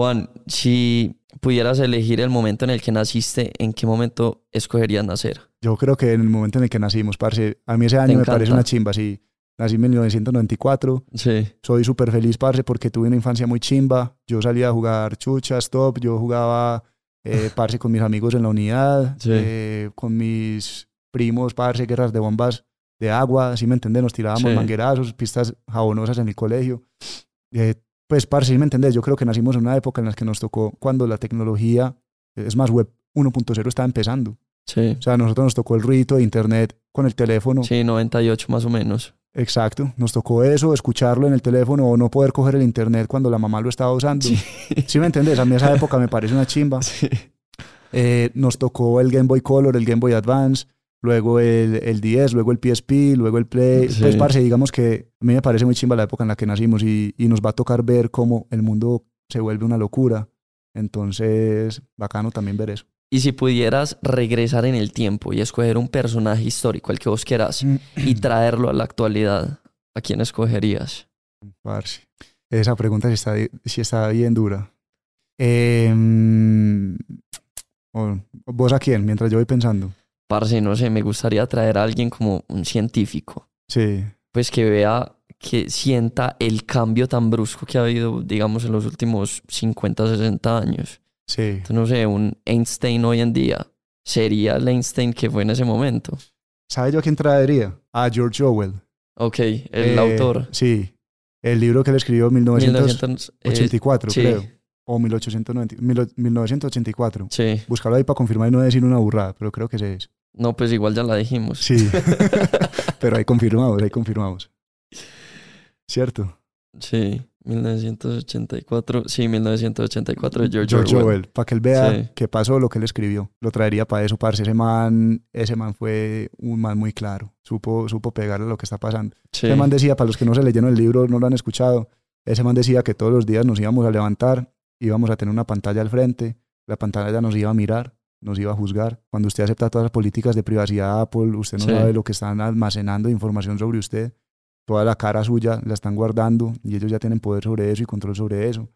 Juan, si pudieras elegir el momento en el que naciste, ¿en qué momento escogerías nacer? Yo creo que en el momento en el que nacimos, parce, a mí ese año me parece una chimba, sí. Nací en 1994, Sí, soy súper feliz, parce, porque tuve una infancia muy chimba. Yo salía a jugar chucha, stop, yo jugaba, eh, parce, con mis amigos en la unidad, Sí. eh, con mis primos, parce, guerras de bombas de agua, así me entendés, nos tirábamos Sí. manguerazos, pistas jabonosas en el colegio. Eh, pues, parce, sí me entendés, yo creo que nacimos en una época en la que nos tocó cuando la tecnología, es más, web 1.0 estaba empezando. sí. O sea, a nosotros nos tocó el ruido de internet con el teléfono. Sí, 98 más o menos. Exacto, nos tocó eso, escucharlo en el teléfono o no poder coger el internet cuando la mamá lo estaba usando. Sí. Sí, me entendés? A mí esa época me parece una chimba. Sí. Eh, nos tocó el Game Boy Color, el Game Boy Advance, luego el, el 10, luego el PSP, luego el Play. Sí. Pues, parce, digamos que a mí me parece muy chimba la época en la que nacimos y, y nos va a tocar ver cómo el mundo se vuelve una locura. Entonces, bacano también ver eso. Y si pudieras regresar en el tiempo y escoger un personaje histórico, el que vos quieras, y traerlo a la actualidad, ¿a quién escogerías? Parce. Esa pregunta sí está, sí está bien dura. Em, ¿Vos a quién? Mientras yo voy pensando. Parce, no sé, me gustaría traer a alguien como un científico. Sí. Pues que vea, que sienta el cambio tan brusco que ha habido, digamos, en los últimos 50, 60 años. Sí. Entonces, no sé, un Einstein hoy en día sería el Einstein que fue en ese momento. ¿Sabe yo a quién traería? A George Orwell. Ok, el Eh, autor. Sí. El libro que él escribió en 1984, 1900, eh, creo. O 1890, mil- 1984. Sí. Búscalo ahí para confirmar y no decir una burrada, pero creo que ese es. No, pues igual ya la dijimos. Sí. pero ahí confirmamos, ahí confirmamos. ¿Cierto? Sí, 1984. Sí, 1984 de George, George Orwell. Orwell, para que él vea Sí. qué pasó, lo que él escribió. Lo traería para eso, parce. Ese man, ese man fue un man muy claro. Supo, supo pegarle lo que está pasando. Sí. Ese man decía, para los que no se leyeron el libro, no lo han escuchado, ese man decía que todos los días nos íbamos a levantar, íbamos a tener una pantalla al frente, la pantalla nos iba a mirar, nos iba a juzgar. Cuando usted acepta todas las políticas de privacidad de Apple, usted no Sí. sabe lo que están almacenando de información sobre usted. Toda la cara suya la están guardando y ellos ya tienen poder sobre eso y control sobre eso.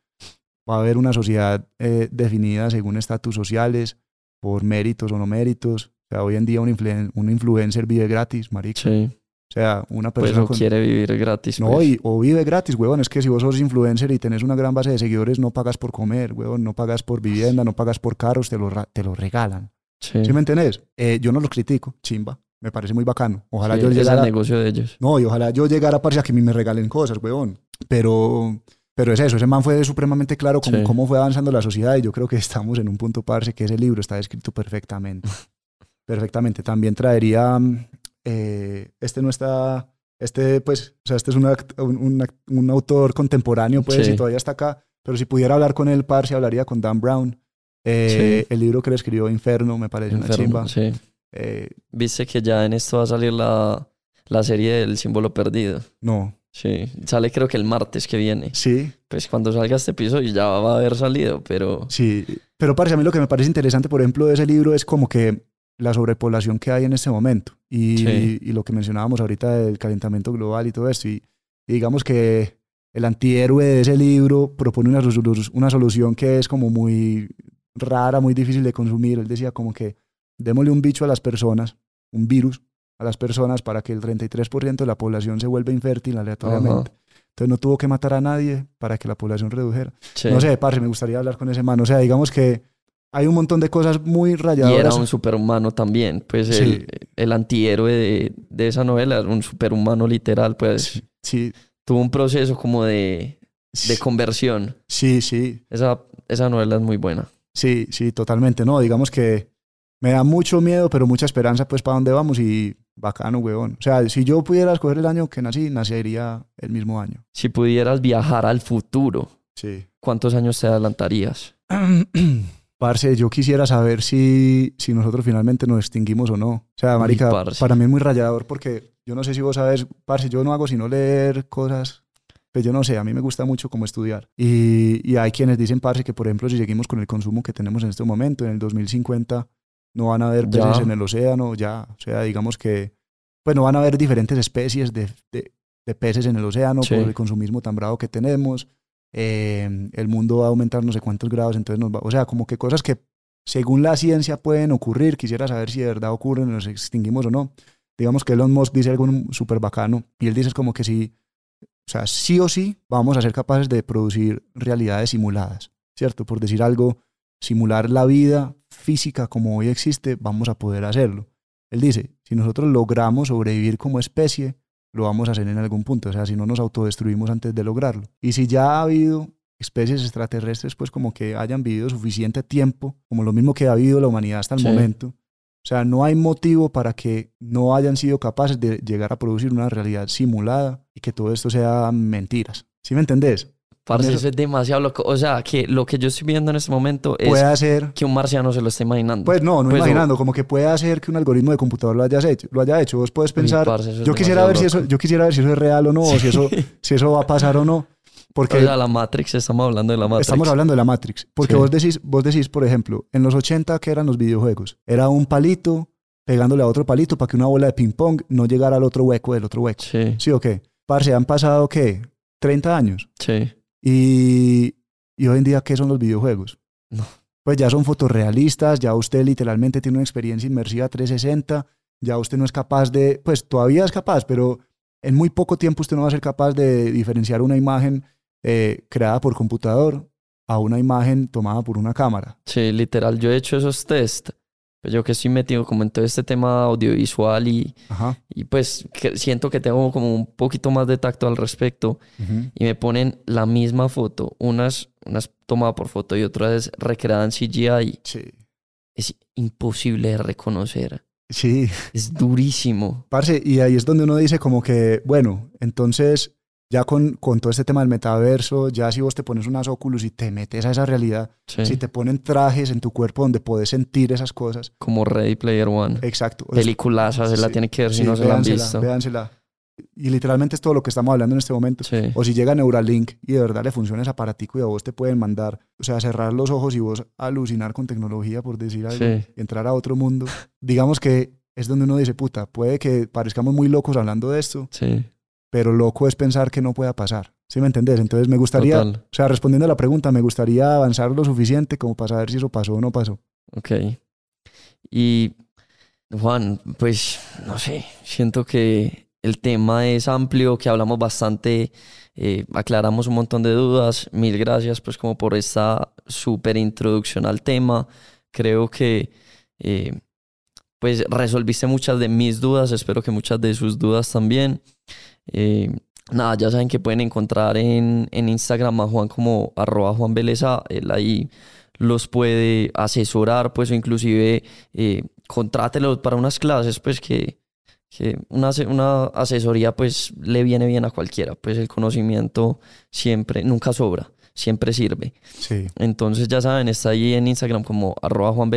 Va a haber una sociedad eh, definida según estatus sociales, por méritos o no méritos. O sea, hoy en día un, influen- un influencer vive gratis, marica. Sí, sea, una pues persona no con- quiere vivir gratis. no, pues. y- o vive gratis, huevón. Es que si vos sos influencer y tenés una gran base de seguidores, no pagas por comer, huevón. No pagas por vivienda, no pagas por carros, te lo, te lo regalan. Sí, ¿Sí me entendés? Eh, yo no los critico, chimba. Me parece muy bacano. Ojalá sí, yo es el llegara... negocio de ellos. No, y ojalá yo llegara para que a mí me regalen cosas, huevón. Pero, pero es eso, ese man fue supremamente claro con Sí. cómo fue avanzando la sociedad y yo creo que estamos en un punto, parce, que ese libro está escrito perfectamente. perfectamente. También traería, mm, eh, este no está, este pues, o sea, este es un, act- un, un un autor contemporáneo, pues, Sí. y todavía está acá, pero si pudiera hablar con él, parce, hablaría con Dan Brown. Eh, El libro que le escribió Inferno me parece una Enfermo, chimba. sí. Eh, Viste que ya en esto va a salir la, la serie del símbolo perdido. no, Sí, sale creo que el martes que viene. sí, Pues cuando salga este episodio ya va a haber salido, pero Sí, pero parce, a mí lo que me parece interesante, por ejemplo, de ese libro es como que la sobrepoblación que hay en este momento y, Sí. y lo que mencionábamos ahorita del calentamiento global y todo esto. Y, y digamos que el antihéroe de ese libro propone una, una solución que es como muy rara, muy difícil de consumir. Él decía como que démosle un bicho a las personas, un virus a las personas para que el 33% de la población se vuelva infértil aleatoriamente. Entonces no tuvo que matar a nadie para que la población redujera. sí. No sé, parce, me gustaría hablar con ese man. O sea, digamos que hay un montón de cosas muy Y rayadoras. era un superhumano también. Pues Sí. el, el antihéroe de, de esa novela era un superhumano literal, pues Sí, tuvo un proceso como de, de sí, conversión. sí, sí, Esa, esa novela es muy buena. sí, sí, totalmente. No, digamos que me da mucho miedo, pero mucha esperanza, pues, para dónde vamos y bacano, huevón. O sea, si yo pudiera escoger el año que nací, nacería el mismo año. Si pudieras viajar al futuro, Sí. ¿cuántos años te adelantarías? Parce, yo quisiera saber si, si nosotros finalmente nos extinguimos o no. O sea, Uy, marica, parce. para mí es muy rayador porque yo no sé si vos sabes, parce, yo no hago sino leer cosas, pues yo no sé, a mí me gusta mucho como estudiar. Y, y hay quienes dicen, parce, que por ejemplo, si seguimos con el consumo que tenemos en este momento, en el 2050, no van a haber Ya. peces en el océano, ya. O sea, digamos que, pues no van a haber diferentes especies de, de- de peces en el océano Sí. por el consumismo tan bravo que tenemos. Eh, el mundo va a aumentar no sé cuántos grados, entonces nos va, o sea, como que cosas que según la ciencia pueden ocurrir, quisiera saber si de verdad ocurren, nos extinguimos o no. Digamos que Elon Musk dice algo súper bacano y él dice es como que sí, o sea, sí o sí vamos a ser capaces de producir realidades simuladas, ¿cierto? Por decir algo, simular la vida física como hoy existe, vamos a poder hacerlo. Él dice, si nosotros logramos sobrevivir como especie, lo vamos a hacer en algún punto, o sea, si no nos autodestruimos antes de lograrlo. Y si ya ha habido especies extraterrestres, pues como que hayan vivido suficiente tiempo, como lo mismo que ha vivido la humanidad hasta el Sí. momento, o sea, no hay motivo para que no hayan sido capaces de llegar a producir una realidad simulada y que todo esto sea mentiras. ¿Sí me entendés? Parce, Eso- eso es demasiado loco. O sea, que lo que yo estoy viendo en este momento es Puede hacer que un marciano se lo esté imaginando. Pues no, no Pues, o- imaginando, como que puede hacer que un algoritmo de computador lo, hayas hecho, lo haya hecho. Vos puedes pensar, parce, yo quisiera ver si eso, yo quisiera ver si eso es real o no, o si eso, si eso va a pasar o no. Porque O sea, la Matrix, estamos hablando de la Matrix. estamos hablando de la Matrix. Porque Sí. vos decís, vos decís, por ejemplo, en los 80, ¿qué eran los videojuegos? Era un palito pegándole a otro palito para que una bola de ping pong no llegara al otro hueco del otro hueco. Sí, ¿Sí o qué? Parce, han pasado, ¿qué? 30 años. sí. Y, y hoy en día, ¿qué son los videojuegos? No. pues ya son fotorrealistas, ya usted literalmente tiene una experiencia inmersiva 360, ya usted no es capaz de, pues todavía es capaz, pero en muy poco tiempo usted no va a ser capaz de diferenciar una imagen eh, creada por computador a una imagen tomada por una cámara. Sí, literal, yo he hecho esos test. Pues yo que estoy metido como en todo este tema audiovisual y, y pues siento que tengo como un poquito más de tacto al respecto y me ponen la misma foto, unas, unas tomada por foto y otras recreada en CGI. Sí. Es imposible de reconocer. Sí. Es durísimo. Parce, y ahí es donde uno dice como que, bueno, entonces ya con, con todo este tema del metaverso, ya si vos te pones unas óculos y te metes a esa realidad, si te ponen trajes en tu cuerpo donde puedes sentir esas cosas. Como Ready Player One. Exacto. Peliculaza, se la tiene que ver si no se la han visto. Véansela. Y literalmente es todo lo que estamos hablando en este momento. O si llega Neuralink y de verdad le funciona ese aparatico y a vos te pueden mandar, o sea, cerrar los ojos y vos alucinar con tecnología, por decir algo, y entrar a otro mundo. Digamos que es donde uno dice, puta, puede que parezcamos muy locos hablando de esto, sí. Pero loco es pensar que no pueda pasar. ¿Sí me entendés? Entonces me gustaría, o sea, respondiendo a la pregunta, me gustaría avanzar lo suficiente como para saber si eso pasó o no pasó. Ok. Y Juan, pues no sé, siento que el tema es amplio, que hablamos bastante, eh, aclaramos un montón de dudas. Mil gracias pues como por esta súper introducción al tema. Creo que eh, pues resolviste muchas de mis dudas, espero que muchas de sus dudas también. Eh, nada, ya saben que pueden encontrar en, en Instagram a Juan como arroba Juan Beleza, él ahí los puede asesorar, pues o inclusive eh, contrátelos para unas clases, pues que que una, una asesoría pues le viene bien a cualquiera, pues el conocimiento siempre, nunca sobra, siempre sirve. Sí. Entonces ya saben, está ahí en Instagram como arroba Juan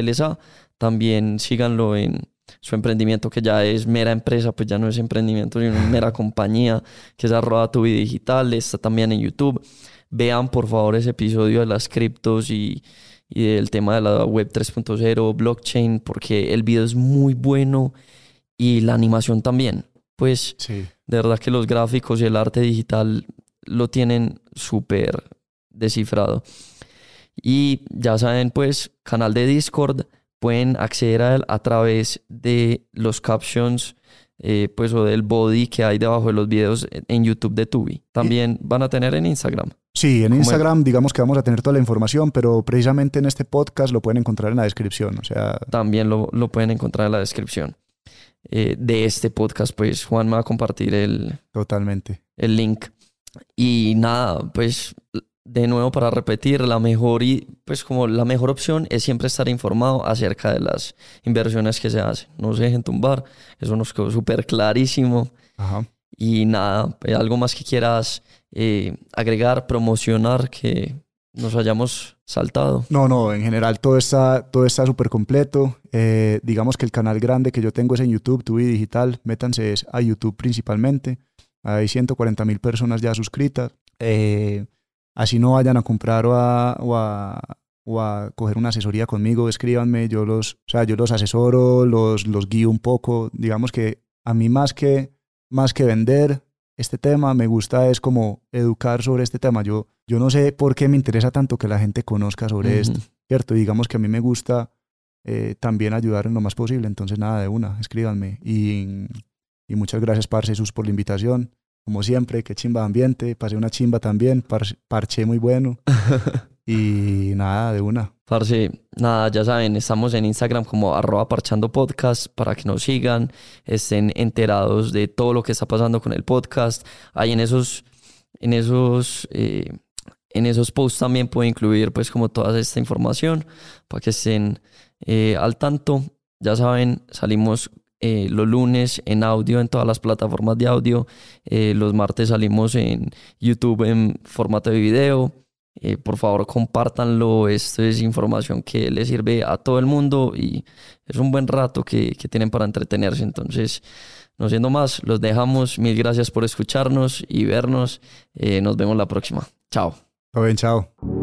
también síganlo en su emprendimiento que ya es mera empresa, pues ya no es emprendimiento, sino mera compañía, que es arroba tu vida digital, está también en YouTube. Vean por favor ese episodio de las criptos y, y del tema de la web 3.0, blockchain, porque el video es muy bueno y la animación también. Pues sí. de verdad que los gráficos y el arte digital lo tienen súper descifrado. Y ya saben, pues, canal de Discord, pueden acceder a él a través de los captions, eh, pues, o del body que hay debajo de los videos en YouTube de Tubi. También van a tener en Instagram. Sí, en Instagram digamos que vamos a tener toda la información, pero precisamente en este podcast lo pueden encontrar en la descripción, o sea... También lo, lo pueden encontrar en la descripción. Eh, de este podcast, pues Juan me va a compartir el, Totalmente. el link. Y nada, pues de nuevo para repetir, la mejor y pues como la mejor opción es siempre estar informado acerca de las inversiones que se hacen. No se dejen tumbar, eso nos quedó súper clarísimo. Ajá. Y nada, pues, algo más que quieras eh, agregar, promocionar, que nos hayamos saltado. No, no, en general todo está todo está súper completo. Eh, digamos que el canal grande que yo tengo es en YouTube, Tubi Digital. Métanse a YouTube principalmente. Hay 140 mil personas ya suscritas. Eh, así no vayan a comprar o a, o a, o a, coger una asesoría conmigo, escríbanme. Yo los, o sea, yo los asesoro, los, los guío un poco. Digamos que a mí más que, más que vender, este tema, me gusta es como educar sobre este tema. Yo, yo no sé por qué me interesa tanto que la gente conozca sobre esto, ¿cierto? digamos que a mí me gusta eh, también ayudar en lo más posible, entonces nada, de una, escríbanme. Y, y muchas gracias, Parce Jesús, por la invitación. Como siempre, qué chimba de ambiente, pasé una chimba también, parché muy bueno. y nada, de una. Parce, nada, ya saben, estamos en Instagram como arroba parchando podcast para que nos sigan, estén enterados de todo lo que está pasando con el podcast. Ahí en esos, en esos, eh, en esos posts también puedo incluir pues como toda esta información para que estén eh, al tanto. Ya saben, salimos eh, los lunes en audio en todas las plataformas de audio. los martes salimos en YouTube en formato de video. Eh, por favor, compártanlo. Esto es información que le sirve a todo el mundo y es un buen rato que, que tienen para entretenerse. Entonces, no siendo más, los dejamos. Mil gracias por escucharnos y vernos. Eh, nos vemos la próxima. Chao. Todo bien, chao.